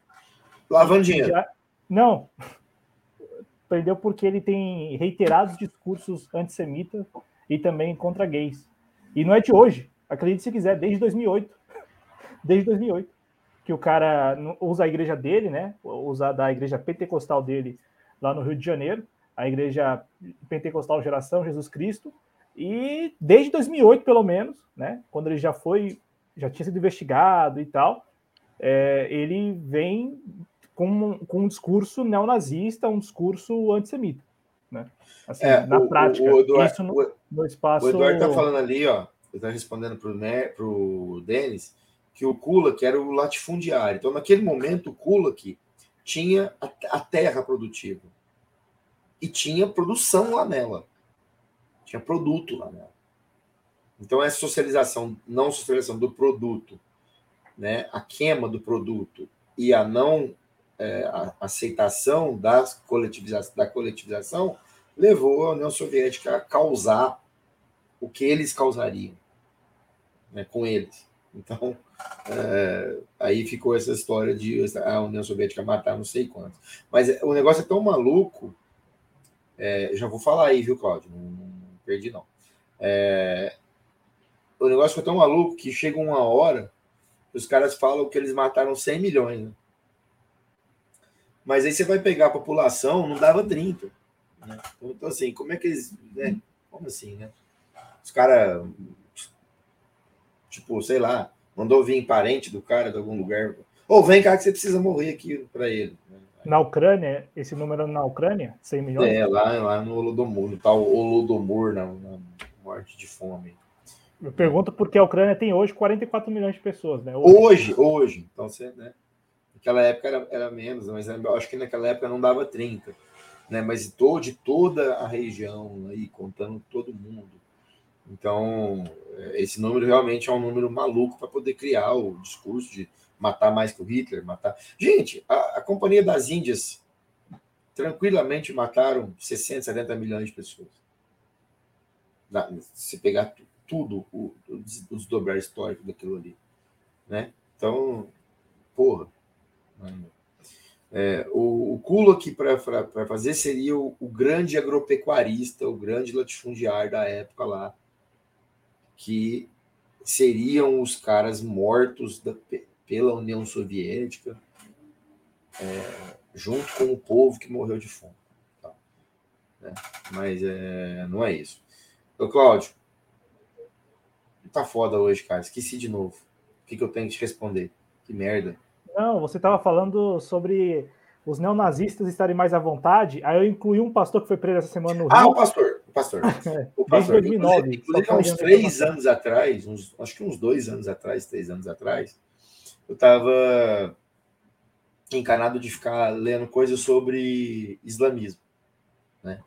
Lavando dinheiro. Já- não. Prendeu porque ele tem reiterados discursos antissemitas e também contra gays. E não é de hoje. Acredite se quiser, desde 2008. <laughs> Desde 2008. Que o cara usa a igreja dele, né? Usa da igreja pentecostal dele lá no Rio de Janeiro. A igreja pentecostal Geração Jesus Cristo. E desde 2008, pelo menos, né? Quando ele já foi, já tinha sido investigado e tal, é, ele vem com, um- com um discurso neonazista, um discurso antissemita, né? Assim, É, na o- prática, o, Eduardo, isso no, o- no espaço. O Eduardo tá falando ali, ó. Ele tá respondendo né, pro Denis que o Kulak era o latifundiário. Então, naquele momento, o Kulak tinha a, a terra produtiva. E tinha produção lá nela. Tinha produto lá nela. Então, essa socialização, não socialização do produto, né, a queima do produto e a não é, a aceitação das coletiviza- da coletivização levou a União Soviética a causar o que eles causariam né, com eles. Então, é, aí ficou essa história de a União Soviética matar não sei quantos. Mas o negócio é tão maluco. é, já vou falar aí, viu, Cláudio? Não, não perdi, não. É, o negócio foi tão maluco que chega uma hora os caras falam que eles mataram 100 milhões. né? Mas aí você vai pegar a população, não dava 30. né? Então, assim, como é que eles. Né? Como assim, né? Os caras tipo, sei lá, mandou vir parente do cara de algum lugar. Ou vem cá que você precisa morrer aqui para ele. né? Na Ucrânia, esse número na Ucrânia, 100 milhões, É, lá, lá no Holodomor, no tal Holodomor, na, na morte de fome. eu pergunto porque a Ucrânia tem hoje 44 milhões de pessoas, né? Hoje. Hoje, hoje, então você, né? Naquela época era, era menos, mas acho que naquela época não dava 30. Né? Mas de, to, de toda a região aí, contando todo mundo. Então, é, esse número realmente é um número maluco para poder criar o discurso de matar mais que o Hitler, matar. Gente, a, a Companhia das Índias tranquilamente mataram 60, 70 milhões de pessoas. Na- Se pegar tu- tudo, o, o desdobrar histórico daquilo ali. Né? Então, porra. É, o, o Kulak para fazer seria o, o grande agropecuarista, o grande latifundiário da época lá, que seriam os caras mortos da- pe- pela União Soviética, é, junto com o povo que morreu de fome. tá? Né? Mas é, não é isso. Ô, Cláudio, tá foda hoje, cara. Esqueci de novo. O que, que eu tenho que te responder? Que merda. Não, você estava falando sobre os neonazistas estarem mais à vontade. Aí eu incluí um pastor que foi preso essa semana no Ah, Rio. o pastor. O pastor. <laughs> O Desde pastor. 2009, Inclusive, há uns três anos atrás, uns, acho que uns dois anos atrás, três anos atrás, eu estava encanado de ficar lendo coisas sobre islamismo. Né?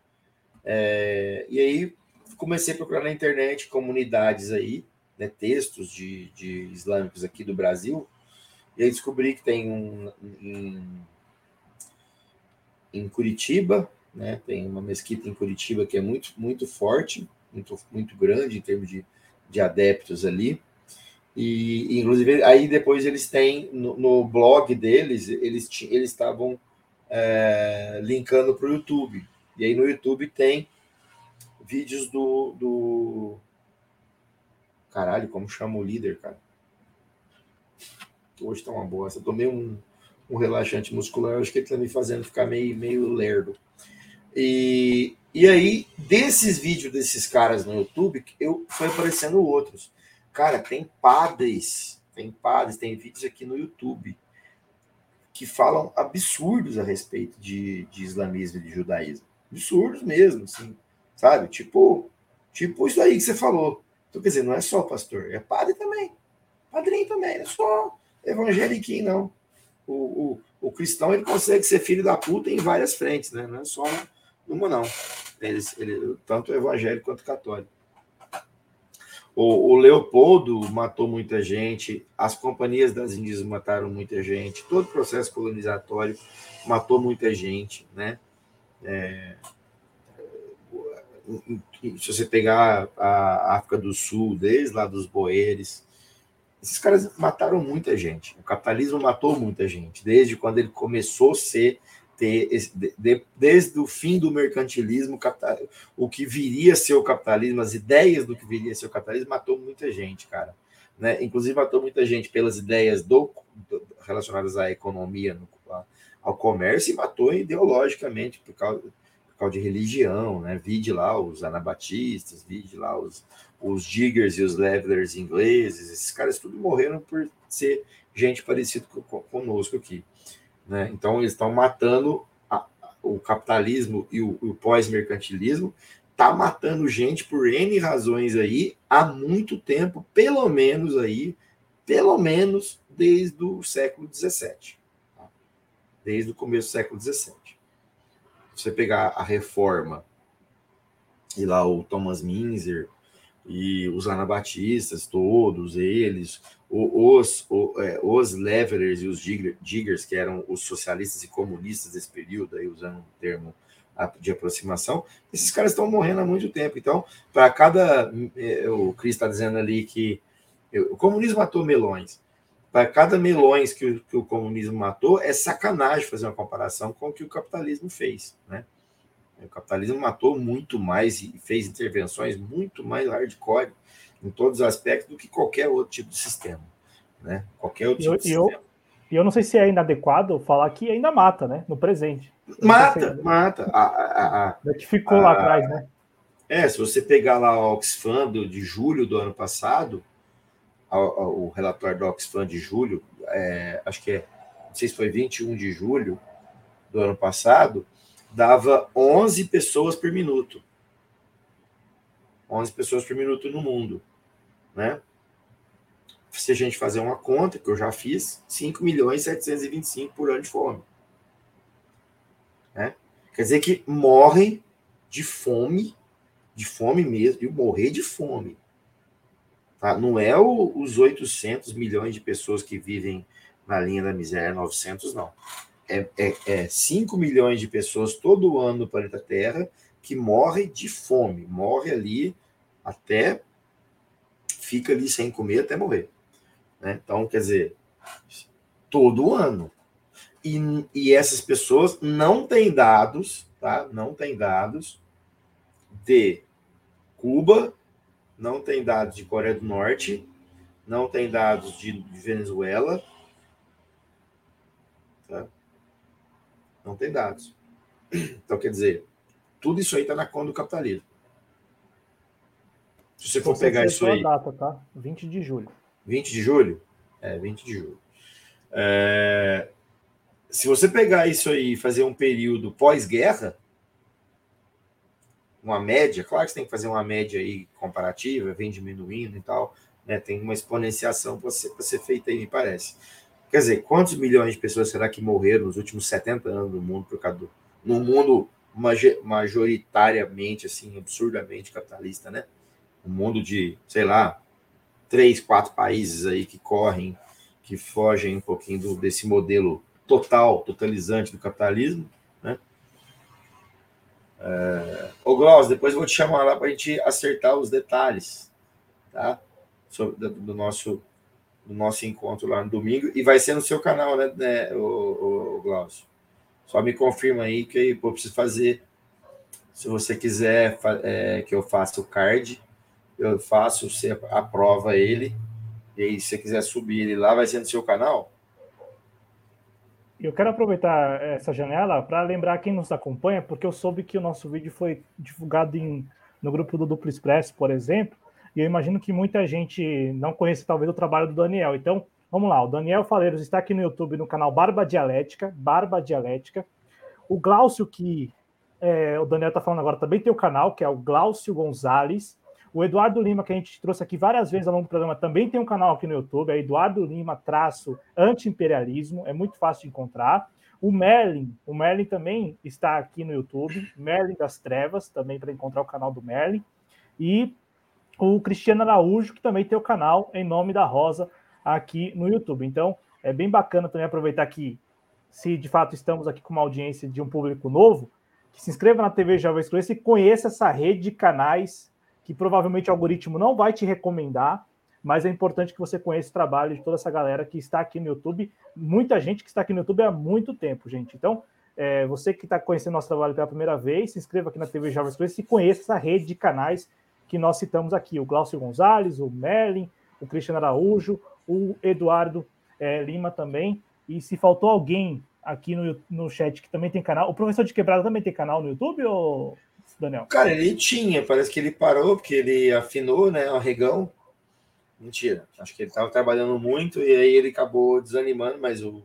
É, e aí comecei a procurar na internet comunidades aí, né, textos de, de islâmicos aqui do Brasil, e aí descobri que tem um em, em Curitiba, né? Tem uma mesquita em Curitiba que é muito, muito forte, muito, muito grande em termos de, de adeptos ali. E, inclusive, aí depois eles têm no, no blog deles, eles eles estavam é, linkando para o YouTube. E aí no YouTube tem vídeos do, do. Caralho, como chama o líder, cara? Hoje tá uma bosta. Eu tomei um, um relaxante muscular, acho que ele está me fazendo ficar meio, meio lerdo. E, e aí, desses vídeos desses caras no YouTube, eu foi aparecendo outros. Cara, tem padres, tem padres, tem vídeos aqui no YouTube que falam absurdos a respeito de, de islamismo e de judaísmo. Absurdos mesmo, assim, sabe? Tipo, tipo isso aí que você falou. Então, quer dizer, não é só pastor, é padre também. Padrinho também, é só evangeliquinho, não. O, o, o cristão ele consegue ser filho da puta em várias frentes, né? Não é só numa, não. Ele, ele, tanto evangélico quanto católico. O, o, Leopoldo matou muita gente, as companhias das Índias mataram muita gente, todo o processo colonizatório matou muita gente, né? É, se você pegar a África do Sul, desde lá dos boeres, esses caras mataram muita gente. O capitalismo matou muita gente, desde quando ele começou a ser desde o fim do mercantilismo, o que viria a ser o capitalismo, as ideias do que viria a ser o capitalismo, matou muita gente, cara. Né? Inclusive matou muita gente pelas ideias do, relacionadas à economia, no, ao comércio, e matou ideologicamente por causa por causa de religião, né? Vide lá os anabatistas, vide lá os, os diggers e os levelers ingleses, esses caras tudo morreram por ser gente parecida conosco aqui. Né? Então, eles estão matando a, o capitalismo e o, o pós-mercantilismo, está matando gente por N razões aí há muito tempo, pelo menos aí, pelo menos desde o século XVII. Tá? Desde o começo do século XVII você pegar a reforma e lá o Thomas Minzer e os anabatistas, todos eles, os, os, é, os levelers e os diggers, que eram os socialistas e comunistas desse período, aí usando um termo de aproximação, esses caras estão morrendo há muito tempo. Então, para cada. É, o Cris está dizendo ali que o comunismo matou melões para cada milhões que o, que o comunismo matou, é sacanagem fazer uma comparação com o que o capitalismo fez. Né? O capitalismo matou muito mais e fez intervenções muito mais hardcore em todos os aspectos do que qualquer outro tipo de sistema. Né? Qualquer outro tipo eu, de sistema. E eu não sei se é inadequado falar que ainda mata, né? No presente. Mata, mata. A, a, a, é que ficou lá atrás, né? É, se você pegar lá o Oxfam de julho do ano passado, o relatório do Oxfam de julho, é, acho que é, não sei se foi 21 de julho do ano passado, dava 11 pessoas por minuto. 11 pessoas por minuto no mundo, né? Se a gente fazer uma conta, que eu já fiz, 5 milhões e 725 por ano de fome. Né? Quer dizer que morrem de fome, de fome mesmo, de morrer de fome Tá? Não é o, os 800 milhões de pessoas que vivem na linha da miséria, 900 não. É, é, é 5 milhões de pessoas todo ano no planeta Terra que morre de fome, morre ali até fica ali sem comer até morrer. Né? Então, quer dizer, todo ano. E, e essas pessoas não têm dados, tá? Não têm dados de Cuba não tem dados de Coreia do Norte, não tem dados de Venezuela. Tá? Não tem dados. Então, quer dizer, tudo isso aí está na conta do capitalismo. Se você for pegar isso aí. data, tá? 20 de julho. 20 de julho? É, 20 de julho. É, se você pegar isso aí e fazer um período pós-guerra, uma média, claro que você tem que fazer uma média aí comparativa, vem diminuindo e tal, né? Tem uma exponenciação para ser, ser feita aí, me parece. Quer dizer, quantos milhões de pessoas será que morreram nos últimos 70 anos no mundo por causa do. No mundo majoritariamente, assim, absurdamente capitalista, né? Um mundo de, sei lá, três, quatro países aí que correm, que fogem um pouquinho do, desse modelo total, totalizante do capitalismo, né? É... Ô, Glaucio, depois eu vou te chamar lá para a gente acertar os detalhes, tá? Sobre, do, do, nosso, do nosso encontro lá no domingo. E vai ser no seu canal, né, né o, o, Glaucio? Só me confirma aí que eu preciso fazer. Se você quiser é, que eu faça o card, eu faço, você aprova ele. E aí, se você quiser subir ele lá, vai ser no seu canal? Eu quero aproveitar essa janela para lembrar quem nos acompanha, porque eu soube que o nosso vídeo foi divulgado em, no grupo do Duplo Expresso, por exemplo, e eu imagino que muita gente não conhece talvez o trabalho do Daniel. Então, vamos lá. O Daniel Faleiros está aqui no YouTube no canal Barba Dialética, Barba Dialética. O Glaucio, que é, o Daniel está falando agora, também tem o canal, que é o Glaucio Gonzalez. O Eduardo Lima, que a gente trouxe aqui várias vezes ao longo do programa, também tem um canal aqui no YouTube, é Eduardo Lima traço anti-imperialismo, é muito fácil de encontrar. O Merlin, o Merlin também está aqui no YouTube, Merlin das Trevas, também para encontrar o canal do Merlin. E o Cristiano Araújo, que também tem o canal Em Nome da Rosa aqui no YouTube. Então, é bem bacana também aproveitar que, se de fato estamos aqui com uma audiência de um público novo, que se inscreva na TV Jovem Excluência e conheça essa rede de canais que provavelmente o algoritmo não vai te recomendar, mas é importante que você conheça o trabalho de toda essa galera que está aqui no YouTube. Muita gente que está aqui no YouTube há muito tempo, gente. Então, é, você que está conhecendo nosso trabalho pela primeira vez, se inscreva aqui na TV Jovem Excluência e conheça essa rede de canais que nós citamos aqui: o Glaucio Gonzalez, o Merlin, o Cristiano Araújo, o Eduardo é, Lima também. E se faltou alguém aqui no, no chat que também tem canal, o professor de quebrada também tem canal no YouTube, ou Daniel? Cara, ele tinha, parece que ele parou, porque ele afinou, né? O regão. Mentira, acho que ele estava trabalhando muito e aí ele acabou desanimando, mas o,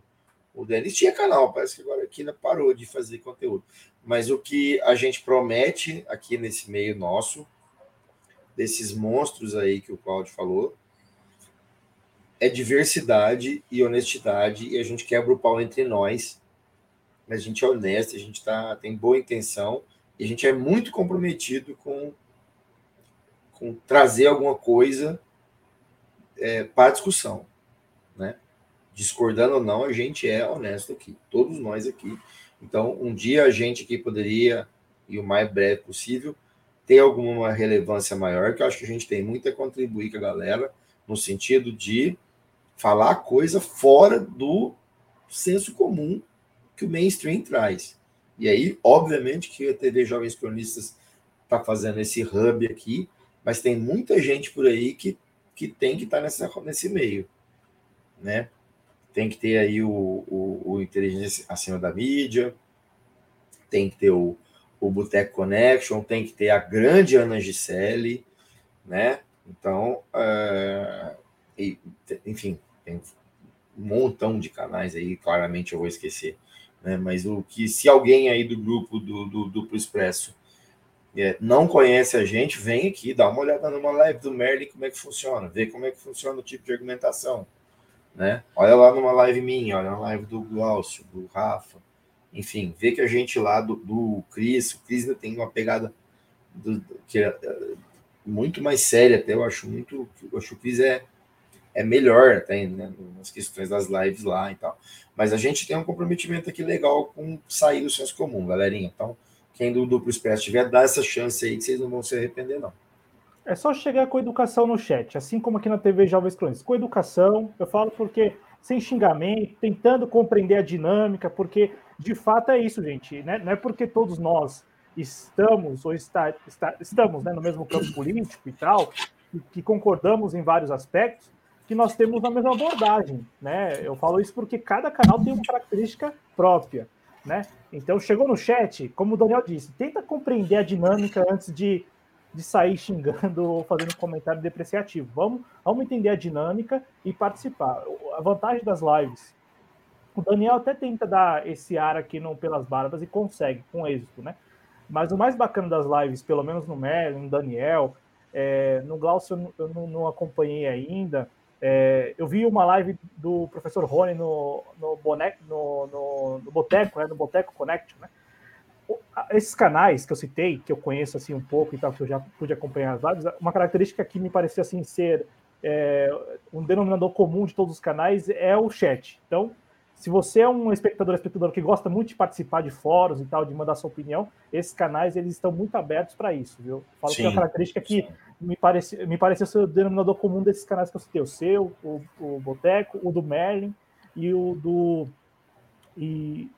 o Denis tinha canal, parece que agora aqui parou de fazer conteúdo. Mas o que a gente promete aqui nesse meio nosso, desses monstros aí que o Claudio falou, é diversidade e honestidade, e a gente quebra o pau entre nós. A gente é honesto, a gente tá, tem boa intenção e a gente é muito comprometido com, com trazer alguma coisa é, para discussão. Né? Discordando ou não, a gente é honesto aqui, todos nós aqui. Então, um dia a gente aqui poderia, e o mais breve possível, ter alguma relevância maior, que eu acho que a gente tem muito a contribuir com a galera, no sentido de falar coisa fora do senso comum que o mainstream traz. E aí, obviamente, que a TV Jovens Cronistas está fazendo esse hub aqui, mas tem muita gente por aí que, que tem que estar tá nesse meio, né? Tem que ter aí o, o, o inteligência acima da mídia, tem que ter o, o Boteco Connection, tem que ter a grande Ana Giselli, né? Então, é, e, enfim, tem um montão de canais aí, claramente eu vou esquecer. Né? Mas o que se alguém aí do grupo do, do Duplo Expresso é, não conhece a gente, vem aqui, dá uma olhada numa live do Merlin, como é que funciona, vê como é que funciona o tipo de argumentação. Né? Olha lá numa live minha, olha na live do Glaucio, do Rafa, enfim, vê que a gente lá do, do Cris, o Cris tem uma pegada do, que é, é, muito mais séria, até eu acho muito. Eu acho que o Cris é, é melhor até né, nas questões das lives lá e tal. Mas a gente tem um comprometimento aqui legal com sair do senso comum, galerinha. Então, quem do Duplo Expresso tiver, dá essa chance aí que vocês não vão se arrepender, não. É só chegar com educação no chat, assim como aqui na TV Jovens Clones. Com educação, eu falo porque sem xingamento, tentando compreender a dinâmica, porque de fato é isso, gente. Né? Não é porque todos nós estamos ou está, está estamos né, no mesmo campo político e tal, que, concordamos em vários aspectos, que nós temos a mesma abordagem, né? Eu falo isso porque cada canal tem uma característica própria, né? Então, chegou no chat, como o Daniel disse, tenta compreender a dinâmica antes de, de sair xingando ou fazendo comentário depreciativo. Vamos, vamos entender a dinâmica e participar. A vantagem das lives, o Daniel até tenta dar esse ar aqui no Pelas Barbas e consegue, com êxito, né? Mas o mais bacana das lives, pelo menos no Melo, no Daniel, é, no Glaucio eu não, não acompanhei ainda, é, eu vi uma live do professor Rony no, no, no, no, no Boteco, né, no Boteco Connect, né? Esses canais que eu citei, que eu conheço assim um pouco e tal, que eu já pude acompanhar as lives, uma característica que me parecia assim ser é, um denominador comum de todos os canais é o chat. Então, se você é um espectador, espectador que gosta muito de participar de fóruns e tal, de mandar sua opinião, esses canais eles estão muito abertos para isso, viu? Falo sim, que é uma característica que me, parece, me pareceu ser o denominador comum desses canais que eu citei, o seu, o, o Boteco, o do Merlin e o do. E,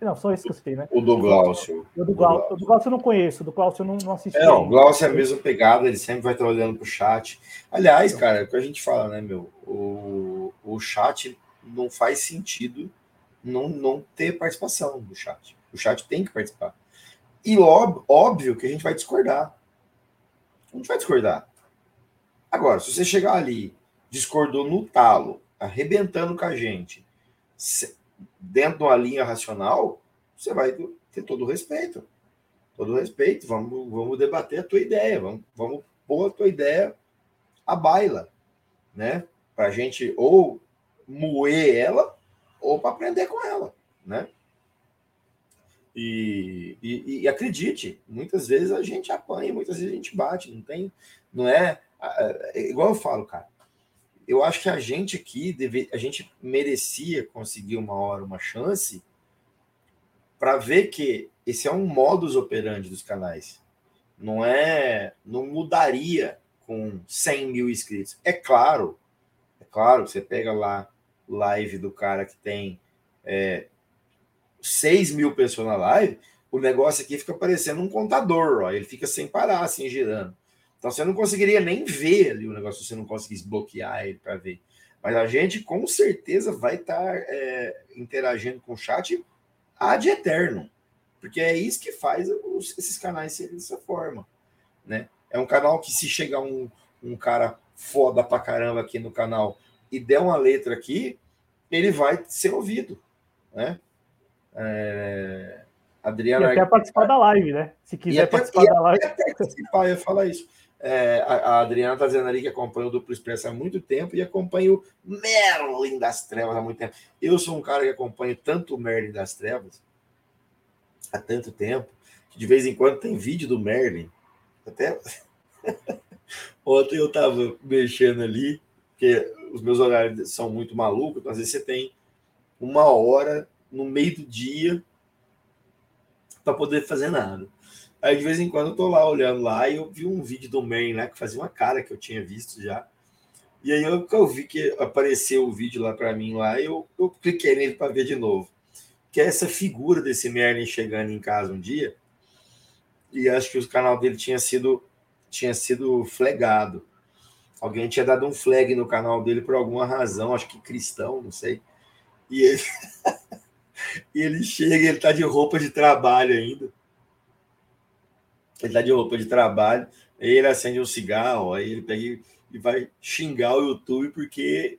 não, são esses que eu citei, né? O do Glaucio. O do Glaucio, o do Glaucio eu não conheço, o do Glaucio eu não, não assisti. É, o Glaucio é a mesma pegada, ele sempre vai estar olhando pro chat. Aliás, cara, é o que a gente fala, né, meu? O, o chat não faz sentido não, não ter participação do chat. O chat tem que participar. E óbvio, que a gente vai discordar. A gente vai discordar. Agora, se você chegar ali, discordou no talo, arrebentando com a gente, dentro de uma linha racional, você vai ter todo o respeito. Todo o respeito. Vamos, vamos debater a tua ideia. Vamos, vamos pôr a tua ideia à baila. Né? Para a gente ou moer ela ou para aprender com ela. Né? E, e, e, acredite, muitas vezes a gente apanha, muitas vezes a gente bate, não tem, não é, é igual eu falo, cara. Eu acho que a gente aqui deve, a gente merecia conseguir uma hora uma chance para ver que esse é um modus operandi dos canais. Não é, não mudaria com 100 mil inscritos. É claro, é claro, você pega lá live do cara que tem é, 6 mil pessoas na live, o negócio aqui fica parecendo um contador, ó, ele fica sem parar, assim, girando. Então você não conseguiria nem ver ali o negócio você não conseguisse bloquear ele para ver. Mas a gente com certeza vai estar tá, é, interagindo com o chat ad eterno. Porque é isso que faz os, esses canais serem dessa forma. Né? É um canal que se chegar um, um cara foda pra caramba aqui no canal e der uma letra aqui, ele vai ser ouvido. Né? É... Adriana. E até participar da live, né? Se quiser até, participar da live. Até participar, eu ia falar isso. É, a, a, Adriana está dizendo ali que acompanha o Duplo Expresso há muito tempo e acompanha o Merlin das Trevas há muito tempo. Eu sou um cara que acompanha tanto o Merlin das Trevas há tanto tempo que de vez em quando tem vídeo do Merlin. Até <laughs> ontem eu estava mexendo ali, porque os meus horários são muito malucos, às vezes você tem uma hora no meio do dia para poder fazer nada. Aí de vez em quando eu tô lá olhando lá e eu vi um vídeo do Man, né, que fazia uma cara que eu tinha visto já. E aí eu, eu vi que apareceu o vídeo lá para mim lá, eu, eu cliquei nele para ver de novo. Que é essa figura desse Merlin chegando em casa um dia. E acho que o canal dele tinha sido tinha sido flegado. Alguém tinha dado um flag no canal dele por alguma razão, acho que cristão, não sei. E ele, <laughs> e ele chega, ele tá de roupa de trabalho ainda. Ele tá de roupa de trabalho, aí ele acende um cigarro, aí ele pega e vai xingar o YouTube porque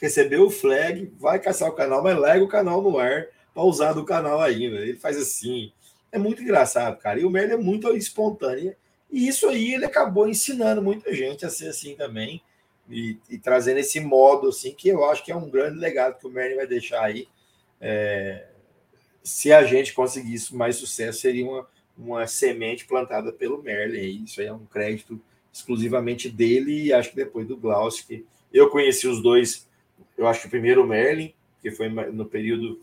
recebeu o flag, vai caçar o canal, mas lega o canal no ar para usar do canal ainda. Ele faz assim. É muito engraçado, cara. E o Merlin é muito espontâneo. E isso aí ele acabou ensinando muita gente a ser assim também. E, e, trazendo esse modo assim que eu acho que é um grande legado que o Merlin vai deixar aí. É, se a gente conseguisse mais sucesso, seria uma, uma semente plantada pelo Merlin. Isso aí é um crédito exclusivamente dele e acho que depois do Glaucio, que eu conheci os dois, eu acho que primeiro o Merlin, que foi no período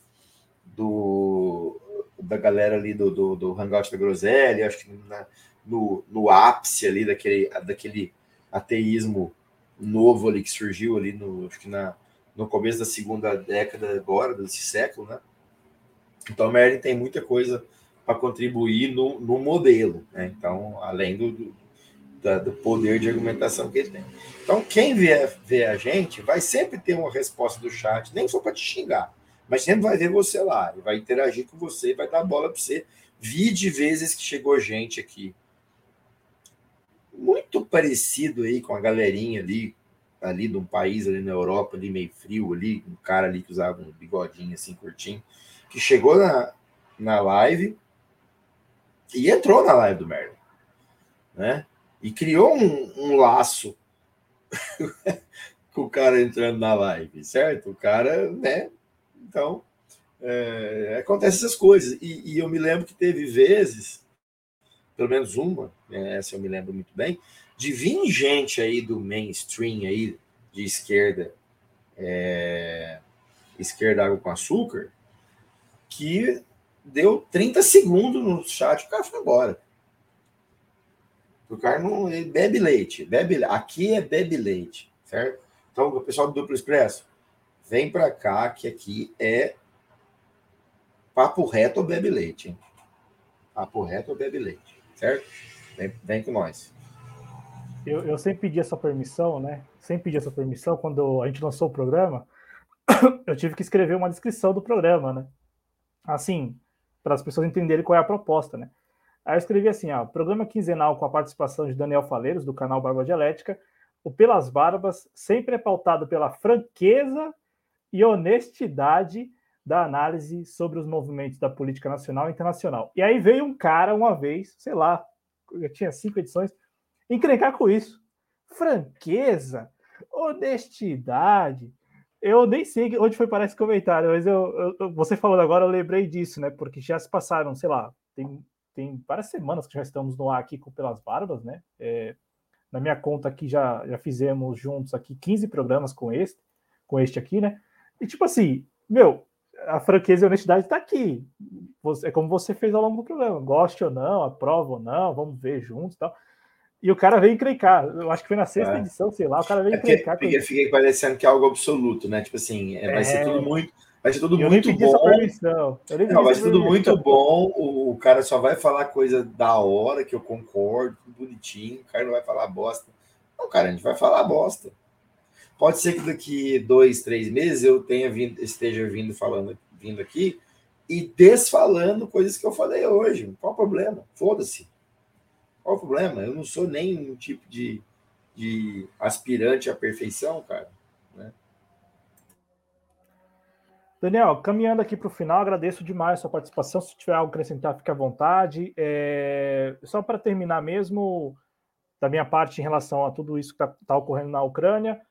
do da galera ali do, do, do Hangout da Groselha, acho que na, no, no ápice ali daquele, daquele ateísmo novo ali que surgiu ali no, acho que na, no começo da segunda década agora, desse século, né? Então, o Merlin tem muita coisa para contribuir no, no modelo, né? Então, além do, do, do, poder de argumentação que ele tem. Então, quem vier ver a gente vai sempre ter uma resposta do chat, nem só para te xingar, mas sempre vai ver você lá, vai interagir com você, vai dar bola para você. Vi de vezes que chegou gente aqui muito parecido aí com a galerinha ali, ali de um país ali na Europa, ali meio frio ali, um cara ali que usava um bigodinho assim curtinho, que chegou na, na live e entrou na live do Merlin, né? E criou um, um laço <laughs> com o cara entrando na live, certo? O cara, né? Então, é, acontece essas coisas. E, e, eu me lembro que teve vezes, pelo menos uma, né, essa eu me lembro muito bem, de vir gente aí do mainstream aí, de esquerda, é, esquerda água com açúcar, que deu 30 segundos no chat, o cara foi embora. O cara não bebe leite, bebe aqui é bebe leite, certo? Então, o pessoal do Duplo Expresso, vem para cá que aqui é papo reto ou bebe leite, hein? Papo reto ou bebe leite, certo? Vem, vem com nós. Eu, eu sempre pedi essa permissão, né? Sempre pedi essa permissão quando a gente lançou o programa. <coughs> eu tive que escrever uma descrição do programa, né? Assim, para as pessoas entenderem qual é a proposta, né? Aí eu escrevi assim, ó, programa quinzenal com a participação de Daniel Faleiros, do canal Barba Dialética, o Pelas Barbas sempre é pautado pela franqueza e honestidade da análise sobre os movimentos da política nacional e internacional. E aí veio um cara uma vez, sei lá, eu tinha cinco edições, encrencar com isso. Franqueza, honestidade. Eu nem sei onde foi para esse comentário, mas eu, eu, você falando agora, eu lembrei disso, né? Porque já se passaram, sei lá, tem, tem várias semanas que já estamos no ar aqui com Pelas Barbas, né? É, na minha conta aqui já, já fizemos juntos aqui 15 programas com este, com este aqui, né? E tipo assim, meu, a franqueza e a honestidade está aqui. Você, é como você fez ao longo do programa. Goste ou não, aprova ou não, vamos ver juntos e tal. E o cara veio encrencar. Eu acho que foi na sexta é. edição, sei lá, o cara veio é encrencar. Fica, fica parecendo que é algo absoluto, né? Tipo assim, é, vai ser tudo muito. Vai ser tudo muito bom. Não, vai ser tudo muito bom. O, o, cara só vai falar coisa da hora, que eu concordo, bonitinho. O cara não vai falar bosta. Não, cara, a gente vai falar bosta. Pode ser que daqui dois, três meses eu tenha vindo, esteja vindo falando, vindo aqui e desfalando coisas que eu falei hoje. Qual o problema? Foda-se. Qual o problema? Eu não sou nem um tipo de, de aspirante à perfeição, cara. Né? Daniel, caminhando aqui para o final, agradeço demais a sua participação. Se tiver algo a acrescentar, fique à vontade. É... Só para terminar mesmo, da minha parte, em relação a tudo isso que está tá ocorrendo na Ucrânia,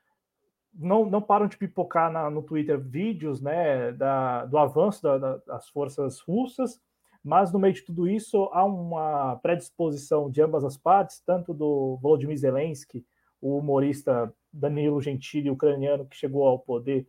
não, não param de pipocar na, no Twitter vídeos né, da, do avanço da, da, das forças russas, mas no meio de tudo isso há uma predisposição de ambas as partes, tanto do Volodymyr Zelensky, o humorista Danilo Gentili, ucraniano, que chegou ao poder,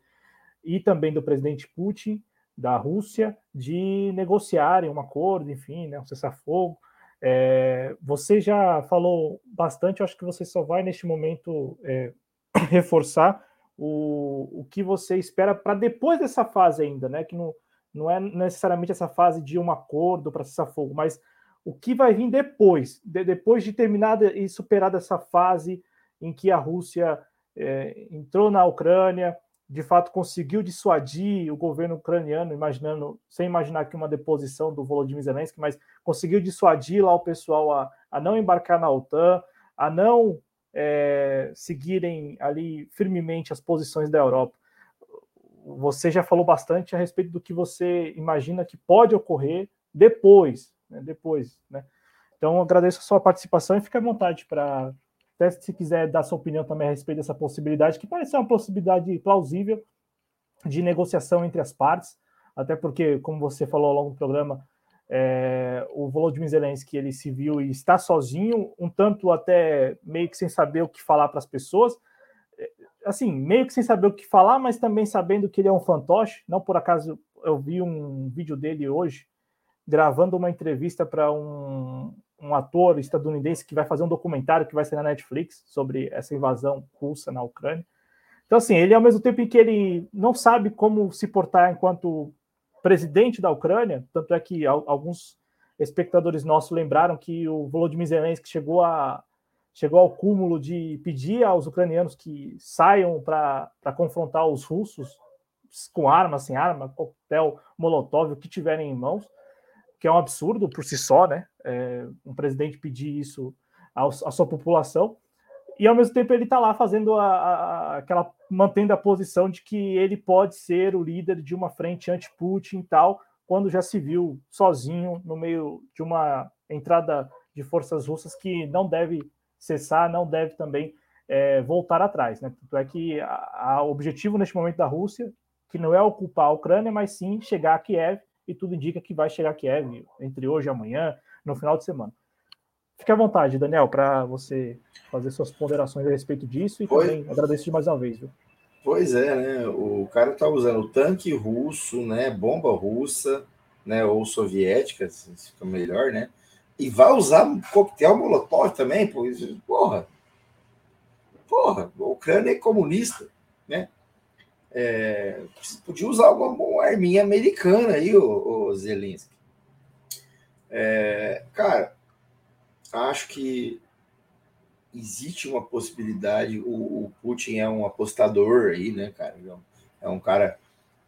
e também do presidente Putin, da Rússia, de negociarem um acordo, enfim, né, um cessar-fogo. É, você já falou bastante, acho que você só vai neste momento é, <coughs> reforçar o, o que você espera para depois dessa fase ainda, né? Que não, não é necessariamente essa fase de um acordo para cessar fogo, mas o que vai vir depois, de, depois de terminada e superada essa fase em que a Rússia é, entrou na Ucrânia, de fato conseguiu dissuadir o governo ucraniano, imaginando, sem imaginar que uma deposição do Volodymyr Zelensky, mas conseguiu dissuadir lá o pessoal a, a não embarcar na OTAN, a não é, seguirem ali firmemente as posições da Europa. Você já falou bastante a respeito do que você imagina que pode ocorrer depois, né, depois, né? Então agradeço a sua participação e fique à vontade para até se quiser dar sua opinião também a respeito dessa possibilidade, que parece uma possibilidade plausível de negociação entre as partes, até porque, como você falou ao longo do programa, é, o Volodymyr Zelensky ele se viu e está sozinho, um tanto até meio que sem saber o que falar para as pessoas, é, assim, meio que sem saber o que falar, mas também sabendo que ele é um fantoche. Não por acaso eu vi um vídeo dele hoje gravando uma entrevista para um, um ator estadunidense que vai fazer um documentário que vai ser na Netflix sobre essa invasão russa na Ucrânia. Então, assim, ele ao mesmo tempo em que ele não sabe como se portar enquanto presidente da Ucrânia, tanto é que alguns espectadores nossos lembraram que o Volodymyr Zelensky chegou a chegou ao cúmulo de pedir aos ucranianos que saiam para confrontar os russos com arma, sem arma, coquetel, molotov, o que tiverem em mãos, que é um absurdo por si só, né? É, um presidente pedir isso à sua população e ao mesmo tempo ele está lá fazendo a, a, aquela mantendo a posição de que ele pode ser o líder de uma frente anti-Putin e tal, quando já se viu sozinho no meio de uma entrada de forças russas que não deve cessar, não deve também é, voltar atrás. Né? Tanto é que o objetivo neste momento da Rússia, que não é ocupar a Ucrânia, mas sim chegar a Kiev, e tudo indica que vai chegar a Kiev entre hoje e amanhã, no final de semana. Fique à vontade, Daniel, para você fazer suas ponderações a respeito disso e pois, também agradeço de mais uma vez. Viu? Pois é, né? O cara tá usando tanque russo, né? Bomba russa, né? Ou soviética, se fica melhor, né? E vai usar coquetel molotov também, porra. Porra, a Ucrânia é comunista, né? É, podia usar alguma arminha americana aí, o, o Zelensky. É, cara, acho que existe uma possibilidade. O, o, Putin é um apostador aí, né, cara? é um cara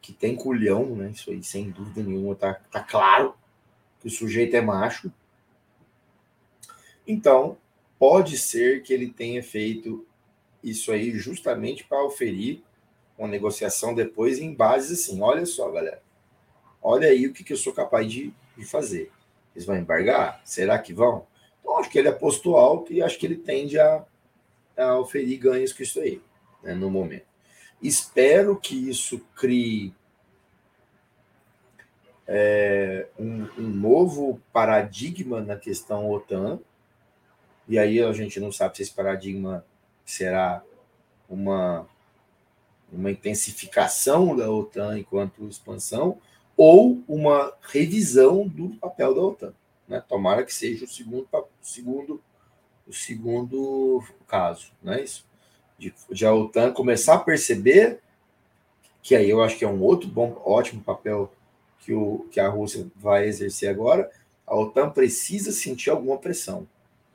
que tem culhão, né? Isso aí, sem dúvida nenhuma, tá, tá claro que o sujeito é macho. Então, pode ser que ele tenha feito isso aí justamente para oferir uma negociação depois em base assim, olha só, galera, olha aí o que, que eu sou capaz de, de fazer. Eles vão embargar? Será que vão? Então, acho que ele apostou alto e acho que ele tende a, a oferir ganhos com isso aí, né, no momento. Espero que isso crie é, um, um, novo paradigma na questão OTAN, e aí a gente não sabe se esse paradigma será uma, uma intensificação da OTAN enquanto expansão, ou uma revisão do papel da OTAN. Né? Tomara que seja o segundo, segundo, o segundo caso, não é isso? De, de a OTAN começar a perceber que aí eu acho que é um outro bom, ótimo papel que, o, que a Rússia vai exercer agora, a OTAN precisa sentir alguma pressão.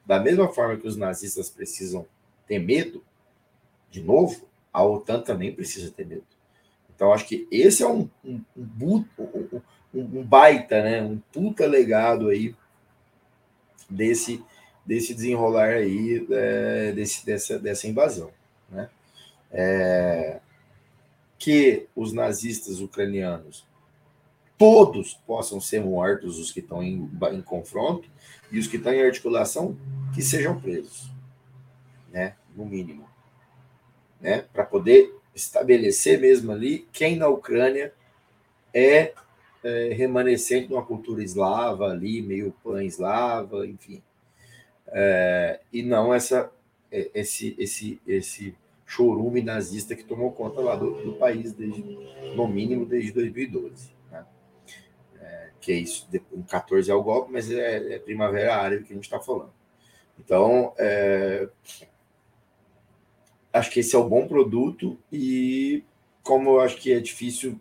Da mesma forma que os nazistas precisam ter medo, de novo, a OTAN também precisa ter medo. Então, acho que esse é um, um, um, um baita, né? um puta legado aí desse, desse desenrolar aí, é, desse, dessa, dessa invasão. Né? É, que os nazistas ucranianos todos possam ser mortos, os que estão em, em confronto, e os que estão em articulação, que sejam presos, né? no mínimo. Né? Para poder estabelecer mesmo ali quem na Ucrânia é, é remanescente de uma cultura eslava ali, meio pan-eslava, enfim. É, e não essa é, esse esse esse chorume nazista que tomou conta lá do, do país desde no mínimo desde 2012 que é isso, em 14 é o golpe, mas é, é primavera árabe que a gente está falando. Então, é, acho que esse é um bom produto e como eu acho que é difícil,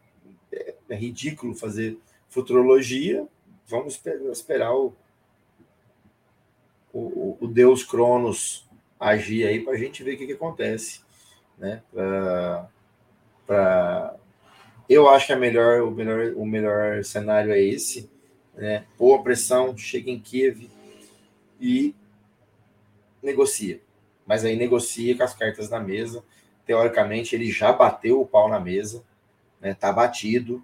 é, ridículo fazer futurologia, vamos esperar, o, o, o, Deus Cronos agir aí para a gente ver o que, que acontece, né? Para eu acho que é melhor, o, melhor, o melhor cenário é esse. Né? Boa pressão, chega em Kiev e negocia. Mas aí negocia com as cartas na mesa. Teoricamente, ele já bateu o pau na mesa, né? Tá batido,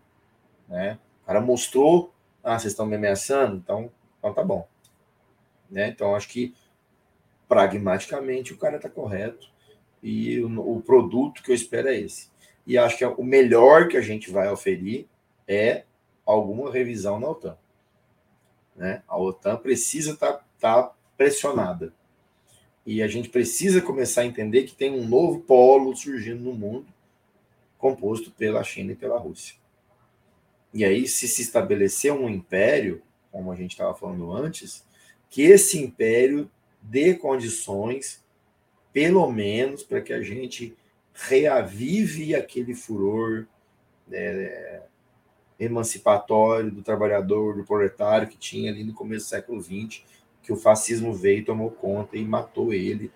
né? O cara mostrou, ah, vocês estão me ameaçando, então, então tá bom. Né? Então, acho que pragmaticamente o cara tá correto e o, o produto que eu espero é esse e acho que o melhor que a gente vai oferir é alguma revisão na OTAN. Né? A OTAN precisa estar tá, tá pressionada. E a gente precisa começar a entender que tem um novo polo surgindo no mundo, composto pela China e pela Rússia. E aí, se se estabelecer um império, como a gente estava falando antes, que esse império dê condições, pelo menos, para que a gente reavive aquele furor né, emancipatório do trabalhador, do proletário que tinha ali no começo do século XX, que o fascismo veio, tomou conta e matou ele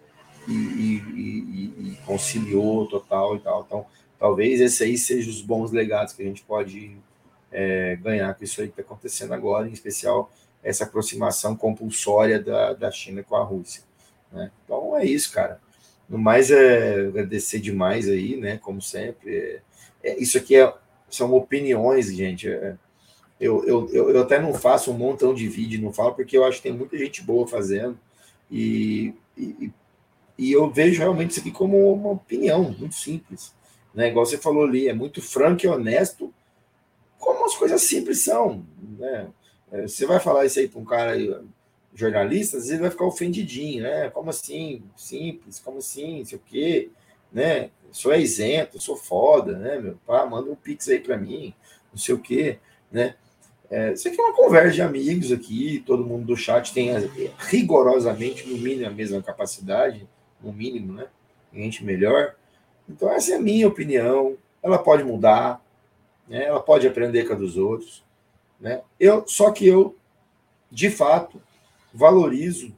e, e, e, e conciliou total e tal. Então, talvez esse aí seja os bons legados que a gente pode é, ganhar com isso aí que está acontecendo agora, em especial essa aproximação compulsória da, da China com a Rússia. Né? Então é isso, cara. No mais, é agradecer demais aí, né? Como sempre. É, é, isso aqui é, são opiniões, gente. É, eu, eu, eu, até não faço um montão de vídeo, não falo, porque eu acho que tem muita gente boa fazendo. E, e, e eu vejo realmente isso aqui como uma opinião muito simples. Né? Igual você falou ali, é muito franco e honesto, como as coisas simples são. Né? É, você vai falar isso aí para um cara jornalistas, às vezes vai ficar ofendidinho, né? Como assim? Simples, como assim? Não sei o quê, né? Sou isento, sou foda, né, meu? Pá, manda um pix aí para mim, não sei o quê, né? É, isso aqui é uma conversa de amigos aqui, todo mundo do chat tem rigorosamente, no mínimo, a mesma capacidade, no mínimo, né? Gente melhor. Então, essa é a minha opinião. Ela pode mudar, né? ela pode aprender com a dos outros. Né? Eu, só que eu, de fato, valorizo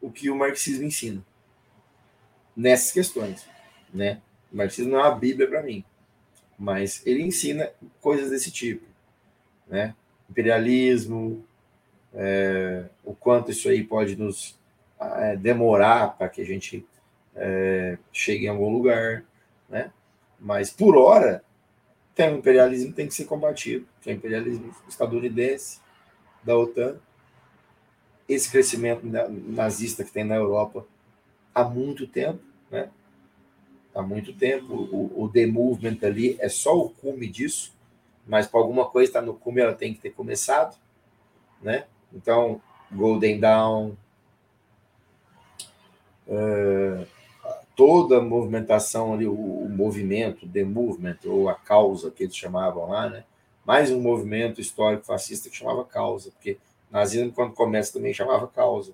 o que o marxismo ensina nessas questões, né? O marxismo não é uma bíblia para mim, mas ele ensina coisas desse tipo, né? Imperialismo, é, o quanto isso aí pode nos é, demorar para que a gente é, chegue em algum lugar, né? Mas por hora tem o imperialismo tem que ser combatido, que é o imperialismo estadunidense da OTAN, esse crescimento nazista que tem na Europa há muito tempo, né? Há muito tempo. O, o The Movement ali é só o cume disso, mas para alguma coisa estar tá no cume ela tem que ter começado, né? Então, Golden Dawn, uh, toda a movimentação ali, o, o, movimento, The Movement, ou a causa que eles chamavam lá, né? Mais um movimento histórico fascista que chamava causa, porque nazismo, quando começa, também chamava causa.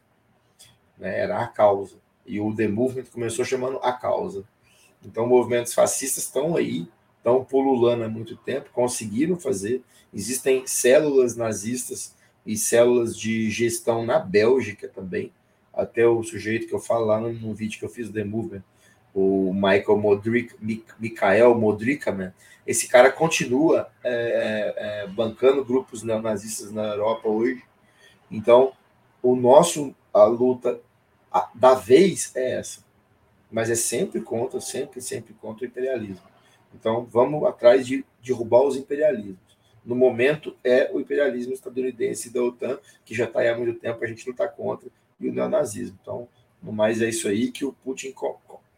Né? Era a causa. E o The Movement começou chamando a causa. Então, movimentos fascistas estão aí, estão pululando há muito tempo, conseguiram fazer. Existem células nazistas e células de gestão na Bélgica também. Até o sujeito que eu falo lá no, no vídeo que eu fiz do The Movement, o Michael Modric, Mikael Modrikaman, esse cara continua é, é, é, bancando grupos neonazistas na Europa hoje. Então, o nosso, a luta a, da vez é essa. Mas é sempre contra, sempre, sempre contra o imperialismo. Então, vamos atrás de derrubar os imperialismos. No momento, é o imperialismo estadunidense da OTAN, que já está há muito tempo, a gente não está contra, e o neonazismo. Então, no mais, é isso aí que o Putin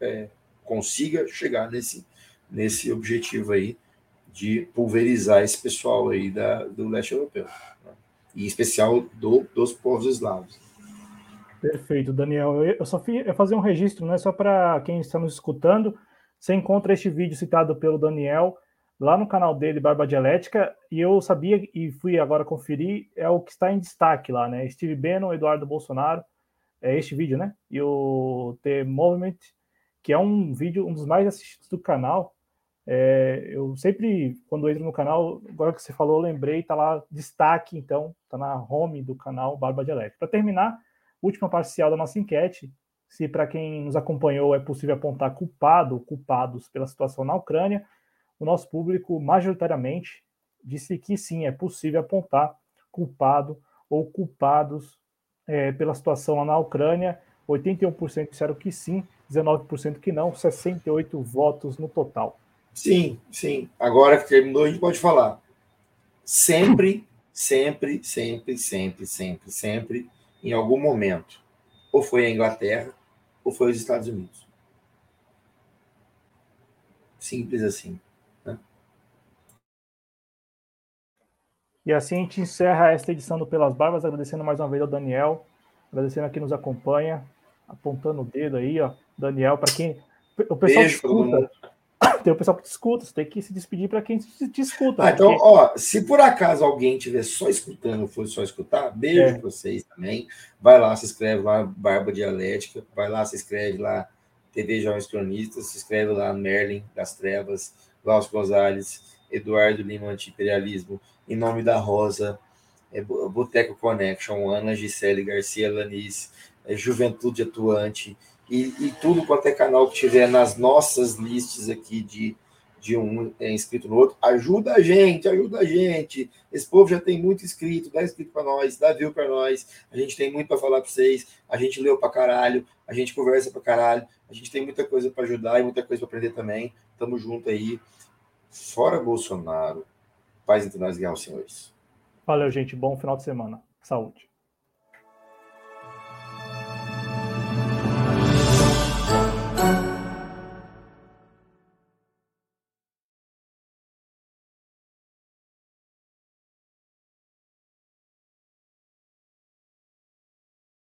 é, consiga chegar nesse, nesse objetivo aí de pulverizar esse pessoal aí da, do leste europeu em especial do, dos povos eslavos. Perfeito, Daniel. Eu só eu fazer um registro, né, só para quem está nos escutando. Você encontra este vídeo citado pelo Daniel lá no canal dele, Barba Dialética, e eu sabia e fui agora conferir, é o que está em destaque lá, né? Steve Bannon, Eduardo Bolsonaro, é este vídeo, né? E o The Movement, que é um vídeo, um dos mais assistidos do canal, é, eu sempre, quando entro no canal, agora que você falou, eu lembrei, tá lá destaque, então, tá na home do canal Barba Dialética. Para terminar, última parcial da nossa enquete, se para quem nos acompanhou é possível apontar culpado ou culpados pela situação na Ucrânia, o nosso público majoritariamente disse que sim, é possível apontar culpado ou culpados é, pela situação lá na Ucrânia. 81% disseram que sim, 19% que não, 68 votos no total. Sim, sim. Agora que terminou, a gente pode falar. Sempre, sempre, sempre, sempre, sempre, sempre, em algum momento, ou foi a Inglaterra, ou foi os Estados Unidos. Simples assim. E assim a gente encerra esta edição do Pelas Barbas, agradecendo mais uma vez ao Daniel, agradecendo a quem nos acompanha, apontando o dedo aí, ó. Daniel, para quem. O pessoal Beijo, escuta, <coughs> tem o pessoal que te escuta, você tem que se despedir para quem te, escuta. Ah, então, ó, se por acaso alguém estiver só escutando, for só escutar, beijo é. para vocês também. Vai lá, se inscreve lá, Barba Dialética, vai lá, se inscreve lá, TV Jovens Cronistas, se inscreve lá, Merlin das Trevas, Glaucio Gonzalez, Eduardo Lima Anti-Imperialismo, Em Nome da Rosa, é, Boteco Connection, Ana Gisele Garcia Lanis, é, Juventude Atuante, e, e, tudo quanto é canal que tiver nas nossas listas aqui de, de um é, inscrito no outro, ajuda a gente, ajuda a gente. Esse povo já tem muito inscrito, dá inscrito para nós, dá view para nós. A gente tem muito para falar para vocês, a gente leu para caralho, a gente conversa para caralho, a gente tem muita coisa para ajudar e muita coisa para aprender também. Tamo junto aí. Fora Bolsonaro. Paz entre nós, guerra, senhores. Valeu, gente. Bom final de semana. Saúde.